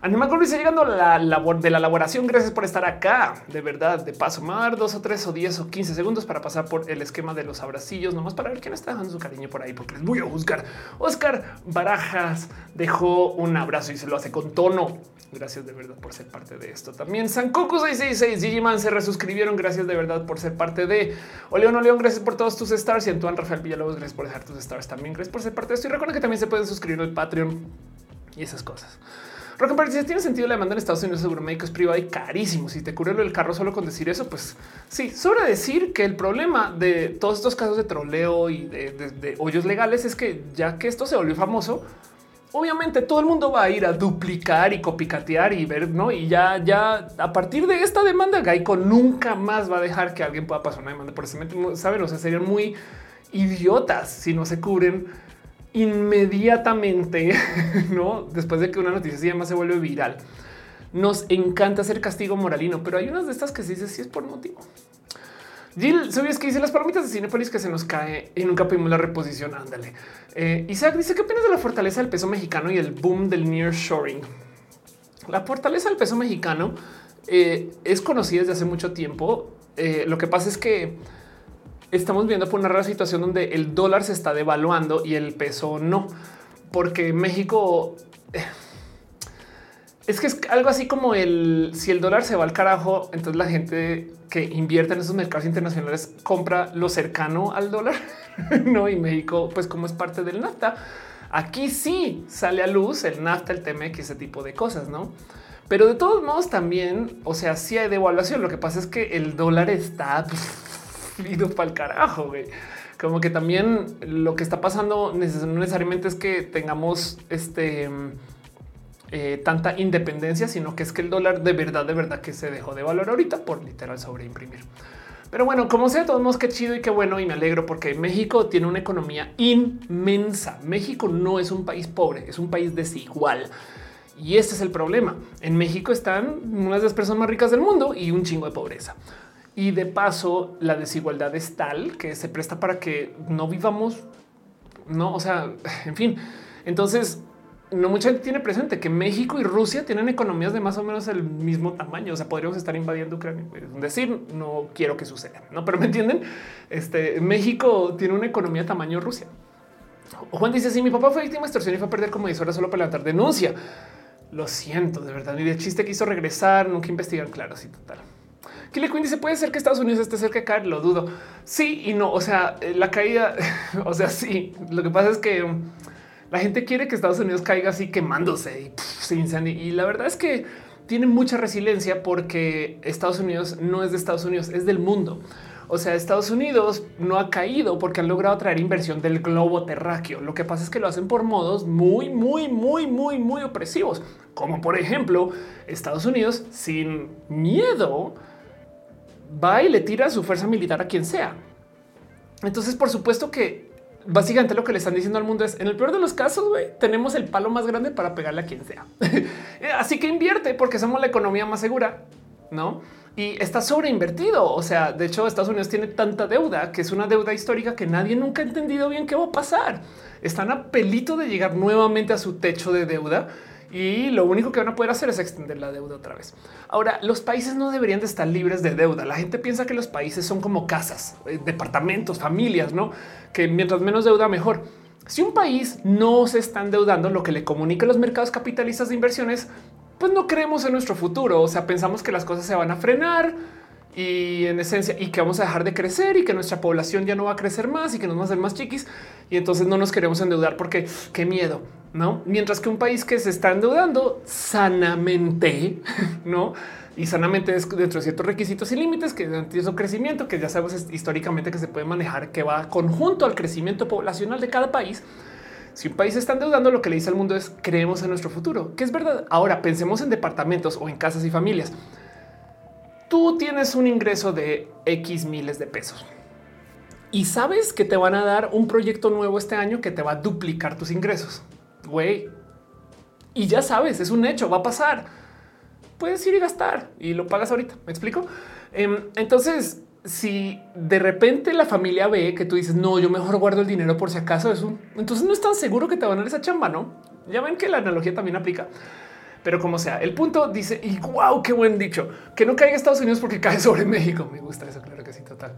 Animal dice llegando a la labor de la elaboración. Gracias por estar acá. De verdad, de paso, mar dos o tres o diez o quince segundos para pasar por el esquema de los abracillos, nomás para ver quién está dejando su cariño por ahí, porque les voy a juzgar. Oscar Barajas dejó un abrazo y se lo hace con tono. Gracias de verdad por ser parte de esto. También Sankoku 666 Gigiman se resuscribieron. Gracias de verdad por ser parte de Oleón Oleón. Gracias por todos tus stars y Antoine Rafael Villalobos. Gracias por dejar tus stars también. Gracias por ser parte de esto. Y recuerden que también se pueden suscribir al Patreon y esas cosas. Rock and si tiene sentido la demanda en Estados Unidos seguro médico es privado y carísimo. Si te cubre el carro solo con decir eso, pues sí, sobra decir que el problema de todos estos casos de troleo y de, hoyos legales es que ya que esto se volvió famoso, obviamente todo el mundo va a ir a duplicar y copicatear y ver, no? Y ya, ya a partir de esta demanda, Geico nunca más va a dejar que alguien pueda pasar una demanda por ese saben, o sea, serían muy idiotas si no se cubren inmediatamente, [LAUGHS] no después de que una noticia se llama se vuelve viral. Nos encanta hacer castigo moralino, pero hay unas de estas que se dice si es por motivo. Jill, ¿sabías que dice las palomitas de Cinepolis que se nos cae y nunca pedimos la reposición? Ándale. Eh, Isaac dice que opinas de la fortaleza del peso mexicano y el boom del nearshoring. La fortaleza del peso mexicano eh, es conocida desde hace mucho tiempo. Eh, lo que pasa es que estamos viendo por una rara situación donde el dólar se está devaluando y el peso no, porque México es que es algo así como el si el dólar se va al carajo, entonces la gente que invierte en esos mercados internacionales compra lo cercano al dólar, [LAUGHS] no? Y México, pues como es parte del NAFTA, aquí sí sale a luz el NAFTA, el TMX, ese tipo de cosas, no? Pero de todos modos también, o sea, sí hay devaluación. Lo que pasa es que el dólar está ido para el carajo. Como que también lo que está pasando no necesariamente es que tengamos este eh, tanta independencia, sino que es que el dólar de verdad, de verdad que se dejó de valor ahorita por literal sobreimprimir. Pero bueno, como sea, todos modos, qué chido y qué bueno y me alegro porque México tiene una economía inmensa. México no es un país pobre, es un país desigual. Y este es el problema. En México están unas de las personas más ricas del mundo y un chingo de pobreza. Y de paso, la desigualdad es tal que se presta para que no vivamos, no, o sea, [LAUGHS] en fin. Entonces, no mucha gente tiene presente que México y Rusia tienen economías de más o menos el mismo tamaño. O sea, podríamos estar invadiendo Ucrania. Es decir, no quiero que suceda, no, pero me entienden. Este México tiene una economía tamaño Rusia. Juan dice: Si mi papá fue víctima de extorsión y fue a perder como horas solo para levantar denuncia. Lo siento, de verdad. Ni de chiste quiso regresar, nunca investigan. Claro, sí, total. Killer Queen dice puede ser que Estados Unidos esté cerca de caer, lo dudo. Sí y no. O sea, eh, la caída, [LAUGHS] o sea, sí. Lo que pasa es que um, la gente quiere que Estados Unidos caiga así quemándose y se incendie. Y la verdad es que tiene mucha resiliencia porque Estados Unidos no es de Estados Unidos, es del mundo. O sea, Estados Unidos no ha caído porque han logrado traer inversión del globo terráqueo. Lo que pasa es que lo hacen por modos muy, muy, muy, muy, muy opresivos, como por ejemplo Estados Unidos sin miedo va y le tira su fuerza militar a quien sea. Entonces, por supuesto que básicamente lo que le están diciendo al mundo es en el peor de los casos, tenemos el palo más grande para pegarle a quien sea. [LAUGHS] Así que invierte porque somos la economía más segura, no? Y está sobreinvertido. O sea, de hecho, Estados Unidos tiene tanta deuda que es una deuda histórica que nadie nunca ha entendido bien qué va a pasar. Están a pelito de llegar nuevamente a su techo de deuda y lo único que van a poder hacer es extender la deuda otra vez. Ahora, los países no deberían de estar libres de deuda. La gente piensa que los países son como casas, eh, departamentos, familias, no? Que mientras menos deuda, mejor. Si un país no se está endeudando, lo que le comunica a los mercados capitalistas de inversiones, pues no creemos en nuestro futuro. O sea, pensamos que las cosas se van a frenar y en esencia y que vamos a dejar de crecer y que nuestra población ya no va a crecer más y que nos vamos a hacer más chiquis y entonces no nos queremos endeudar porque qué miedo, no? Mientras que un país que se está endeudando sanamente, [LAUGHS] no? Y sanamente es dentro de ciertos requisitos y límites que es un crecimiento que ya sabemos históricamente que se puede manejar, que va conjunto al crecimiento poblacional de cada país. Si un país está endeudando, lo que le dice al mundo es creemos en nuestro futuro, que es verdad. Ahora pensemos en departamentos o en casas y familias tú tienes un ingreso de X miles de pesos y sabes que te van a dar un proyecto nuevo este año que te va a duplicar tus ingresos. Güey. Y ya sabes, es un hecho, va a pasar. Puedes ir y gastar y lo pagas ahorita. ¿Me explico? Em, entonces, si de repente la familia ve que tú dices, no, yo mejor guardo el dinero por si acaso es un... Entonces no es tan seguro que te van a dar esa chamba, ¿no? Ya ven que la analogía también aplica. Pero como sea, el punto dice y wow, qué buen dicho que no caiga Estados Unidos porque cae sobre México. Me gusta eso. Claro que sí, total.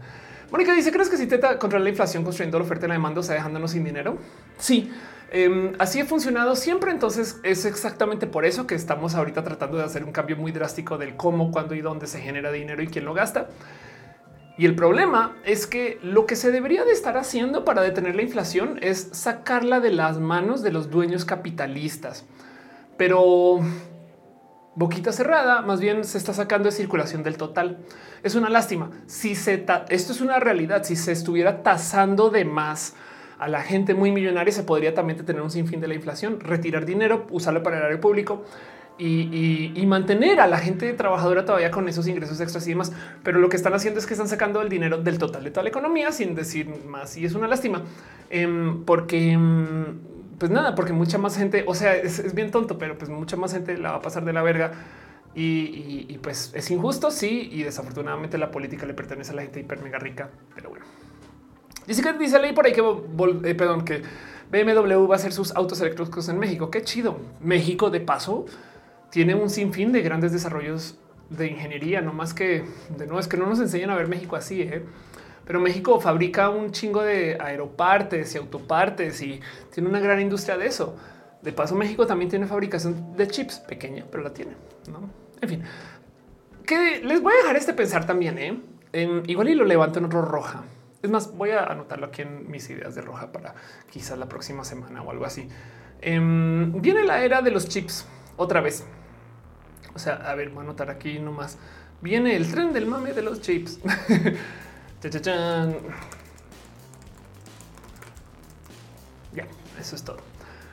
Mónica dice: ¿Crees que si intenta controlar la inflación construyendo la oferta y la demanda, o sea, dejándonos sin dinero? Sí, em, así ha funcionado siempre. Entonces es exactamente por eso que estamos ahorita tratando de hacer un cambio muy drástico del cómo, cuándo y dónde se genera dinero y quién lo gasta. Y el problema es que lo que se debería de estar haciendo para detener la inflación es sacarla de las manos de los dueños capitalistas pero boquita cerrada, más bien se está sacando de circulación del total. Es una lástima. Si se esto es una realidad, si se estuviera tasando de más a la gente muy millonaria, se podría también tener un sinfín de la inflación, retirar dinero, usarlo para el área público. Y, mantener a la gente trabajadora todavía con esos ingresos extras y demás. Pero lo que están haciendo es que están sacando el dinero del total de toda la economía sin decir más. Y es una lástima em, porque em, pues nada, porque mucha más gente, o sea, es, bien tonto, pero pues mucha más gente la va a pasar de la verga. Y, pues es injusto, sí, y desafortunadamente la política le pertenece a la gente hiper mega rica, pero bueno. Que dice ley por ahí que, eh, perdón, que BMW va a hacer sus autos eléctricos en México. Qué chido. México, de paso, tiene un sinfín de grandes desarrollos de ingeniería, no más que de nuevo es que no nos enseñan a ver México así. ¿eh? Pero México fabrica un chingo de aeropartes y autopartes y tiene una gran industria de eso. De paso, México también tiene fabricación de chips pequeña, pero la tiene. ¿no? En fin, que les voy a dejar este pensar también. ¿eh? igual y lo levanto en otro roja. Es más, voy a anotarlo aquí en mis ideas de roja para quizás la próxima semana o algo así. Em, viene la era de los chips otra vez. O sea, a ver, voy a anotar aquí nomás. Viene el tren del mame de los chips. [LAUGHS] Ya, eso es todo.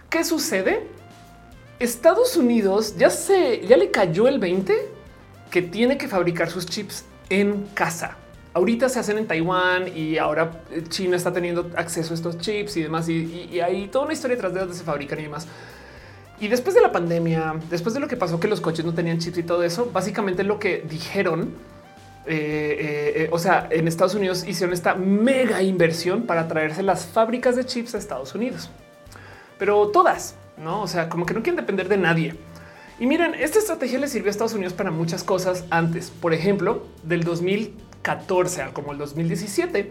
¿Qué sucede? Estados Unidos ya se ya le cayó el 20 que tiene que fabricar sus chips en casa. Ahorita se hacen en Taiwán y ahora China está teniendo acceso a estos chips y demás. Y, hay toda una historia detrás de donde se fabrican y demás. Y después de la pandemia, después de lo que pasó que los coches no tenían chips y todo eso, básicamente lo que dijeron eh, eh, eh, o sea, en Estados Unidos hicieron esta mega inversión para traerse las fábricas de chips a Estados Unidos, pero todas, no? O sea, como que no quieren depender de nadie. Y miren, esta estrategia le sirvió a Estados Unidos para muchas cosas antes. Por ejemplo, del 2014 al como el 2017,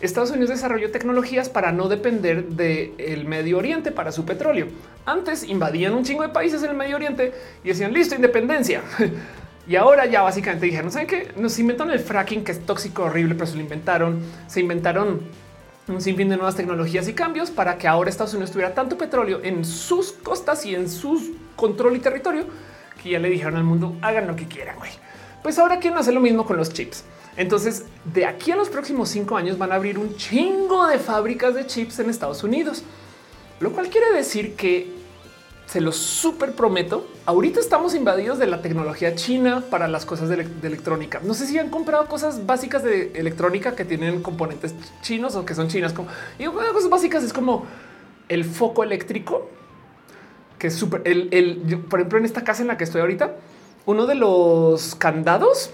Estados Unidos desarrolló tecnologías para no depender del Medio Oriente para su petróleo. Antes invadían un chingo de países en el Medio Oriente y decían listo, independencia. [LAUGHS] Y ahora ya básicamente dijeron, ¿saben qué? Nos inventaron el fracking, que es tóxico, horrible, pero se lo inventaron. Se inventaron un sinfín de nuevas tecnologías y cambios para que ahora Estados Unidos tuviera tanto petróleo en sus costas y en su control y territorio que ya le dijeron al mundo, hagan lo que quieran, güey. Pues ahora quieren hacer lo mismo con los chips. Entonces, de aquí a los próximos cinco años van a abrir un chingo de fábricas de chips en Estados Unidos, lo cual quiere decir que se lo súper prometo. Ahorita estamos invadidos de la tecnología china para las cosas de, electrónica. No sé si han comprado cosas básicas de electrónica que tienen componentes chinos o que son chinas. Como y una de cosas básicas es como el foco eléctrico, que es súper. El, por ejemplo, en esta casa en la que estoy ahorita, uno de los candados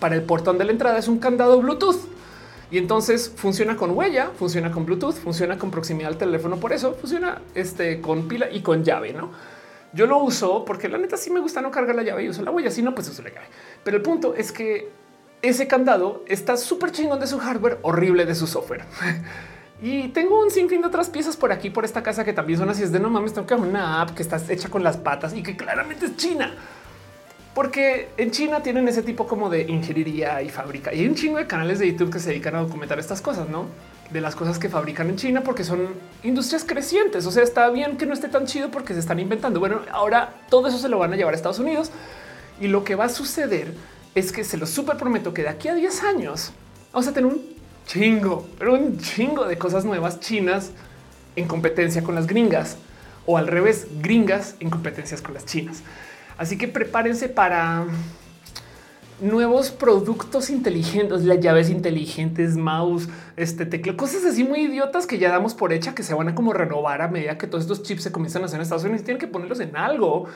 para el portón de la entrada es un candado Bluetooth. Y entonces funciona con huella, funciona con Bluetooth, funciona con proximidad al teléfono. Por eso funciona este, con pila y con llave, ¿no? Yo lo uso porque la neta sí me gusta no cargar la llave y uso la huella. Si no, pues uso la llave. Pero el punto es que ese candado está súper chingón de su hardware, horrible de su software. [LAUGHS] y tengo un sinfín de otras piezas por aquí, por esta casa que también son así. Es de no mames, tengo que una app que está hecha con las patas y que claramente es china. Porque en China tienen ese tipo como de ingeniería y fábrica. Y hay un chingo de canales de YouTube que se dedican a documentar estas cosas, ¿no? De las cosas que fabrican en China porque son industrias crecientes. O sea, está bien que no esté tan chido porque se están inventando. Bueno, ahora todo eso se lo van a llevar a Estados Unidos. Y lo que va a suceder es que se lo súper prometo que de aquí a 10 años vamos a tener un chingo, pero un chingo de cosas nuevas chinas en competencia con las gringas o al revés, gringas en competencias con las chinas. Así que prepárense para nuevos productos inteligentes, las llaves inteligentes, mouse, este teclado, cosas así muy idiotas que ya damos por hecha que se van a como renovar a medida que todos estos chips se comienzan a hacer en Estados Unidos. Tienen que ponerlos en algo.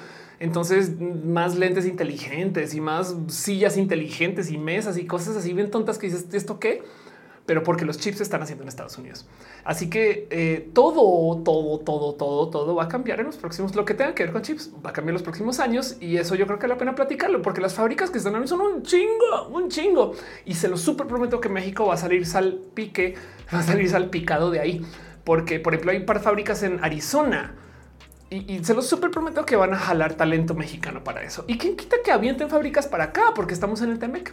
Entonces, más lentes inteligentes y más sillas inteligentes y mesas y cosas así bien tontas que dices esto qué, pero porque los chips se están haciendo en Estados Unidos. Así que eh, todo, todo, todo, todo, todo va a cambiar en los próximos, lo que tenga que ver con chips va a cambiar en los próximos años y eso yo creo que vale la pena platicarlo porque las fábricas que están ahí son un chingo, un chingo y se lo súper prometo que México va a salir salpique, [LAUGHS] va a salir salpicado de ahí porque por ejemplo hay un par fábricas en Arizona y, y, se los súper prometo que van a jalar talento mexicano para eso. Y quién quita que avienten fábricas para acá porque estamos en el Temec.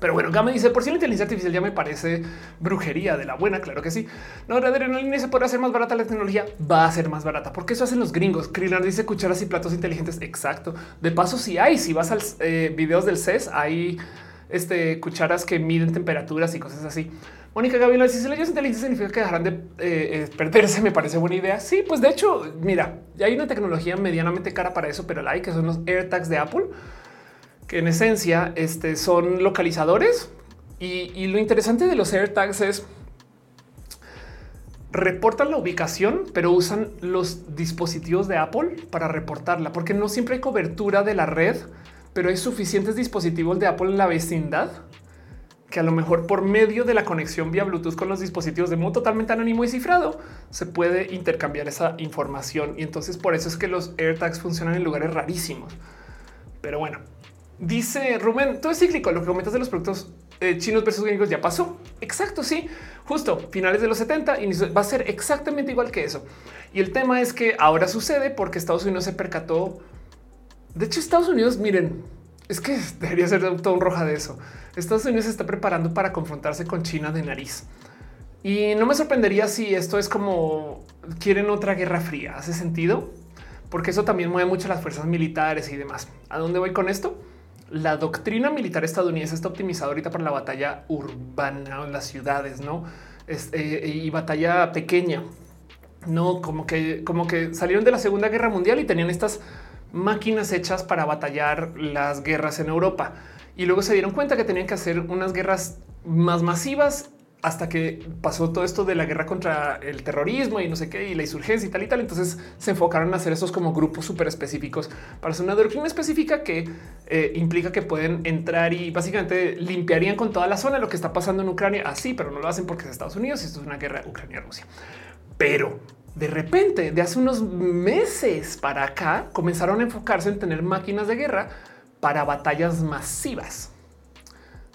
Pero bueno, Gama dice por si la inteligencia artificial ya me parece brujería de la buena. Claro que sí. No, la adrenalina se puede hacer más barata la tecnología. Va a ser más barata porque eso hacen los gringos. Krinar dice cucharas y platos inteligentes. Exacto. De paso, si hay, si vas al eh, videos del CES, hay este, cucharas que miden temperaturas y cosas así. Mónica Gabriela, si se leyes inteligentes significa que dejarán de eh, eh, perderse. Me parece buena idea. Sí, pues de hecho, mira, hay una tecnología medianamente cara para eso, pero la hay que son los AirTags de Apple en esencia este, son localizadores. Y, lo interesante de los AirTags es reportan la ubicación, pero usan los dispositivos de Apple para reportarla, porque no siempre hay cobertura de la red, pero hay suficientes dispositivos de Apple en la vecindad que a lo mejor por medio de la conexión vía Bluetooth con los dispositivos de modo totalmente anónimo y cifrado se puede intercambiar esa información. Y entonces por eso es que los AirTags funcionan en lugares rarísimos. Pero bueno, Dice Rubén, todo es cíclico. Lo que comentas de los productos eh, chinos versus gringos ya pasó. Exacto, sí, justo finales de los 70 y va a ser exactamente igual que eso. Y el tema es que ahora sucede porque Estados Unidos se percató. De hecho, Estados Unidos, miren, es que [LAUGHS] debería ser todo un roja de eso. Estados Unidos se está preparando para confrontarse con China de nariz. Y no me sorprendería si esto es como quieren otra guerra fría. ¿Hace sentido? Porque eso también mueve mucho las fuerzas militares y demás. ¿A dónde voy con esto? La doctrina militar estadounidense está optimizada ahorita para la batalla urbana en las ciudades, no? Eh, y batalla pequeña, no como que, como que salieron de la Segunda Guerra Mundial y tenían estas máquinas hechas para batallar las guerras en Europa. Y luego se dieron cuenta que tenían que hacer unas guerras más masivas hasta que pasó todo esto de la guerra contra el terrorismo y no sé qué, y la insurgencia y tal y tal. Entonces se enfocaron a hacer esos como grupos súper específicos para hacer una doctrina específica que eh, implica que pueden entrar y básicamente limpiarían con toda la zona lo que está pasando en Ucrania. Así, pero no lo hacen porque es Estados Unidos y esto es una guerra Ucrania-Rusia. Pero de repente, de hace unos meses para acá, comenzaron a enfocarse en tener máquinas de guerra para batallas masivas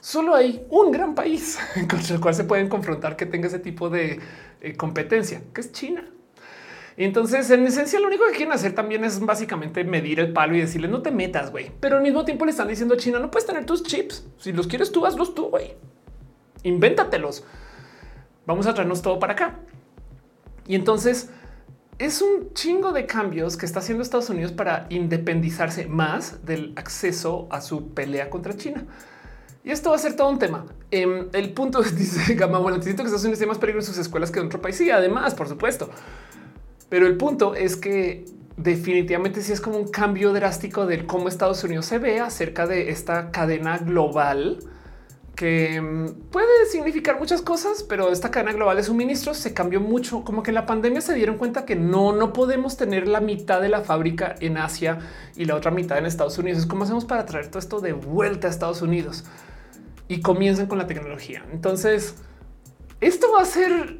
solo hay un gran país [LAUGHS] contra el cual se pueden confrontar que tenga ese tipo de eh, competencia, que es China. Entonces, en esencia, lo único que quieren hacer también es básicamente medir el palo y decirle no te metas, güey. Pero al mismo tiempo le están diciendo a China no puedes tener tus chips. Si los quieres tú, hazlos tú, güey. Invéntatelos. Vamos a traernos todo para acá. Y entonces es un chingo de cambios que está haciendo Estados Unidos para independizarse más del acceso a su pelea contra China. Y esto va a ser todo un tema. Em, el punto es, [LAUGHS] dice Gama, bueno, siento que Estados Unidos tiene más peligro en sus escuelas que en otro país. Sí, además, por supuesto. Pero el punto es que definitivamente sí es como un cambio drástico de cómo Estados Unidos se ve acerca de esta cadena global que em, puede significar muchas cosas, pero esta cadena global de suministros se cambió mucho. Como que en la pandemia se dieron cuenta que no, no podemos tener la mitad de la fábrica en Asia y la otra mitad en Estados Unidos. ¿Cómo hacemos para traer todo esto de vuelta a Estados Unidos? Y comienzan con la tecnología. Entonces, esto va a ser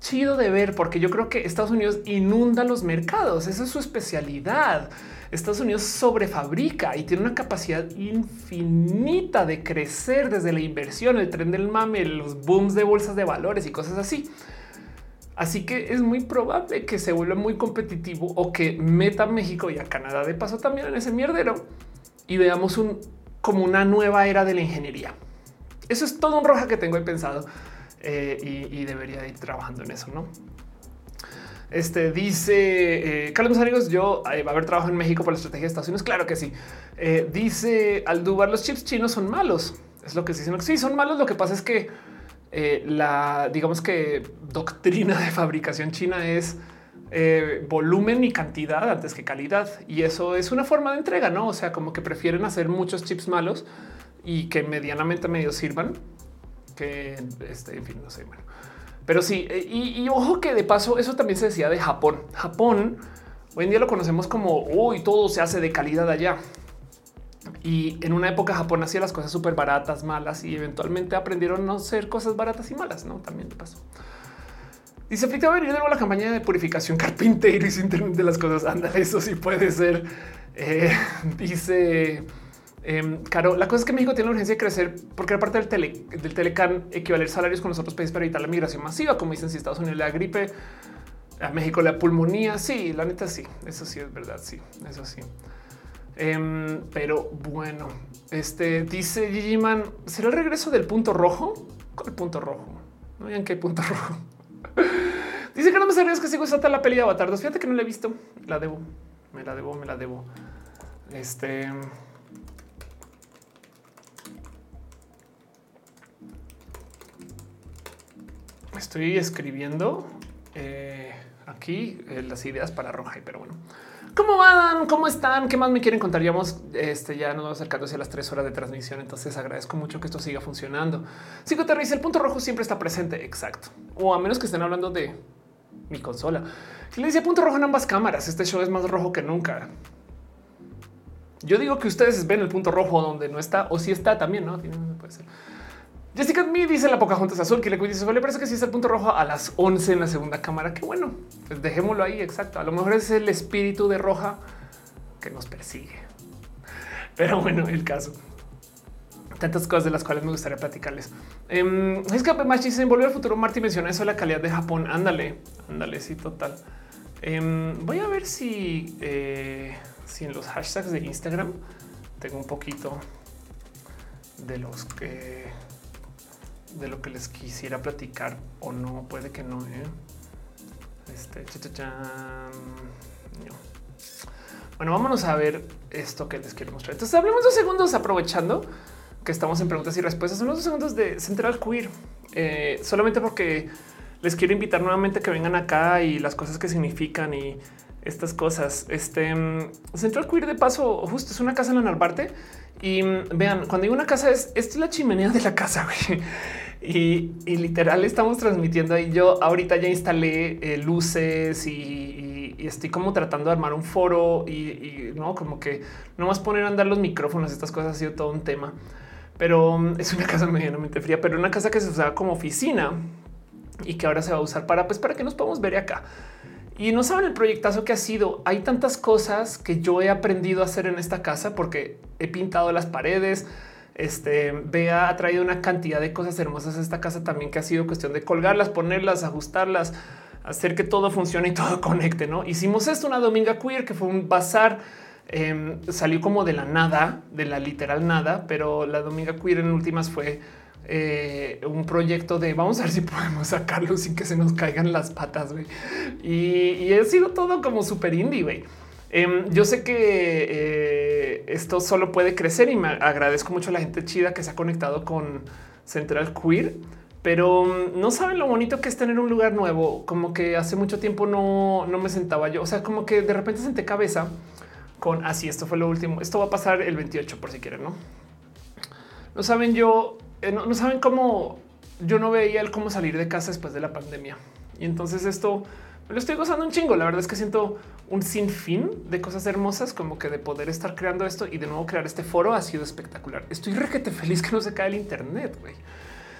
chido de ver porque yo creo que Estados Unidos inunda los mercados. Esa es su especialidad. Estados Unidos sobrefabrica y tiene una capacidad infinita de crecer desde la inversión, el tren del mame, los booms de bolsas de valores y cosas así. Así que es muy probable que se vuelva muy competitivo o que meta a México y a Canadá de paso también en ese mierdero y veamos un como una nueva era de la ingeniería. Eso es todo un roja que tengo ahí pensado eh, y, debería ir trabajando en eso, ¿no? Este dice eh, Carlos amigos, yo eh, va a haber trabajo en México por la estrategia de Estados Unidos. Claro que sí. Eh, dice Aldubar, los chips chinos son malos. Es lo que sí, sí son malos. Lo que pasa es que la digamos que doctrina de fabricación china es volumen y cantidad antes que calidad. Y eso es una forma de entrega, no? O sea, como que prefieren hacer muchos chips malos y que medianamente medio sirvan que este, en fin, no sé. Bueno, pero sí, eh, y, ojo que de paso eso también se decía de Japón. Japón hoy en día lo conocemos como hoy todo se hace de calidad allá. Y en una época Japón hacía las cosas súper baratas, malas y eventualmente aprendieron a no ser cosas baratas y malas, no? También de paso. Dice Frita venir de la campaña de purificación [LAUGHS] carpintero y sin de las cosas. Anda, eso sí puede ser. Eh, [LAUGHS] dice Em, claro, la cosa es que México tiene la urgencia de crecer porque la parte del, tele, del Telecan equivaler salarios con los otros países para evitar la migración masiva, como dicen si Estados Unidos le da gripe, a México la pulmonía. Sí, la neta sí, eso sí es verdad. Sí, eso sí. Em, pero bueno, este dice Gigi Man, ¿será el regreso del punto rojo? ¿Cuál punto rojo? No vean qué punto [LAUGHS] rojo. dice que no me sabías que sigo hasta la peli de Avatar Fíjate que no la he visto. La debo, me la debo, me la debo. Este. Estoy escribiendo eh, aquí eh, las ideas para Roja, pero bueno. ¿Cómo van? ¿Cómo están? ¿Qué más me quieren contar? Este, ya nos vamos acercando hacia las tres horas de transmisión, entonces agradezco mucho que esto siga funcionando. Dice el punto rojo siempre está presente, exacto. O a menos que estén hablando de mi consola. Le dice punto rojo en ambas cámaras, este show es más rojo que nunca. Yo digo que ustedes ven el punto rojo donde no está, o si está también, ¿no? Puede ser. Jessica me dice la Pocahontas azul que le dice, le parece que sí es el punto rojo a las 11 en la segunda cámara. Que bueno, pues dejémoslo ahí. Exacto. A lo mejor es el espíritu de roja que nos persigue. Pero bueno, el caso. Tantas cosas de las cuales me gustaría platicarles. Eh, es que más se volvió al futuro. Marty menciona eso, la calidad de Japón. Ándale, ándale, sí, total. Em, voy a ver si, eh, si en los hashtags de Instagram tengo un poquito de los que de lo que les quisiera platicar o no, puede que no. ¿eh? Este, Bueno, vámonos a ver esto que les quiero mostrar. Entonces, hablemos dos segundos aprovechando que estamos en preguntas y respuestas. Son los dos segundos de Central Queer, eh, solamente porque les quiero invitar nuevamente que vengan acá y las cosas que significan y estas cosas. Este Central Queer de paso, justo es una casa en la Narvarte y mm, vean, cuando hay una casa es, esta es la chimenea de la casa. Y, literal estamos transmitiendo ahí. Yo ahorita ya instalé eh, luces y, estoy como tratando de armar un foro y, no como que no más poner a andar los micrófonos. Estas cosas ha sido todo un tema, pero mm, es una casa [LAUGHS] medianamente fría, pero una casa que se usaba como oficina y que ahora se va a usar para pues para que nos podamos ver acá. Y no saben el proyectazo que ha sido. Hay tantas cosas que yo he aprendido a hacer en esta casa porque he pintado las paredes. Este ha traído una cantidad de cosas hermosas a esta casa también que ha sido cuestión de colgarlas, ponerlas, ajustarlas, hacer que todo funcione y [LAUGHS] todo conecte. No hicimos esto una dominga queer que fue un bazar. Em, salió como de la nada, de la literal nada, pero la dominga queer en últimas fue eh, un proyecto de vamos a ver si podemos sacarlo sin que se nos caigan las patas. Y, y ha sido todo como súper indie. Em, yo sé que eh, esto solo puede crecer y me agradezco mucho a la gente chida que se ha conectado con Central Queer, pero mm, no saben lo bonito que es tener un lugar nuevo. Como que hace mucho tiempo no, no me sentaba yo. O sea, como que de repente senté cabeza con así. esto fue lo último. Esto va a pasar el 28 por si quieren, no? No saben yo eh, no, saben cómo yo no veía el cómo salir de casa después de la pandemia. Y entonces esto lo estoy gozando un chingo. La verdad es que siento un sinfín de cosas hermosas, como que de poder estar creando esto y de nuevo crear este foro ha sido espectacular. Estoy requete feliz que no se cae el Internet. güey.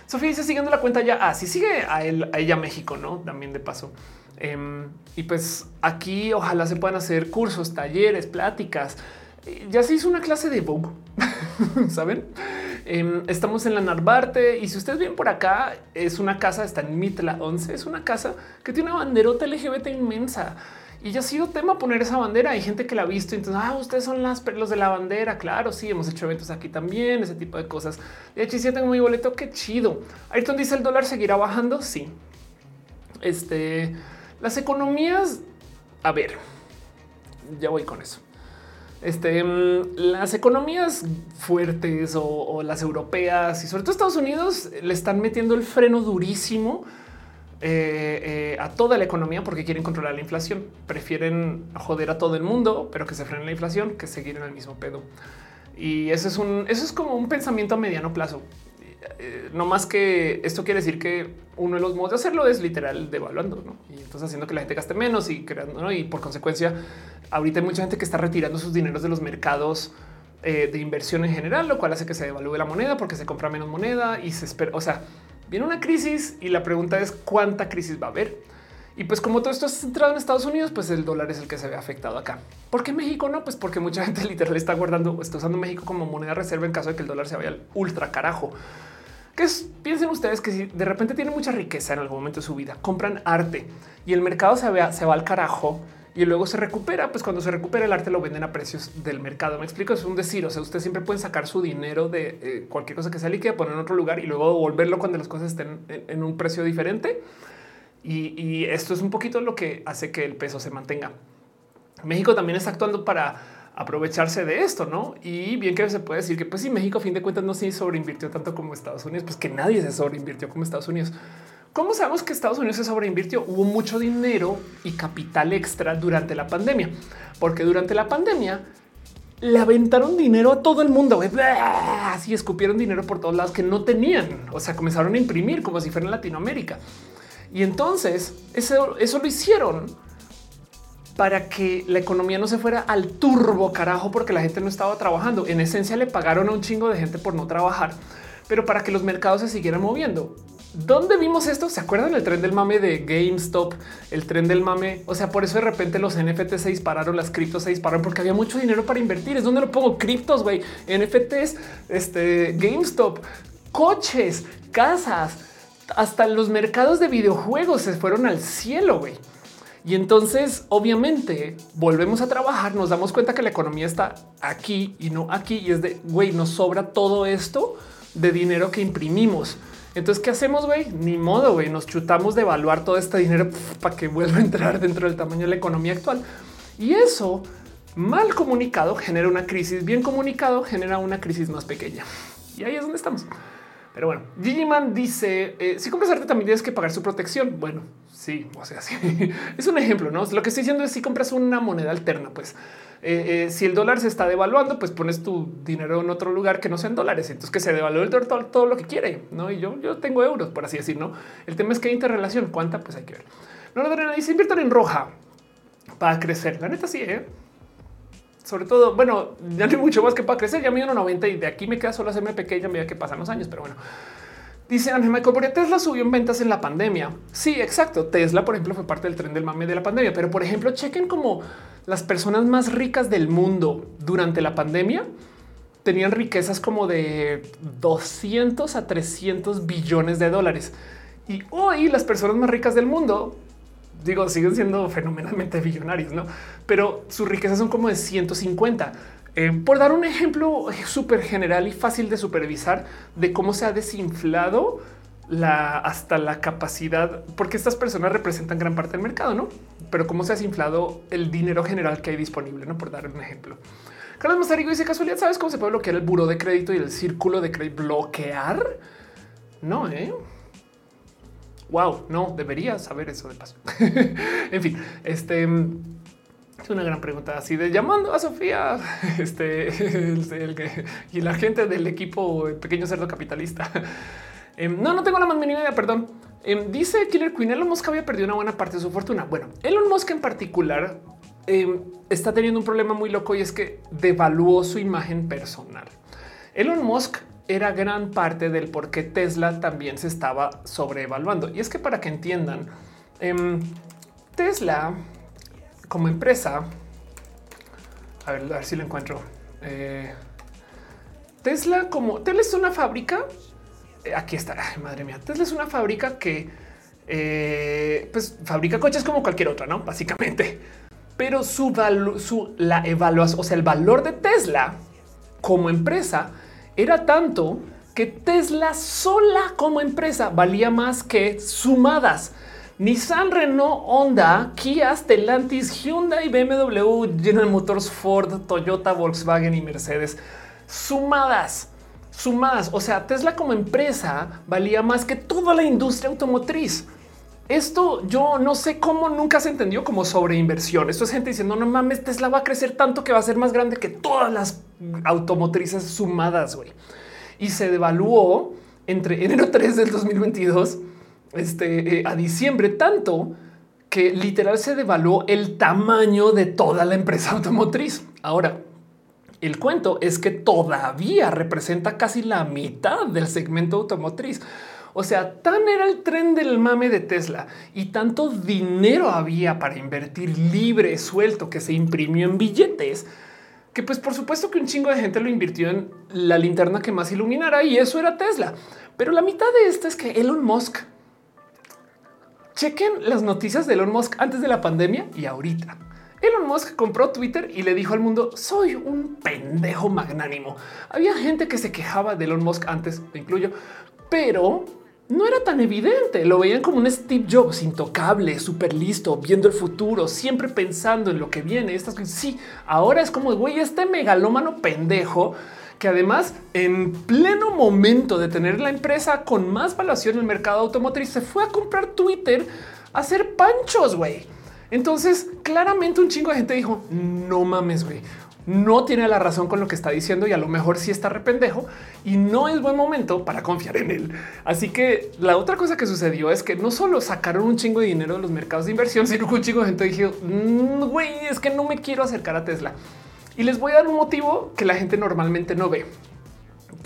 Sofía dice siguiendo la cuenta ya. Ah, sí sigue a, él, a ella México, no? También de paso. Em, y pues aquí ojalá se puedan hacer cursos, talleres, pláticas. Ya se hizo una clase de Vogue, [LAUGHS] saben? Em, estamos en la Narvarte y si ustedes ven por acá, es una casa, está en Mitla 11, es una casa que tiene una banderota LGBT inmensa. Y ya ha sido tema poner esa bandera. Hay gente que la ha visto. Entonces, ah, ustedes son las perlos de la bandera. Claro, sí, hemos hecho eventos aquí también, ese tipo de cosas. De hecho, si tengo mi boleto, qué chido. Ayrton dice el dólar seguirá bajando. Sí. Este, las economías, a ver, ya voy con eso. Este, mm, las economías fuertes o, las europeas y sobre todo Estados Unidos le están metiendo el freno durísimo eh, eh, a toda la economía porque quieren controlar la inflación. Prefieren joder a todo el mundo, pero que se frene la inflación que seguir en el mismo pedo. Y eso es un, eso es como un pensamiento a mediano plazo. Eh, no más que esto quiere decir que uno de los modos de hacerlo es literal devaluando ¿no? y entonces haciendo que la gente gaste menos y creando ¿no? y por consecuencia ahorita hay mucha gente que está retirando sus dineros de los mercados de inversión en general, lo cual hace que se devalúe la moneda porque se compra menos moneda y se espera. O sea, Viene una crisis y la pregunta es cuánta crisis va a haber. Y pues como todo esto es centrado en Estados Unidos, pues el dólar es el que se ve afectado acá. ¿Por qué México no? Pues porque mucha gente [LAUGHS] literal está guardando, está usando México como moneda reserva en caso de que el dólar se vaya al ultra carajo. Que piensen ustedes que si de repente tienen mucha riqueza en algún momento de su vida, compran arte y el mercado se, vea, se va al carajo, y luego se recupera. Pues cuando se recupera el arte lo venden a precios del mercado. Me explico, es un decir. O sea, usted siempre pueden sacar su dinero de eh, cualquier cosa que sea líquida, poner en otro lugar y luego devolverlo cuando las cosas estén en, un precio diferente. Y, esto es un poquito lo que hace que el peso se mantenga. México también está actuando para aprovecharse de esto, ¿no? Y bien que se puede decir que pues sí, México a fin de cuentas no se sobreinvirtió tanto como Estados Unidos, pues que nadie se sobreinvirtió como Estados Unidos. ¿Cómo sabemos que Estados Unidos se sobreinvirtió? Hubo mucho dinero y capital extra durante la pandemia, porque durante la pandemia le aventaron dinero a todo el mundo. Así escupieron dinero por todos lados que no tenían. O sea, comenzaron a imprimir como si fuera en Latinoamérica. Y entonces eso, lo hicieron para que la economía no se fuera al turbo carajo porque la gente no estaba trabajando. En esencia le pagaron a un chingo de gente por no trabajar, pero para que los mercados se siguieran moviendo. ¿Dónde vimos esto? ¿Se acuerdan el tren del mame de GameStop? El tren del mame. O sea, por eso de repente los NFT se dispararon, las criptos se dispararon porque había mucho dinero para invertir. Es donde lo pongo criptos, güey, NFTs, este GameStop, coches, casas, hasta los mercados de videojuegos se fueron al cielo, güey. Y entonces, obviamente, volvemos a trabajar, nos damos cuenta que la economía está aquí y no aquí. Y es de, güey, nos sobra todo esto de dinero que imprimimos. Entonces, ¿qué hacemos, güey? Ni modo, güey. Nos chutamos de evaluar todo este dinero para que vuelva a entrar dentro del tamaño de la economía actual. Y eso, mal comunicado, genera una crisis. Bien comunicado, genera una crisis más pequeña. Y ahí es donde estamos. Pero bueno, Gigiman dice, eh, si compras arte también tienes que pagar su protección. Bueno, sí, o sea, sí. [LAUGHS] es un ejemplo, ¿no? Lo que estoy diciendo es si compras una moneda alterna, pues eh, eh, si el dólar se está devaluando, pues pones tu dinero en otro lugar que no sean dólares. Entonces que se devalúe el dólar todo, lo que quiere. No, y yo, yo tengo euros, por así decir. No, el tema es que hay interrelación. Cuánta, pues hay que ver. No, no, no, inviertan en roja para crecer. La neta, sí, ¿eh? Sobre todo, bueno, ya no hay mucho más que para crecer. Ya me 90 y de aquí me queda solo hacerme pequeña a medida que pasan los años, pero bueno. Dice Ángel Michael, porque Tesla subió en ventas en la pandemia. Sí, exacto. Tesla, por ejemplo, fue parte del tren del mame de la pandemia. Pero, por ejemplo, chequen como las personas más ricas del mundo durante la pandemia tenían riquezas como de 200 a 300 billones de dólares. Y hoy las personas más ricas del mundo, digo, siguen siendo fenomenalmente billonarios, ¿no? Pero sus riquezas son como de 150. Eh, por dar un ejemplo súper general y fácil de supervisar de cómo se ha desinflado la, hasta la capacidad, porque estas personas representan gran parte del mercado, ¿no? Pero cómo se ha desinflado el dinero general que hay disponible, ¿no? Por dar un ejemplo. Carlos Mazarigo dice casualidad, ¿sabes cómo se puede bloquear el buro de crédito y el círculo de crédito? ¿Bloquear? No, ¿eh? Wow, no, debería saber eso de paso. [LAUGHS] en fin, este... Es una gran pregunta así de llamando a Sofía [LAUGHS] este, y la gente del equipo pequeño cerdo capitalista. [LAUGHS] Em, no, no tengo la más mínima idea, perdón. Em, dice Killer Queen, Elon Musk había perdido una buena parte de su fortuna. Bueno, Elon Musk en particular em, está teniendo un problema muy loco y es que devaluó su imagen personal. Elon Musk era gran parte del por qué Tesla también se estaba sobrevaluando. Y es que para que entiendan, em, Tesla como empresa, a ver, a ver si lo encuentro. Eh, Tesla como Tesla es una fábrica. Eh, aquí está. madre mía. Tesla es una fábrica que eh, pues fabrica coches como cualquier otra, no? Básicamente, pero su, su la evaluación, o sea, el valor de Tesla como empresa era tanto que Tesla sola como empresa valía más que sumadas. Nissan, Renault, Honda, Kia, Stellantis, Hyundai, BMW, General Motors, Ford, Toyota, Volkswagen y Mercedes sumadas, sumadas. O sea, Tesla como empresa valía más que toda la industria automotriz. Esto yo no sé cómo nunca se entendió como sobreinversión. Esto es gente diciendo no mames, Tesla va a crecer tanto que va a ser más grande que todas las automotrices sumadas. güey. Y se devaluó entre [LAUGHS] enero 3 del 2022 este, eh, a diciembre tanto que literal se devaluó el tamaño de toda la empresa automotriz. Ahora, el cuento es que todavía representa casi la mitad del segmento automotriz. O sea, tan era el tren del mame de Tesla y tanto dinero había para invertir libre, suelto, que se imprimió en billetes, que pues por supuesto que un chingo de gente lo invirtió en la linterna que más iluminara y eso era Tesla. Pero la mitad de esto es que Elon Musk, chequen las noticias de Elon Musk antes de la pandemia y ahorita. Elon Musk compró Twitter y le dijo al mundo soy un pendejo magnánimo. Había gente que se quejaba de Elon Musk antes, me incluyo, pero no era tan evidente. Lo veían como un Steve Jobs intocable, súper listo, viendo el futuro, siempre pensando en lo que viene. Estas sí, ahora es como güey, este megalómano pendejo que además en pleno momento de tener la empresa con más valuación en el mercado automotriz se fue a comprar Twitter a hacer panchos. Güey, entonces claramente un chingo de gente dijo no mames, güey no tiene la razón con lo que está diciendo y a lo mejor sí está rependejo y no es buen momento para confiar en él. Así que la otra cosa que sucedió es que no solo sacaron un chingo de dinero de los mercados de inversión, [LAUGHS] sino que un chingo de gente dijo, mm, güey, es que no me quiero acercar a Tesla. Y les voy a dar un motivo que la gente normalmente no ve.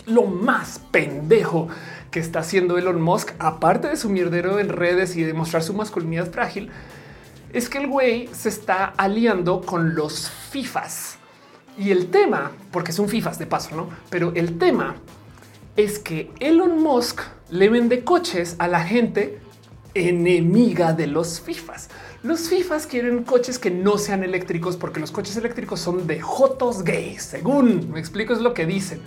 Lo más pendejo que está haciendo Elon Musk, aparte de su mierdero en redes y demostrar su masculinidad frágil, es que el güey se está aliando con los FIFAs. Y el tema, porque es un FIFAs de paso, no? Pero el tema es que Elon Musk le vende coches a la gente enemiga de los FIFAs. Los FIFAs quieren coches que no sean eléctricos porque los coches eléctricos son de jotos gays. Según me explico, es lo que dicen.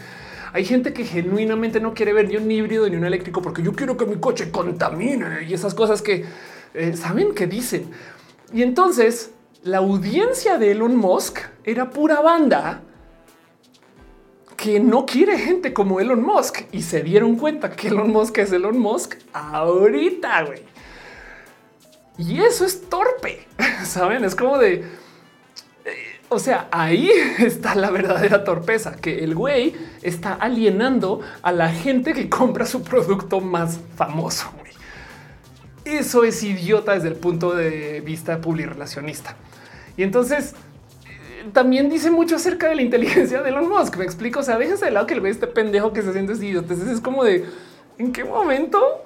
Hay gente que genuinamente no quiere ver ni un híbrido ni un eléctrico porque yo quiero que mi coche contamine y esas cosas que eh, saben que dicen. Y entonces la audiencia de Elon Musk era pura banda que no quiere gente como Elon Musk y se dieron cuenta que Elon Musk es Elon Musk ahorita, güey. Y eso es torpe, [LAUGHS] saben? Es como de, eh, o sea, ahí [LAUGHS] está la verdadera torpeza, que el güey está alienando a la gente que compra su producto más famoso. Eso es idiota desde el punto de vista publirelacionista. Y entonces eh, también dice mucho acerca de la inteligencia de Elon Musk. Me explico. O sea, déjense de lado que el ve este pendejo que se siente así. Entonces es como de en qué momento,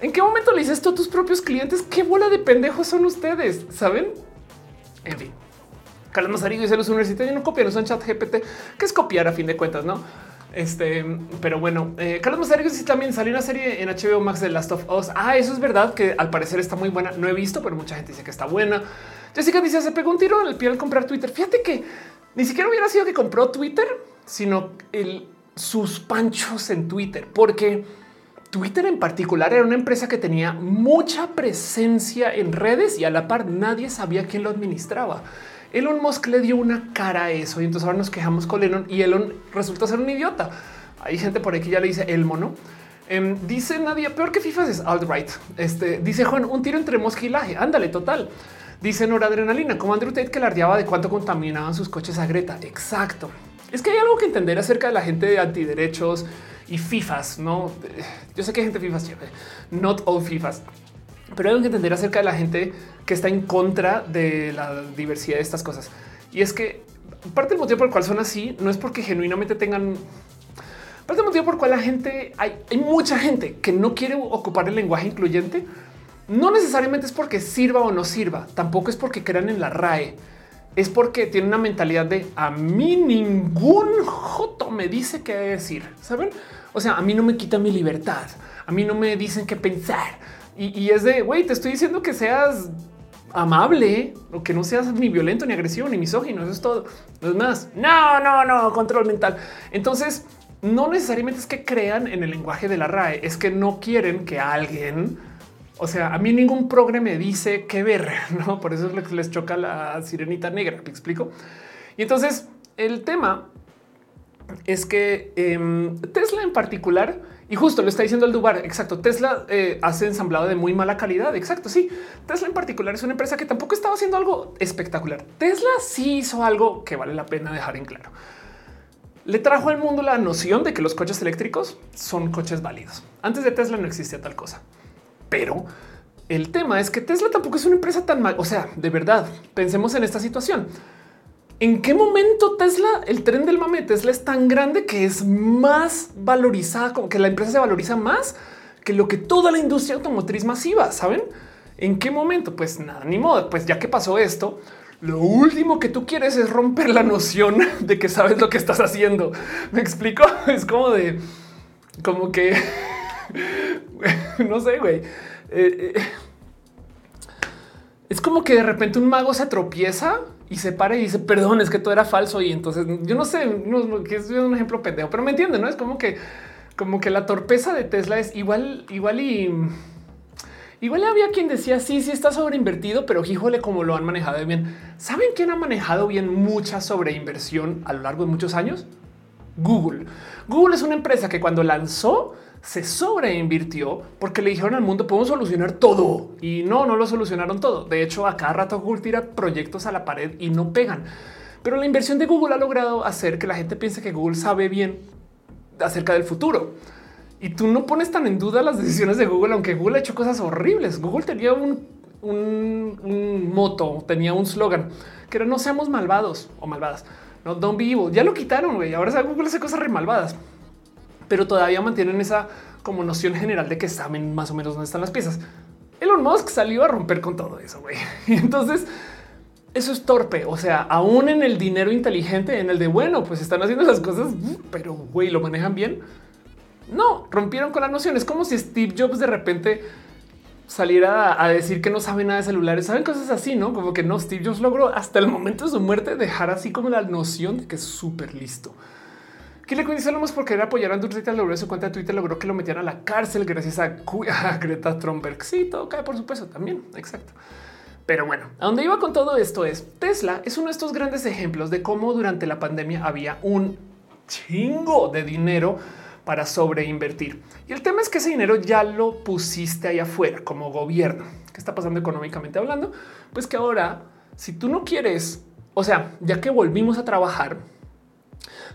en qué momento le dices esto a tus propios clientes. Qué bola de pendejos son ustedes, saben? En fin. Carlos Mazarigo dice los universitarios no copian, son chat GPT, que es copiar a fin de cuentas, no? Este, pero bueno, eh, Carlos Mazarigo sí también salió una serie en HBO Max de Last of Us. Ah, eso es verdad que al parecer está muy buena. No he visto, pero mucha gente dice que está buena. Jessica dice se pegó un tiro en el pie al comprar Twitter. Fíjate que ni siquiera hubiera sido que compró Twitter, sino el, sus panchos en Twitter, porque Twitter en particular era una empresa que tenía mucha presencia en redes y a la par nadie sabía quién lo administraba. Elon Musk le dio una cara a eso y entonces ahora nos quejamos con Elon y Elon resulta ser un idiota. Hay gente por aquí ya le dice Elmo, ¿no? Em, dice nadie peor que FIFA es alt-right. Este dice Juan, un tiro entre Musk y Laje. Ándale, total. Dice Noradrenalina, como Andrew Tate que lardeaba de cuánto contaminaban sus coches a Greta. Exacto. Es que hay algo que entender acerca de la gente de antiderechos y FIFAs. No, yo sé que hay gente FIFAs, not all FIFAs, pero hay algo que entender acerca de la gente que está en contra de la diversidad de estas cosas. Y es que parte del motivo por el cual son así no es porque genuinamente tengan Pero el motivo por cual la gente, hay, hay mucha gente que no quiere ocupar el lenguaje incluyente, no necesariamente es porque sirva o no sirva, tampoco es porque crean en la RAE, es porque tiene una mentalidad de a mí ningún joto me dice qué decir, ¿saben? O sea, a mí no me quita mi libertad, a mí no me dicen qué pensar. Y, y es de, güey, te estoy diciendo que seas amable o que no seas ni violento, ni agresivo, ni misógino. Eso es todo. No es más. No, no, no, control mental. Entonces, no necesariamente es que crean en el lenguaje de la RAE, es que no quieren que alguien, o sea, a mí ningún progre me dice qué ver, [LAUGHS] no? Por eso es lo que les choca la sirenita negra. Me explico. Y entonces el tema es que eh, Tesla en particular, y justo lo está diciendo el Dubar. Exacto. Tesla eh, hace ensamblado de muy mala calidad. Exacto. Sí. Tesla en particular es una empresa que tampoco estaba haciendo algo espectacular. Tesla sí hizo algo que vale la pena dejar en claro. Le trajo al mundo la noción de que los coches eléctricos son coches válidos. Antes de Tesla no existía tal cosa, pero el tema es que Tesla tampoco es una empresa tan mal. O sea, de verdad, pensemos en esta situación. ¿En qué momento Tesla, el tren del mame de Tesla es tan grande que es más valorizada, como que la empresa se valoriza más que lo que toda la industria automotriz masiva, ¿saben? ¿En qué momento? Pues nada, ni modo. Pues ya que pasó esto, lo último que tú quieres es romper la noción de que sabes lo que estás haciendo. ¿Me explico? [LAUGHS] Es como de, como que, [LAUGHS] no sé, güey. Eh, eh, es como que de repente un mago se tropieza y se para y dice, perdón, es que todo era falso. Y entonces yo no sé, no, es un ejemplo pendejo, pero me entienden, no es como que, como que la torpeza de Tesla es igual, igual y igual había quien decía sí, sí está sobreinvertido, pero híjole, cómo lo han manejado bien. ¿Saben quién ha manejado bien mucha sobreinversión a lo largo de muchos años? Google. Google es una empresa que cuando lanzó se sobreinvirtió porque le dijeron al mundo podemos solucionar todo y no, no lo solucionaron todo. De hecho, a cada rato Google tira proyectos a la pared y no pegan. Pero la inversión de Google ha logrado hacer que la gente piense que Google sabe bien acerca del futuro. Y tú no pones tan en duda las decisiones de Google, aunque Google ha hecho cosas horribles. Google tenía un, un, moto, tenía un slogan que era no seamos malvados o malvadas. No, don't be evil. Ya lo quitaron, güey. Ahora Google hace cosas re malvadas pero todavía mantienen esa como noción general de que saben más o menos dónde están las piezas. Elon Musk salió a romper con todo eso, güey. Y [LAUGHS] entonces eso es torpe. O sea, aún en el dinero inteligente, en el de bueno, pues están haciendo las cosas, pero güey, lo manejan bien. No rompieron con la noción. Es como si Steve Jobs de repente saliera a decir que no sabe nada de celulares. Saben cosas así, no como que no. Steve Jobs logró hasta el momento de su muerte dejar así como la noción de que es súper listo. ¿Qué le más por querer apoyar a Andrew logró su cuenta de Twitter, logró que lo metieran a la cárcel gracias [LAUGHS] a, Greta Thunberg. Sí, todo cae, por supuesto, también. Exacto. Pero bueno, a donde iba con todo esto es Tesla es uno de estos grandes ejemplos de cómo durante la pandemia había un chingo de dinero para sobreinvertir. Y el tema es que ese dinero ya lo pusiste ahí afuera como gobierno. ¿Qué está pasando económicamente hablando? Pues que ahora, si tú no quieres, o sea, ya que volvimos a trabajar,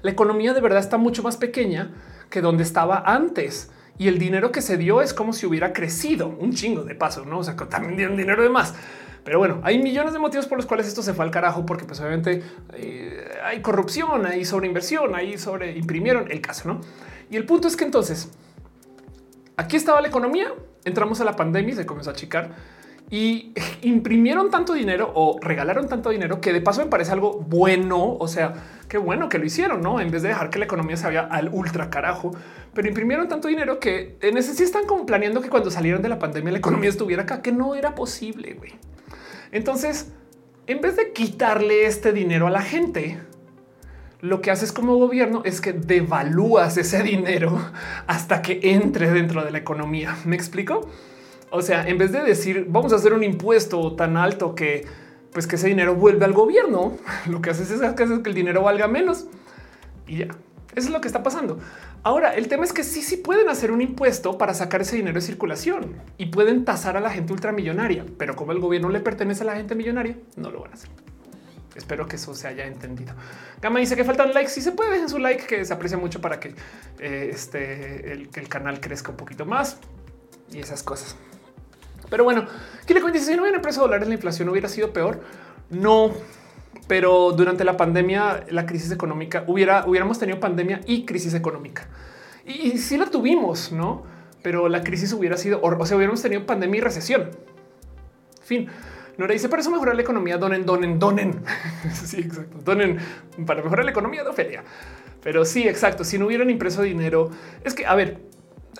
la economía de verdad está mucho más pequeña que donde estaba antes. Y el dinero que se dio es como si hubiera crecido un chingo de paso, no? O sea, también dieron dinero de más. Pero bueno, hay millones de motivos por los cuales esto se fue al carajo, porque pues obviamente eh, hay corrupción, hay sobreinversión, hay sobre imprimieron el caso, no? Y el punto es que entonces aquí estaba la economía, entramos a la pandemia y se comenzó a achicar y [LAUGHS] imprimieron tanto dinero o regalaron tanto dinero que de paso me parece algo bueno. O sea, qué bueno que lo hicieron, no? En vez de dejar que la economía se vaya al ultra carajo, pero imprimieron tanto dinero que en ese sí están como planeando que cuando salieron de la pandemia la economía estuviera acá, que no era posible. güey. Entonces, en vez de quitarle este dinero a la gente, lo que haces como gobierno es que devalúas ese dinero hasta que entre dentro de la economía. ¿Me explico? O sea, en vez de decir vamos a hacer un impuesto tan alto que pues que ese dinero vuelve al gobierno, [LAUGHS] lo que haces es que, el dinero valga menos y ya. Eso es lo que está pasando. Ahora, el tema es que sí, sí pueden hacer un impuesto para sacar ese dinero de circulación y pueden tasar a la gente ultramillonaria, pero como el gobierno le pertenece a la gente millonaria, no lo van a hacer. Espero que eso se haya entendido. Gama dice que faltan likes. Si se puede, dejen su like, que se aprecia mucho para que eh, este, el canal crezca un poquito más y esas cosas. Pero bueno, ¿qué le cuenta? Si no hubiera precio dólares, la inflación hubiera sido peor. No, pero durante la pandemia, la crisis económica hubiera, hubiéramos tenido pandemia y crisis económica. Y, sí la tuvimos, no? Pero la crisis hubiera sido, o sea, hubiéramos tenido pandemia y recesión. Fin. Nora dice, para eso mejorar la economía, donen, donen, donen. [LAUGHS] sí, exacto. Donen para mejorar la economía de Ofelia. Pero sí, exacto. Si no hubieran impreso dinero, es que, a ver,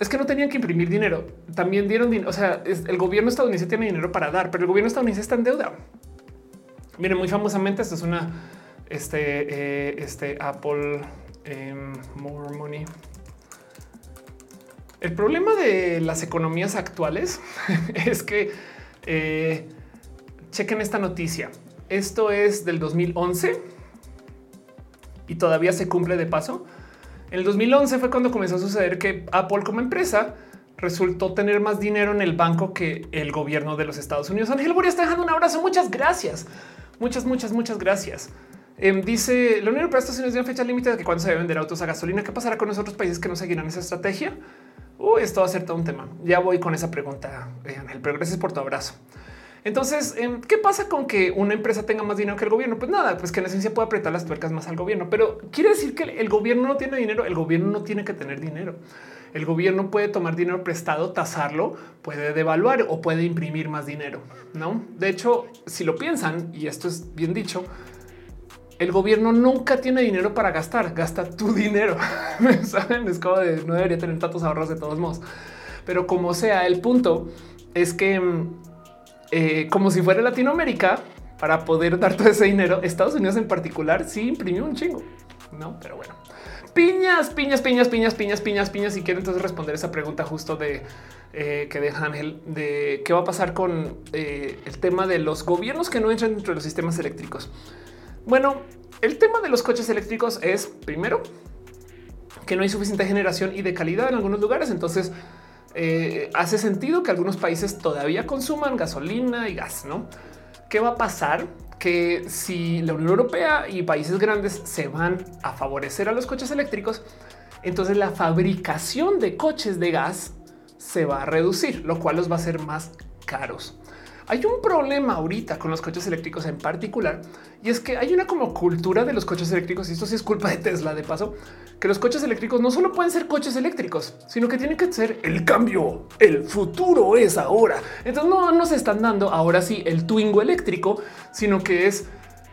es que no tenían que imprimir dinero. También dieron dinero. O sea, el gobierno estadounidense tiene dinero para dar, pero el gobierno estadounidense está en deuda. Miren, muy famosamente, esto es una este, eh, este Apple em, More Money. El problema de las economías actuales [LAUGHS] es que eh, chequen esta noticia. Esto es del 2011 y todavía se cumple de paso. En el 2011 fue cuando comenzó a suceder que Apple como empresa resultó tener más dinero en el banco que el gobierno de los Estados Unidos. Ángel Boria está dejando un abrazo. Muchas gracias. Muchas, muchas, muchas gracias. Em, dice la Unión Europea Estados Unidos una fecha límite de que cuando se debe vender autos a gasolina, ¿qué pasará con los otros países que no seguirán esa estrategia? Uy, esto va a ser todo un tema. Ya voy con esa pregunta, Ángel, pero gracias por tu abrazo. Entonces, em, ¿qué pasa con que una empresa tenga más dinero que el gobierno? Pues nada, pues que en esencia puede apretar las tuercas más al gobierno, pero quiere decir que el gobierno no tiene dinero. El gobierno no tiene que tener dinero. El gobierno puede tomar dinero prestado, tasarlo, puede devaluar o puede imprimir más dinero. No, de hecho, si lo piensan, y esto es bien dicho, el gobierno nunca tiene dinero para gastar, gasta tu dinero. [LAUGHS] Saben, es como de no debería tener tantos ahorros de todos modos, pero como sea, el punto es que mm, eh, como si fuera Latinoamérica, para poder dar todo ese dinero, Estados Unidos en particular sí imprimió un chingo, no? Pero bueno, piñas, piñas, piñas, piñas, piñas, piñas, piñas. Si quiero entonces responder esa pregunta justo de eh, que deja Ángel de qué va a pasar con eh, el tema de los gobiernos que no entran dentro de los sistemas eléctricos. Bueno, el tema de los coches eléctricos es primero que no hay suficiente generación y de calidad en algunos lugares. Entonces, eh, hace sentido que algunos países todavía consuman gasolina y gas, ¿no? ¿Qué va a pasar? Que si la Unión Europea y países grandes se van a favorecer a los coches eléctricos, entonces la fabricación de coches de gas se va a reducir, lo cual los va a hacer más caros. Hay un problema ahorita con los coches eléctricos en particular y es que hay una como cultura de los coches eléctricos y esto sí es culpa de Tesla de paso, que los coches eléctricos no solo pueden ser coches eléctricos, sino que tienen que ser el cambio. El futuro es ahora. Entonces no nos están dando ahora sí el Twingo eléctrico, sino que es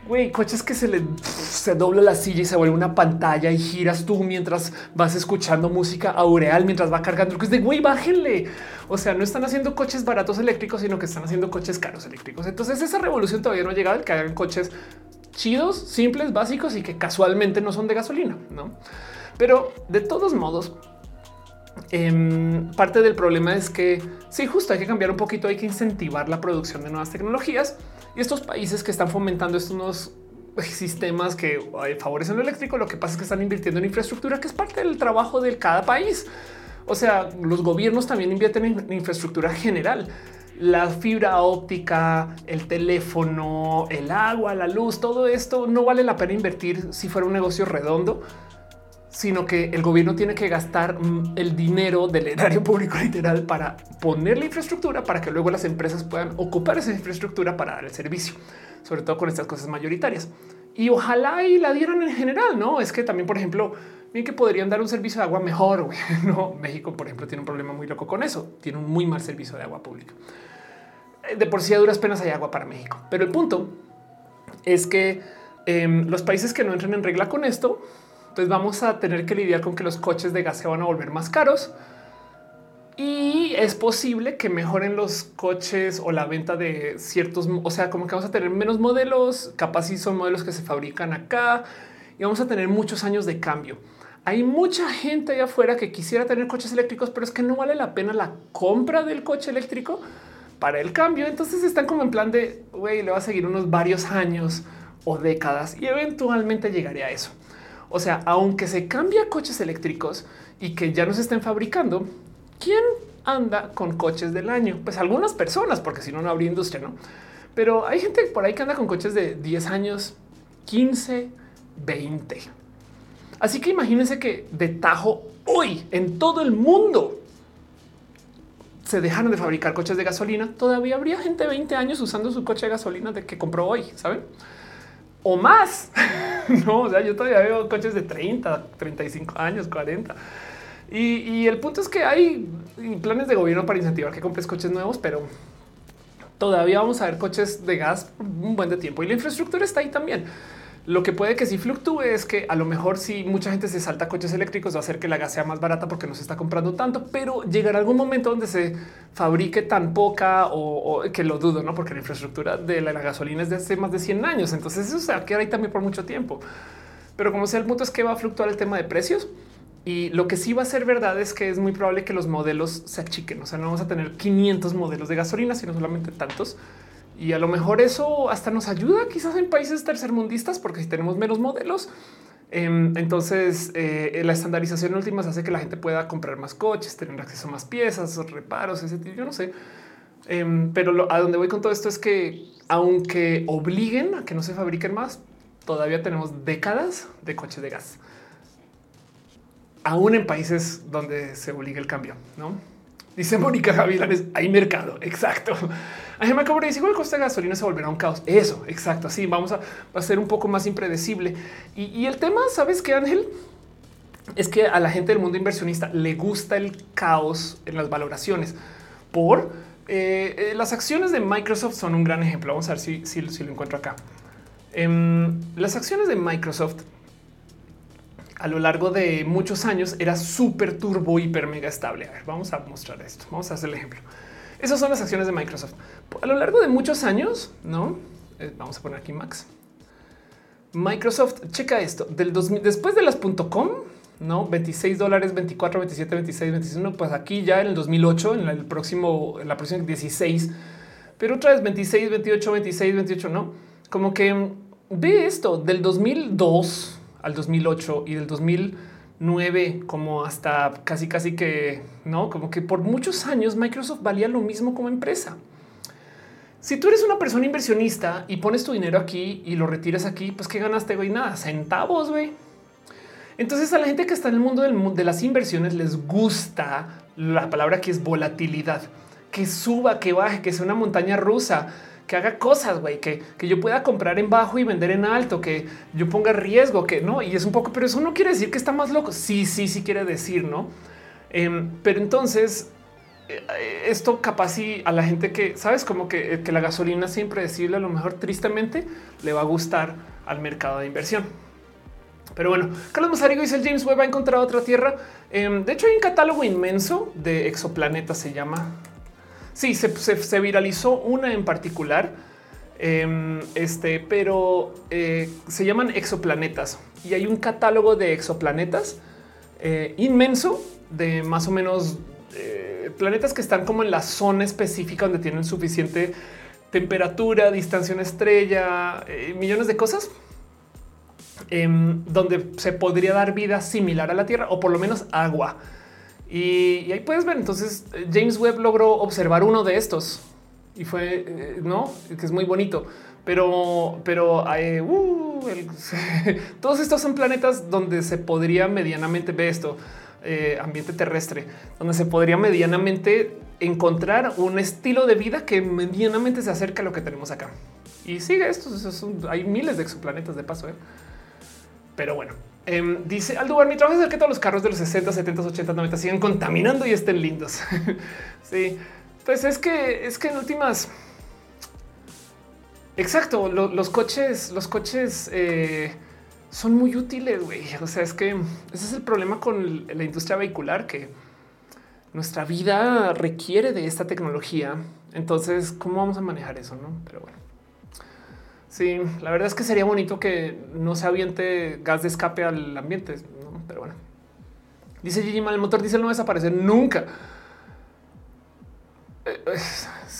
Güey, coches que se le se dobla la silla y se vuelve una pantalla y giras tú mientras vas escuchando música aureal mientras va cargando. Que es de güey, bájenle. O sea, no están haciendo coches baratos eléctricos, sino que están haciendo coches caros eléctricos. Entonces, esa revolución todavía no ha llegado el que hagan coches chidos, simples, básicos y que casualmente no son de gasolina, no? Pero de todos modos, em, parte del problema es que sí, justo hay que cambiar un poquito, hay que incentivar la producción de nuevas tecnologías y estos países que están fomentando estos nuevos sistemas que eh, favorecen lo eléctrico, lo que pasa es que están invirtiendo en infraestructura, que es parte del trabajo de cada país. O sea, los gobiernos también invierten en infraestructura general. La fibra óptica, el teléfono, el agua, la luz, todo esto no vale la pena invertir si fuera un negocio redondo sino que el gobierno tiene que gastar mm, el dinero del erario público [LAUGHS] literal para poner la infraestructura para que luego las empresas puedan ocupar esa infraestructura para dar el servicio, sobre todo con estas cosas mayoritarias. Y ojalá y la dieran en general, ¿no? Es que también, por ejemplo, bien que podrían dar un servicio de agua mejor. [LAUGHS] No, México, por ejemplo, tiene un problema muy loco con eso. Tiene un muy mal servicio de agua pública. Eh, de por sí a duras penas hay agua para México. Pero el punto es que em, los países que no entren en regla con esto pues vamos a tener que lidiar con que los coches de gas se van a volver más caros y es posible que mejoren los coches o la venta de ciertos, o sea, como que vamos a tener menos modelos, capaz si son modelos que se fabrican acá y vamos a tener muchos años de cambio. Hay mucha gente allá afuera que quisiera tener coches eléctricos, pero es que no vale la pena la compra del coche eléctrico para el cambio. Entonces están como en plan de, güey, le va a seguir unos varios años o décadas y eventualmente llegaré a eso. O sea, aunque se cambia coches eléctricos y que ya no se estén fabricando, ¿quién anda con coches del año? Pues algunas personas, porque si no, no habría industria, ¿no? Pero hay gente por ahí que anda con coches de 10 años, 15, 20. Así que imagínense que de tajo hoy en todo el mundo se dejaron de fabricar coches de gasolina. Todavía habría gente de 20 años usando su coche de gasolina de que compró hoy, ¿saben? O más. [LAUGHS] no, o sea, yo todavía veo coches de 30, 35 años, 40. Y, el punto es que hay planes de gobierno para incentivar que compres coches nuevos, pero todavía vamos a ver coches de gas un buen de tiempo y la infraestructura está ahí también. Lo que puede que si fluctúe es que a lo mejor si mucha gente se salta coches eléctricos va a hacer que la gas sea más barata porque no se está comprando tanto, pero llegará algún momento donde se fabrique tan poca o, que lo dudo, no? Porque la infraestructura de la, gasolina es de hace más de 100 años. Entonces eso se va a quedar ahí también por mucho tiempo. Pero como sea, el punto es que va a fluctuar el tema de precios. Y lo que sí va a ser verdad es que es muy probable que los modelos se achiquen. O sea, no vamos a tener 500 modelos de gasolina, sino solamente tantos. Y a lo mejor eso hasta nos ayuda quizás en países tercermundistas, porque si tenemos menos modelos, em, entonces eh, la estandarización última hace que la gente pueda comprar más coches, tener acceso a más piezas, reparos, ese tipo, yo no sé. Em, pero a donde voy con todo esto es que aunque obliguen a que no se fabriquen más, todavía tenemos décadas de coches de gas. Aún en países donde se obliga el cambio, ¿no? Dice Mónica Javilanes, hay mercado. Exacto. me Cobre dice igual el coste de gasolina se volverá un caos. Eso, exacto. Así vamos a, a ser un poco más impredecible. Y, el tema, sabes qué, Ángel, es que a la gente del mundo inversionista le gusta el caos en las valoraciones por eh, eh, las acciones de Microsoft son un gran ejemplo. Vamos a ver si, si, lo encuentro acá. Em, las acciones de Microsoft a lo largo de muchos años era súper turbo, hiper mega estable. A ver, vamos a mostrar esto. Vamos a hacer el ejemplo. Esas son las acciones de Microsoft. A lo largo de muchos años, no eh, vamos a poner aquí Max. Microsoft, checa esto del 2000, después de las .com, no 26 dólares, 24, 27, 26, 21. Pues aquí ya en el 2008, en el próximo, en la próxima 16, pero otra vez 26, 28, 26, 28. No como que ve esto del 2002 al 2008 y del 2009 como hasta casi casi que no, como que por muchos años Microsoft valía lo mismo como empresa. Si tú eres una persona inversionista y pones tu dinero aquí y lo retiras aquí, pues qué ganaste, güey? Nada, centavos, güey. Entonces a la gente que está en el mundo de las inversiones les gusta la palabra que es volatilidad, que suba, que baje, que sea una montaña rusa que haga cosas, güey, que, que yo pueda comprar en bajo y vender en alto, que yo ponga riesgo, que no, y es un poco, pero eso no quiere decir que está más loco. Sí, sí, sí quiere decir, no? Em, pero entonces eh, esto capaz y a la gente que sabes como que, eh, que la gasolina es impredecible, a lo mejor tristemente le va a gustar al mercado de inversión. Pero bueno, Carlos Mazarigo dice el James Webb ha encontrado otra tierra. Em, de hecho, hay un catálogo inmenso de exoplanetas, se llama Sí, se, viralizó una en particular, em, este, pero eh, se llaman exoplanetas y hay un catálogo de exoplanetas eh, inmenso de más o menos eh, planetas que están como en la zona específica donde tienen suficiente temperatura, distancia a estrella, millones de cosas. Em, donde se podría dar vida similar a la Tierra o por lo menos agua. Y, ahí puedes ver. Entonces, James Webb logró observar uno de estos y fue eh, no, que es muy bonito, pero, pero uh, [LAUGHS] todos estos son planetas donde se podría medianamente ver esto. Eh, ambiente terrestre, donde se podría medianamente encontrar un estilo de vida que medianamente se acerca a lo que tenemos acá. Y sigue esto. hay miles de exoplanetas de paso. ¿eh? Pero bueno, Em, dice Aldo mi trabajo es hacer que todos los carros de los 60, 70, 80, 90 sigan contaminando y estén lindos. [LAUGHS] sí, pues es que es que en últimas, exacto, los coches, los coches eh, son muy útiles, güey. O sea, es que ese es el problema con la industria vehicular que nuestra vida requiere de esta tecnología. Entonces, ¿cómo vamos a manejar eso? No, pero bueno. Sí, la verdad es que sería bonito que no se aviente gas de escape al ambiente, pero bueno. Dice Gigi el motor dice no desaparecer nunca. Eh,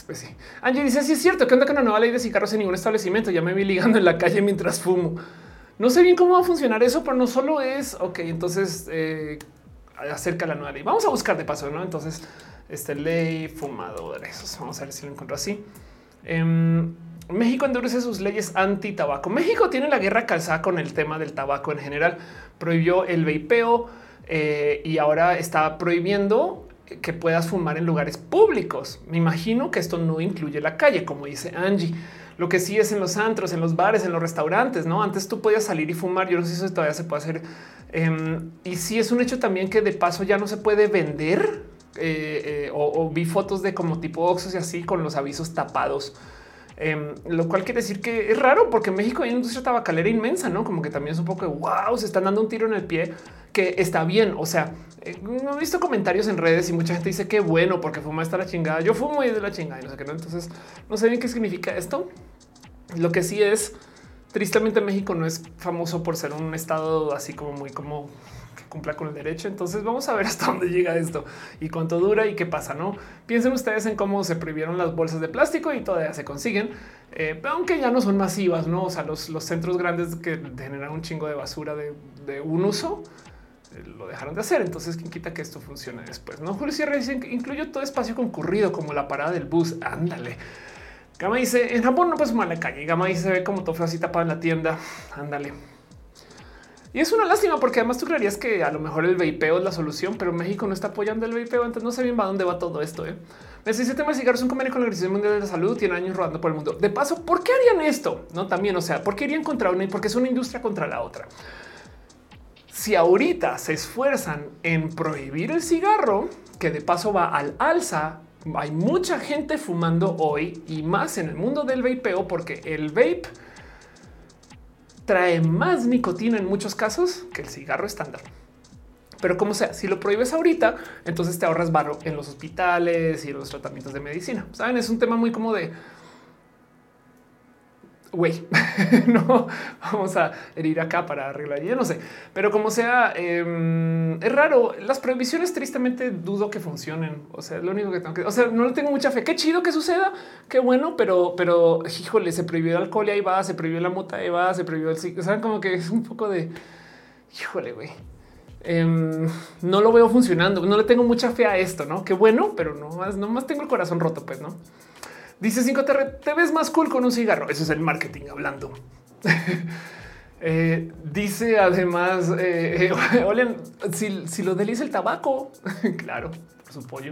pues sí. Angie dice: Sí, es cierto que anda con una nueva ley de cigarros en ningún establecimiento. Ya me vi ligando en la calle mientras fumo. No sé bien cómo va a funcionar eso, pero no solo es ok. Entonces eh, acerca la nueva ley. Vamos a buscar de paso, no? Entonces, este ley fumadores. Vamos a ver si lo encuentro así. Em, México endurece sus leyes anti tabaco. México tiene la guerra calzada con el tema del tabaco en general. Prohibió el vapeo eh, y ahora está prohibiendo que puedas fumar en lugares públicos. Me imagino que esto no incluye la calle, como dice Angie. Lo que sí es en los antros, en los bares, en los restaurantes, no? Antes tú podías salir y fumar. Yo no sé si eso todavía se puede hacer. Em, y sí es un hecho también que de paso ya no se puede vender. Eh, eh, o, vi fotos de como tipo Oxos y así con los avisos tapados. Em, lo cual quiere decir que es raro porque en México hay una industria tabacalera inmensa, no como que también es un poco de wow, se están dando un tiro en el pie que está bien. O sea, eh, no he visto comentarios en redes y mucha gente dice que bueno porque fuma está la chingada. Yo fumo y de la chingada y no sé qué. ¿no? Entonces no sé bien qué significa esto. Lo que sí es tristemente México no es famoso por ser un estado así como muy como cumpla con el derecho. Entonces vamos a ver hasta dónde llega esto y cuánto dura y qué pasa. No piensen ustedes en cómo se prohibieron las bolsas de plástico y todavía se consiguen, eh, aunque ya no son masivas. No, o sea, los, los centros grandes que generan un chingo de basura de, un uso eh, lo dejaron de hacer. Entonces, quién quita que esto funcione después? No, Julio Sierra dice incluyo todo espacio concurrido como la parada del bus. Ándale. Gama dice en Japón no puedes fumar en la calle. Gama dice ve como todo así tapado en la tienda. Ándale. Y es una lástima porque además tú creerías que a lo mejor el vapeo es la solución, pero México no está apoyando el vapeo. Entonces no sé bien a dónde va todo esto. ¿eh? De cigarros es un convenio con la Organización Mundial de la Salud. Tiene años rodando por el mundo. De paso, ¿por qué harían esto? No también, o sea, ¿por qué irían contra una? Porque es una industria contra la otra si ahorita se esfuerzan en prohibir el cigarro, que de paso va al alza, hay mucha gente fumando hoy y más en el mundo del vapeo porque el vape trae más nicotina en muchos casos que el cigarro estándar. Pero como sea, si lo prohíbes ahorita, entonces te ahorras barro en los hospitales y los tratamientos de medicina. Saben, es un tema muy como de güey, [LAUGHS] no vamos a herir acá para arreglar. Yo no sé, pero como sea, em, es raro. Las prohibiciones tristemente dudo que funcionen. O sea, lo único que tengo que, o sea, no le tengo mucha fe. Qué chido que suceda, qué bueno, pero, pero híjole, se prohibió el alcohol y ahí va, se prohibió la mota, ahí va, se prohibió el sea, como que es un poco de híjole, güey. Em, no lo veo funcionando. No le tengo mucha fe a esto, no? Qué bueno, pero no más, no más tengo el corazón roto, pues no. Dice 5 te ves más cool con un cigarro. Eso es el marketing hablando. [LAUGHS] Eh, dice además, eh, eh [LAUGHS] si, si, lo delice el tabaco, [LAUGHS] claro, por su pollo,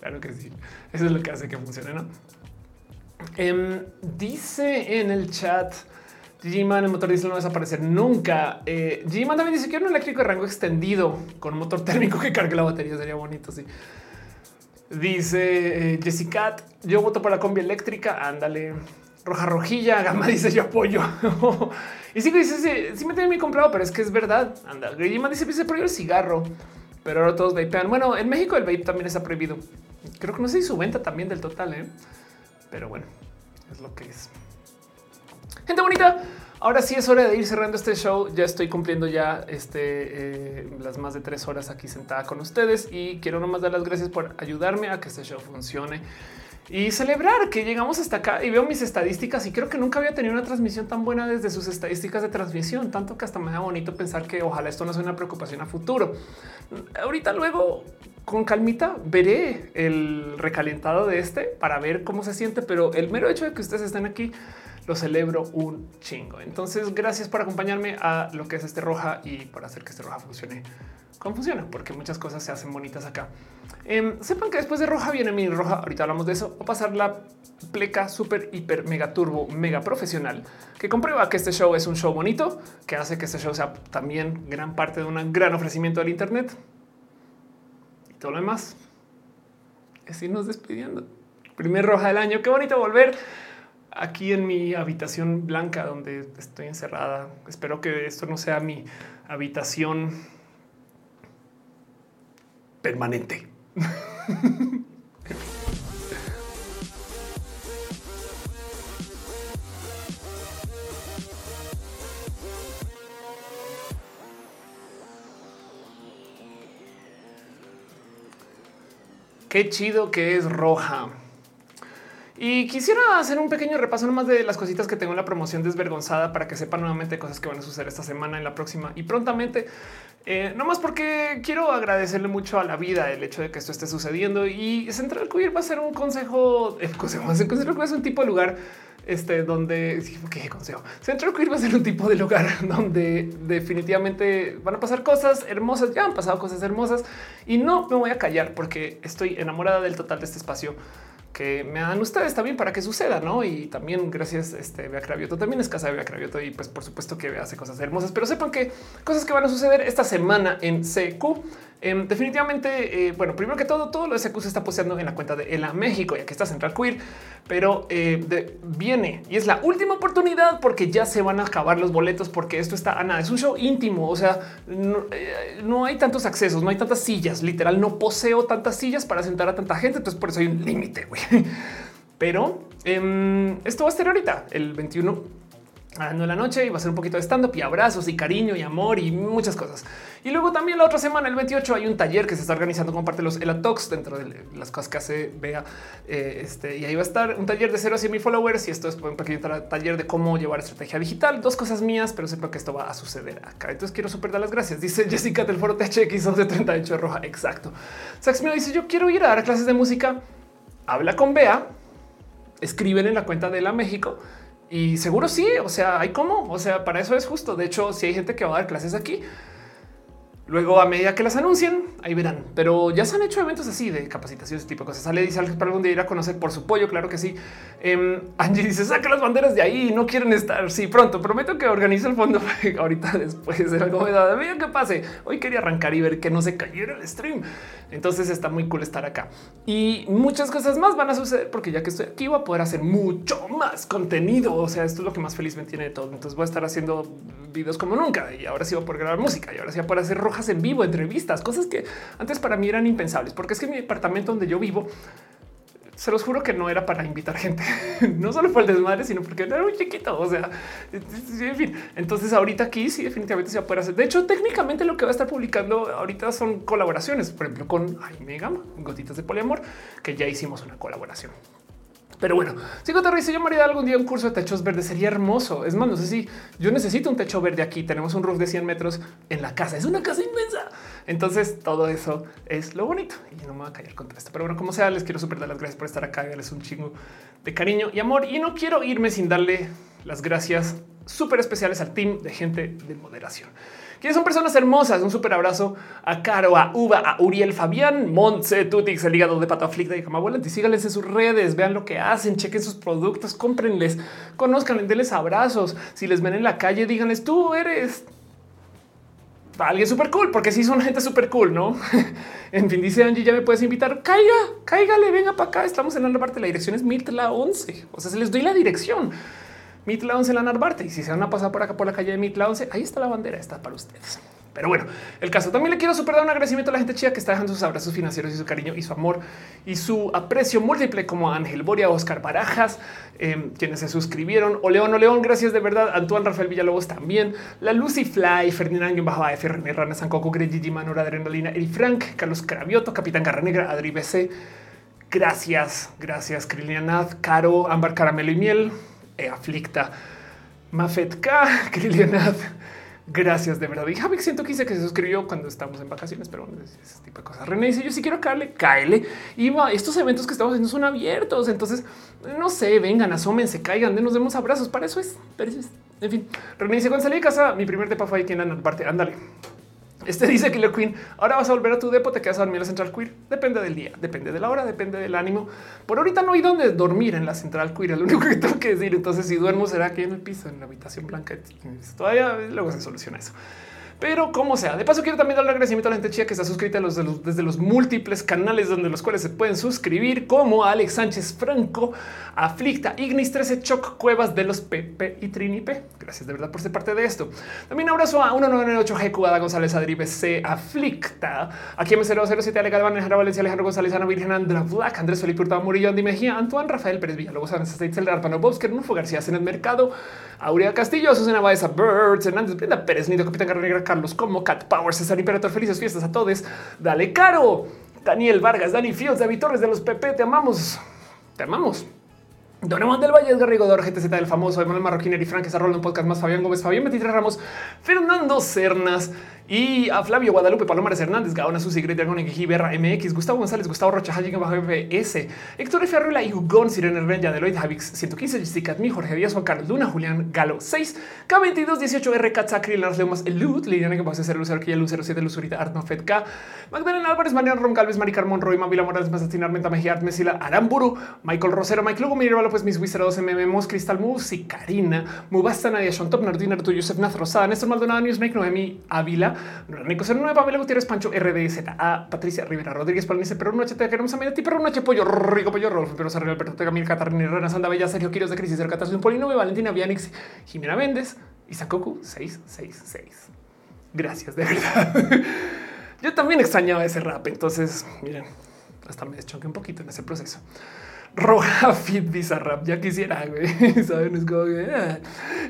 claro que sí. Eso es lo que hace que funcione, ¿no? Em, dice en el chat, G-Man, el motor dice no va a desaparecer nunca. Eh, G-Man también dice que un eléctrico de rango extendido con motor térmico que cargue la batería sería bonito, sí. Dice eh, Jessica, yo voto por la combi eléctrica. Ándale. Roja rojilla, gama [LAUGHS] dice yo apoyo. [LAUGHS] y sigo dice, sí, me tiene mi comprado, pero es que es verdad. Anda, Grima dice, se prohibió el cigarro, pero ahora todos vapean. Bueno, en México el vape también está prohibido. Creo que no sé si su venta también del total, ¿eh? pero bueno, es lo que es. Gente bonita, Ahora sí es hora de ir cerrando este show. Ya estoy cumpliendo ya este, eh, las más de tres horas aquí sentada con ustedes y quiero nomás dar las gracias por ayudarme a que este show funcione y celebrar que llegamos hasta acá y veo mis estadísticas y creo que nunca había tenido una transmisión tan buena desde sus estadísticas de transmisión, tanto que hasta me da bonito pensar que ojalá esto no sea una preocupación a futuro. Ahorita luego con calmita veré el recalentado de este para ver cómo se siente, pero el mero hecho de que ustedes estén aquí lo celebro un chingo. Entonces, gracias por acompañarme a lo que es este roja y por hacer que este roja funcione como funciona, porque muchas cosas se hacen bonitas acá. Em, sepan que después de roja viene mi roja. Ahorita hablamos de eso. O pasar la pleca super, hiper, mega turbo, mega profesional que comprueba que este show es un show bonito, que hace que este show sea también gran parte de un gran ofrecimiento del Internet y todo lo demás. Es despidiendo. Primer roja del año. Qué bonito volver aquí en mi habitación blanca donde estoy encerrada. Espero que esto no sea mi habitación permanente. [LAUGHS] Qué chido que es roja. Y quisiera hacer un pequeño repaso nomás de las cositas que tengo en la promoción desvergonzada para que sepan nuevamente cosas que van a suceder esta semana, en la próxima y prontamente. Eh, no más porque quiero agradecerle mucho a la vida el hecho de que esto esté sucediendo y Central Queer va a ser un consejo, el consejo, Central Queer es un tipo de lugar este, donde qué consejo Central Queer va a ser un tipo de lugar [LAUGHS] donde definitivamente van a pasar cosas hermosas. Ya han pasado cosas hermosas y no me voy a callar porque estoy enamorada del total de este espacio que me dan ustedes también para que suceda, ¿no? Y también gracias, este, Bea Cravioto, también es casa de Bea Cravioto y pues por supuesto que hace cosas hermosas, pero sepan que cosas que van a suceder esta semana en CQ Em, definitivamente, eh, bueno, primero que todo, todo lo de SQ se está posteando en la cuenta de ELA México y aquí está Central Queer, pero eh, viene y es la última oportunidad porque ya se van a acabar los boletos porque esto está a nada. Es un show íntimo. O sea, no, eh, no, hay tantos accesos, no hay tantas sillas. Literal, no poseo tantas sillas para sentar a tanta gente. Entonces, por eso hay un límite. [LAUGHS] Pero eh, esto va a ser ahorita el 21 en la noche y va a ser un poquito de stand up y abrazos y cariño y amor y muchas cosas. Y luego también la otra semana, el 28, hay un taller que se está organizando con parte de los Elatox dentro de las cosas que hace Bea. Eh, este, y ahí va a estar un taller de cero a 100 mil followers. Y esto es un pequeño taller de cómo llevar estrategia digital. Dos cosas mías, pero sepa que esto va a suceder acá. Entonces quiero super dar las gracias. Dice Jessica del foro THX 1138 roja. Exacto. Sax me dice: Yo quiero ir a dar clases de música. Habla con Bea. Escriben en la cuenta de la México y seguro sí, o sea, hay cómo, o sea, para eso es justo. De hecho, si hay gente que va a dar clases aquí, Luego, a medida que las anuncien, ahí verán. Pero ya se han hecho eventos así de capacitaciones, tipo de cosas. Sale dice para algún día ir a conocer por su pollo. Claro que sí. Em, Angie dice saca las banderas de ahí. No quieren estar. Sí, pronto prometo que organice el fondo [LAUGHS] ahorita después de algo de Mira que pase. Hoy quería arrancar y ver que no se cayera el stream. Entonces está muy cool estar acá y muchas cosas más van a suceder porque ya que estoy aquí voy a poder hacer mucho más contenido. O sea, esto es lo que más feliz me tiene de todo. Entonces voy a estar haciendo videos como nunca y ahora sí voy a poder grabar música y ahora sí voy a poder hacer rojas en vivo, entrevistas, cosas que antes para mí eran impensables, porque es que mi departamento donde yo vivo se los juro que no era para invitar gente, [LAUGHS] no solo por el desmadre, sino porque era muy chiquito. O sea, en fin, entonces ahorita aquí sí, definitivamente se poder hacer. De hecho, técnicamente lo que va a estar publicando ahorita son colaboraciones, por ejemplo, con Jaime Gama, Gotitas de Poliamor, que ya hicimos una colaboración. Pero bueno, si te dice yo me haría algún día un curso de techos verdes, sería hermoso. Es más, no sé si yo necesito un techo verde aquí. Tenemos un roof de 100 metros en la casa. Es una casa inmensa. Entonces todo eso es lo bonito y no me voy a callar contra esto. Pero bueno, como sea, les quiero súper dar las gracias por estar acá. Darles un chingo de cariño y amor. Y no quiero irme sin darle las gracias súper especiales al team de gente de moderación que son personas hermosas. Un súper abrazo a Caro, a Uva, a Uriel, Fabián, Montse, Tutix, el hígado de pato aflicta y Camabuelante. Síganles en sus redes, vean lo que hacen, chequen sus productos, cómprenles, conozcan, denles abrazos. Si les ven en la calle, díganles tú eres alguien súper cool, porque si son gente súper cool, ¿no? [LAUGHS] en fin, dice Angie, ya me puedes invitar. Caiga, cáigale, venga para acá. Estamos en la parte. La dirección es Mitla 11. O sea, se les doy la dirección. Mitla 11 la Narvarte. Y si se van a pasar por acá por la calle de Mitla 11, ahí está la bandera, está para ustedes. Pero bueno, el caso también le quiero super dar un agradecimiento a la gente chida que está dejando sus abrazos financieros y su cariño y su amor y su aprecio múltiple como Ángel Boria, Oscar Barajas, em, quienes se suscribieron. O León, o León, gracias de verdad. Antoine Rafael Villalobos también. La Lucy Fly, Ferdinand Bajo F, René Rana, Sancoco, Gigi Manora, Adrenalina, Eri Frank, Carlos Cravioto, Capitán Garra Negra, Adri BC. Gracias, gracias, Krilianad, Caro, Ámbar Caramelo y Miel, e aflicta. Mafet K. [LAUGHS] Gracias de verdad. Y Javi siento que dice que se suscribió cuando estamos en vacaciones, pero bueno, ese tipo de cosas. René dice yo sí quiero caerle, cáele. Y estos eventos que estamos haciendo son abiertos. Entonces, no sé, vengan, asómense, caigan, nos demos abrazos. Para eso es. Para eso es. En fin, René dice cuando salí de casa, mi primer depa fue aquí en la parte. Ándale. Este dice Killer Queen. Ahora vas a volver a tu depo, te quedas a dormir en la Central Queer. Depende del día, depende de la hora, depende del ánimo. Por ahorita no hay donde dormir en la Central Queer. Es lo único que tengo que decir. Entonces, si duermo, será aquí en el piso, en la habitación blanca. Todavía luego se soluciona eso. Pero como sea, de paso quiero también dar un agradecimiento a la gente chida que está suscrita desde los múltiples canales donde los cuales se pueden suscribir, como Alex Sánchez Franco, Aflicta, Ignis 13, Choc, Cuevas de los PP y Trinipe. Gracias de verdad por ser parte de esto. También abrazo a 1998 GQ, Ada González, Adribe C, Aflicta, aquí M007, Alejandro Alejandro Valencia, Alejandro González, Ana Virgen, Andra Black, Andrés Felipe Hurtado Murillo, Andy Mejía, Antoine Rafael Pérez Villalobos, Ana Steitzel, Arpano Bobsker, Nufo García, en el mercado, Aurea Castillo, Susana Baeza, Birds, Hernández, Brenda Pérez, Nido, Capitán Carrera Carlos como Cat Power, César Imperator, felices fiestas a todos. Dale caro. Daniel Vargas, Dani Fields, David Torres de los PP, te amamos. Te amamos. Don Juan del Valle, Edgar Rigodor, GTZ del famoso, Emanuel Marroquín, y Frank, Rolando, un podcast más, Fabián Gómez, Fabián 23 Ramos, Fernando Cernas Y a Flavio Guadalupe, Palomares Hernández, Gaona Susi, Great Dragon, Berra, MX, Gustavo González, Gustavo Rocha, Hajigan bajo FS, Héctor F. Arrula, Hugón, Sirene Renja, Deloitte, Javix, 115, Jessica Mi, Jorge Díaz, Juan Carlos Luna, Julián Galo 6, K22, 18, R, Katsakri, Lars Leumas, Lut, Liliana, que va a ser Lucero, que ya Lucero 7, Luzurita, Arno K, Magdalena Álvarez, Mariano Ron Galvez, Mari Carmón, Roy, Mavila Morales, Mazatina, Armenta Mejía, Mesila, Aramburu, Michael Rosero, Mike Lugo, Minerva López, Miss Wizard 12, MM, Cristal Music, Karina, Mubasta, Nadia, Sean Top, Nardina, Naruto, Yosef Nath, Rosada, Néstor Maldonado, Newsmake, Noemi, Ávila, Nico 09, Pamela Gutiérrez, Pancho, RDZA, Patricia Rivera, Rodríguez, Palmice, Perro Noche, te queremos a media ti, Perro Noche, Pollo, Rico, Pollo, Rolfo, Pero Sarri, Alberto, Tegamil, Catarina, Rena, Sanda Bella, Sergio Quiros de Crisis, Catástrofe, Polinove, Valentina, Vianix, Jimena Méndez y Sakoku 666. Gracias, de verdad. [LAUGHS] Yo también extrañaba ese rap, entonces, miren, hasta me deschonqué un poquito en ese proceso roja [LAUGHS] fit bizarrap. Ya quisiera, güey. [LAUGHS] Saben, es como que, ah.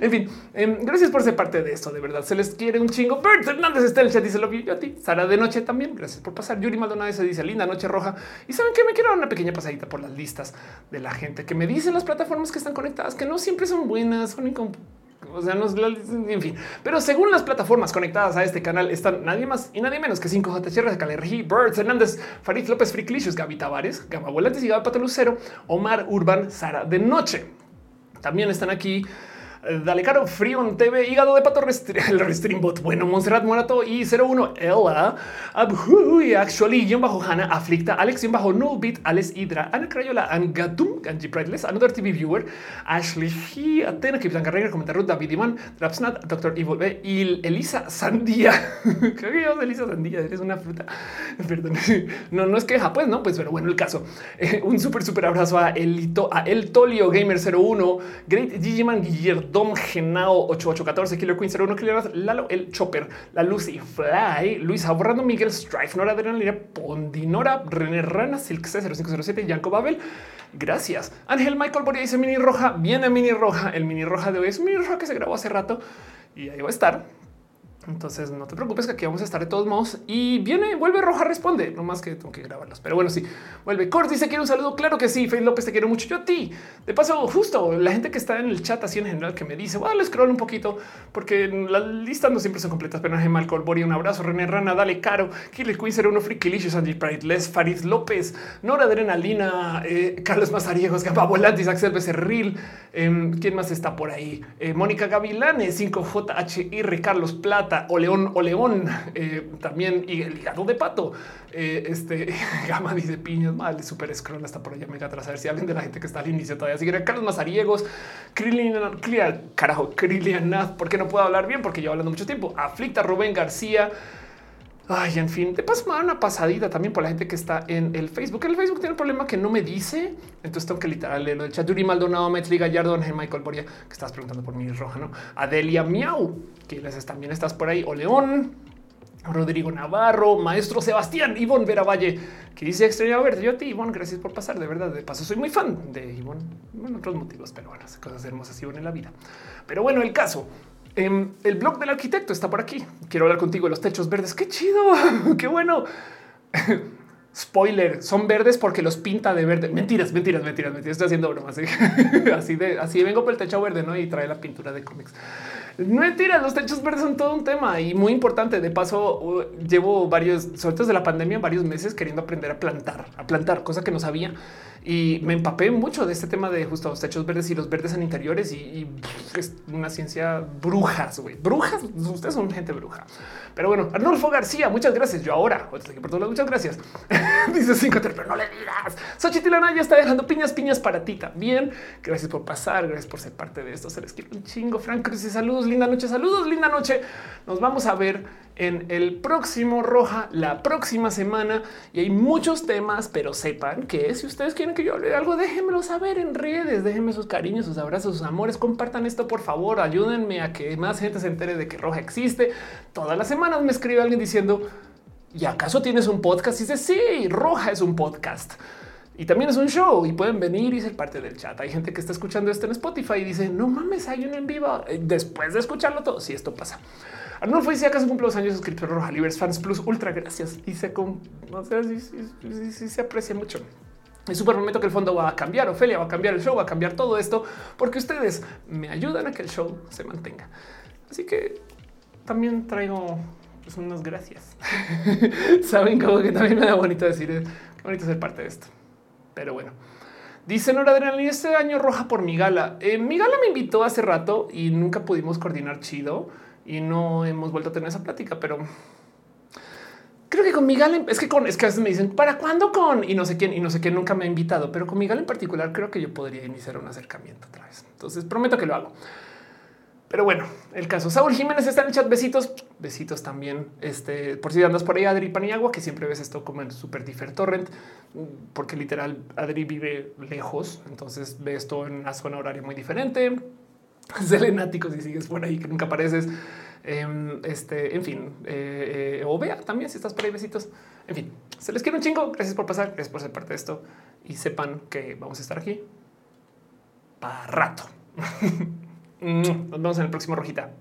En fin, em, gracias por ser parte de esto. De verdad, se les quiere un chingo. Bert Hernández está en el chat. Dice lo vi yo a ti. Sara de noche también. Gracias por pasar. Yuri Maldonado se dice linda noche roja. Y saben que me quiero dar una pequeña pasadita por las listas de la gente que me dicen las plataformas que están conectadas, que no siempre son buenas, son o sea, no en fin. Pero según las plataformas conectadas a este canal están nadie más y nadie menos que 5JHR, Calergi, Birds, Hernández, Farid López, Friclicious, Gaby Tavares, Gama Volantes y Patalucero, Omar Urban, Sara de Noche. También están aquí Dale Caro, Frion TV, Hígado de Pato, [LAUGHS] el Restreambot, bueno, Monserrat Morato y 01 Ella, Abhui, Actually, guion bajo Hanna, Aflicta, Alex, guion bajo Nullbit, Alex Hydra, Ana Crayola, Angatum, Ganji Prideless, Another TV Viewer, Ashley He, Atena, Capitán Carrera, Comentar David Iman, Drapsnat, Doctor Evil B y Elisa Sandía. [LAUGHS] Creo que yo Elisa Sandía, eres una fruta. [LAUGHS] Perdón. No, no es queja, pues no, pues, pero bueno, el caso. Un súper, súper abrazo a Elito, a El Tolio Gamer 01, Great Digiman Guillermo. Dom Genao 8814, Killer Queen 01, Killer Lalo, el Chopper, la Lucy Fly, Luis Aborrando, Miguel Strife, Nora Adrenalina, Pondinora, René Rana, Silk C 0507, Yanko Babel. Gracias. Ángel Michael Boria dice mini roja. Viene mini roja. El mini roja de hoy es mini roja que se grabó hace rato y ahí va a estar. Entonces no te preocupes que aquí vamos a estar de todos modos y viene, vuelve roja, responde, no más que tengo que grabarlos. Pero bueno, sí, vuelve. Cort dice quiere un saludo. Claro que sí. Félix López, te quiero mucho. Yo a ti. De paso, justo la gente que está en el chat así en general que me dice, bueno, le scroll un poquito porque las listas no siempre son completas. Pero Gemal Colbori, un abrazo. René Rana, dale caro. Killer Queen, uno Frikilicious, Angie Pride, Les Farid López, Nora Adrenalina, eh, Carlos Mazariegos, Gamba Volantis, Axel Becerril. Eh, ¿Quién más está por ahí? Eh, Mónica Gavilanes, 5JHR, Carlos Plata, Oleón, Oleón león, [LAUGHS] eh, también y el hígado de pato. Eh, este [LAUGHS] Gama dice piñas mal, super scroll hasta por allá mega atrás. A ver si alguien de la gente que está al inicio todavía sigue. Carlos Mazariegos, Krilian, carajo, Krilian Nath, porque no puedo hablar bien porque yo hablando mucho tiempo. Aflicta Rubén García. Ay, en fin, de paso una pasadita también por la gente que está en el Facebook. El Facebook tiene un problema que no me dice, entonces tengo que literal leerlo del chat. Yuri Maldonado, Metli Gallardo, Michael Boria, que estás preguntando por mi roja, ¿no? Adelia Miau, también estás por ahí, o León, Rodrigo Navarro, Maestro Sebastián, Ivonne Vera Valle, que dice extraño verte. Yo a Ivonne, gracias por pasar, de verdad. De paso, soy muy fan de Ivonne, bueno, otros motivos, pero bueno, cosas hermosas Ivonne en la vida. Pero bueno, el caso Em, el blog del arquitecto está por aquí. Quiero hablar contigo de los techos verdes. Qué chido, [LAUGHS] qué bueno. [LAUGHS] Spoiler, son verdes porque los pinta de verde. Mentiras, mentiras, mentiras, mentiras. Estoy haciendo bromas. ¿eh? [LAUGHS] así de así vengo por el techo verde, ¿no? Y trae la pintura de cómics. Mentiras, los techos verdes son todo un tema y muy importante. De paso, llevo varios, sobre todo de la pandemia, varios meses queriendo aprender a plantar, a plantar, cosa que no sabía y me empapé mucho de este tema de justo los techos verdes y los verdes en interiores y, es una ciencia brujas, güey. Brujas, ustedes son gente bruja. Pero bueno, Arnulfo García, muchas gracias. Yo ahora, muchas gracias. [LAUGHS] Dice cinco, pero no le digas. Xochitlana ya está dejando piñas, piñas para ti también. Gracias por pasar, gracias por ser parte de esto. Se les quiere un chingo. Frank dice saludos, linda noche, saludos, linda noche. Nos vamos a ver en el próximo Roja la próxima semana y hay muchos temas, pero sepan que si ustedes quieren que yo hable algo, déjenmelo saber en redes, déjenme sus cariños, sus abrazos, sus amores, compartan esto por favor, ayúdenme a que más gente se entere de que Roja existe. Todas las semanas me escribe alguien diciendo, ¿y acaso tienes un podcast? Y dice, sí, Roja es un podcast. Y también es un show y pueden venir y ser parte del chat. Hay gente que está escuchando esto en Spotify y dice, no mames, hay un en vivo. Eh, después de escucharlo todo, si esto pasa. Arnulfo dice acaso cumple los años suscriptor Roja Libres Fans Plus Ultra. Gracias. Y se, no sé, si se aprecia mucho. Es súper momento que el fondo va a cambiar, Ofelia va a cambiar el show, va a cambiar todo esto, porque ustedes me ayudan a que el show se mantenga. Así que también traigo pues unas gracias. [LAUGHS] Saben como que también me da bonito decir, eh, qué bonito ser parte de esto. Pero bueno. Dice Nora Adrenalina, este año roja por mi gala. Eh, mi gala me invitó hace rato y nunca pudimos coordinar chido y no hemos vuelto a tener esa plática, pero creo que con Miguel es que con es que a veces me dicen para cuándo con y no sé quién y no sé qué nunca me ha invitado, pero con Miguel en particular creo que yo podría iniciar un acercamiento otra vez. Entonces prometo que lo hago. Pero bueno, el caso Saúl Jiménez está en el chat. Besitos, besitos también. Este por si andas por ahí, Adri Paniagua, que siempre ves esto como en Super Differ Torrent, porque literal Adri vive lejos. Entonces ve esto en una zona horaria muy diferente. [LAUGHS] Selenáticos y sigues por ahí que nunca apareces. Em, este, en fin, eh, eh, o vea también si estás por ahí, besitos. En fin, se les quiere un chingo. Gracias por pasar, gracias por ser parte de esto y sepan que vamos a estar aquí para rato. [LAUGHS] Nos vemos en el próximo rojita.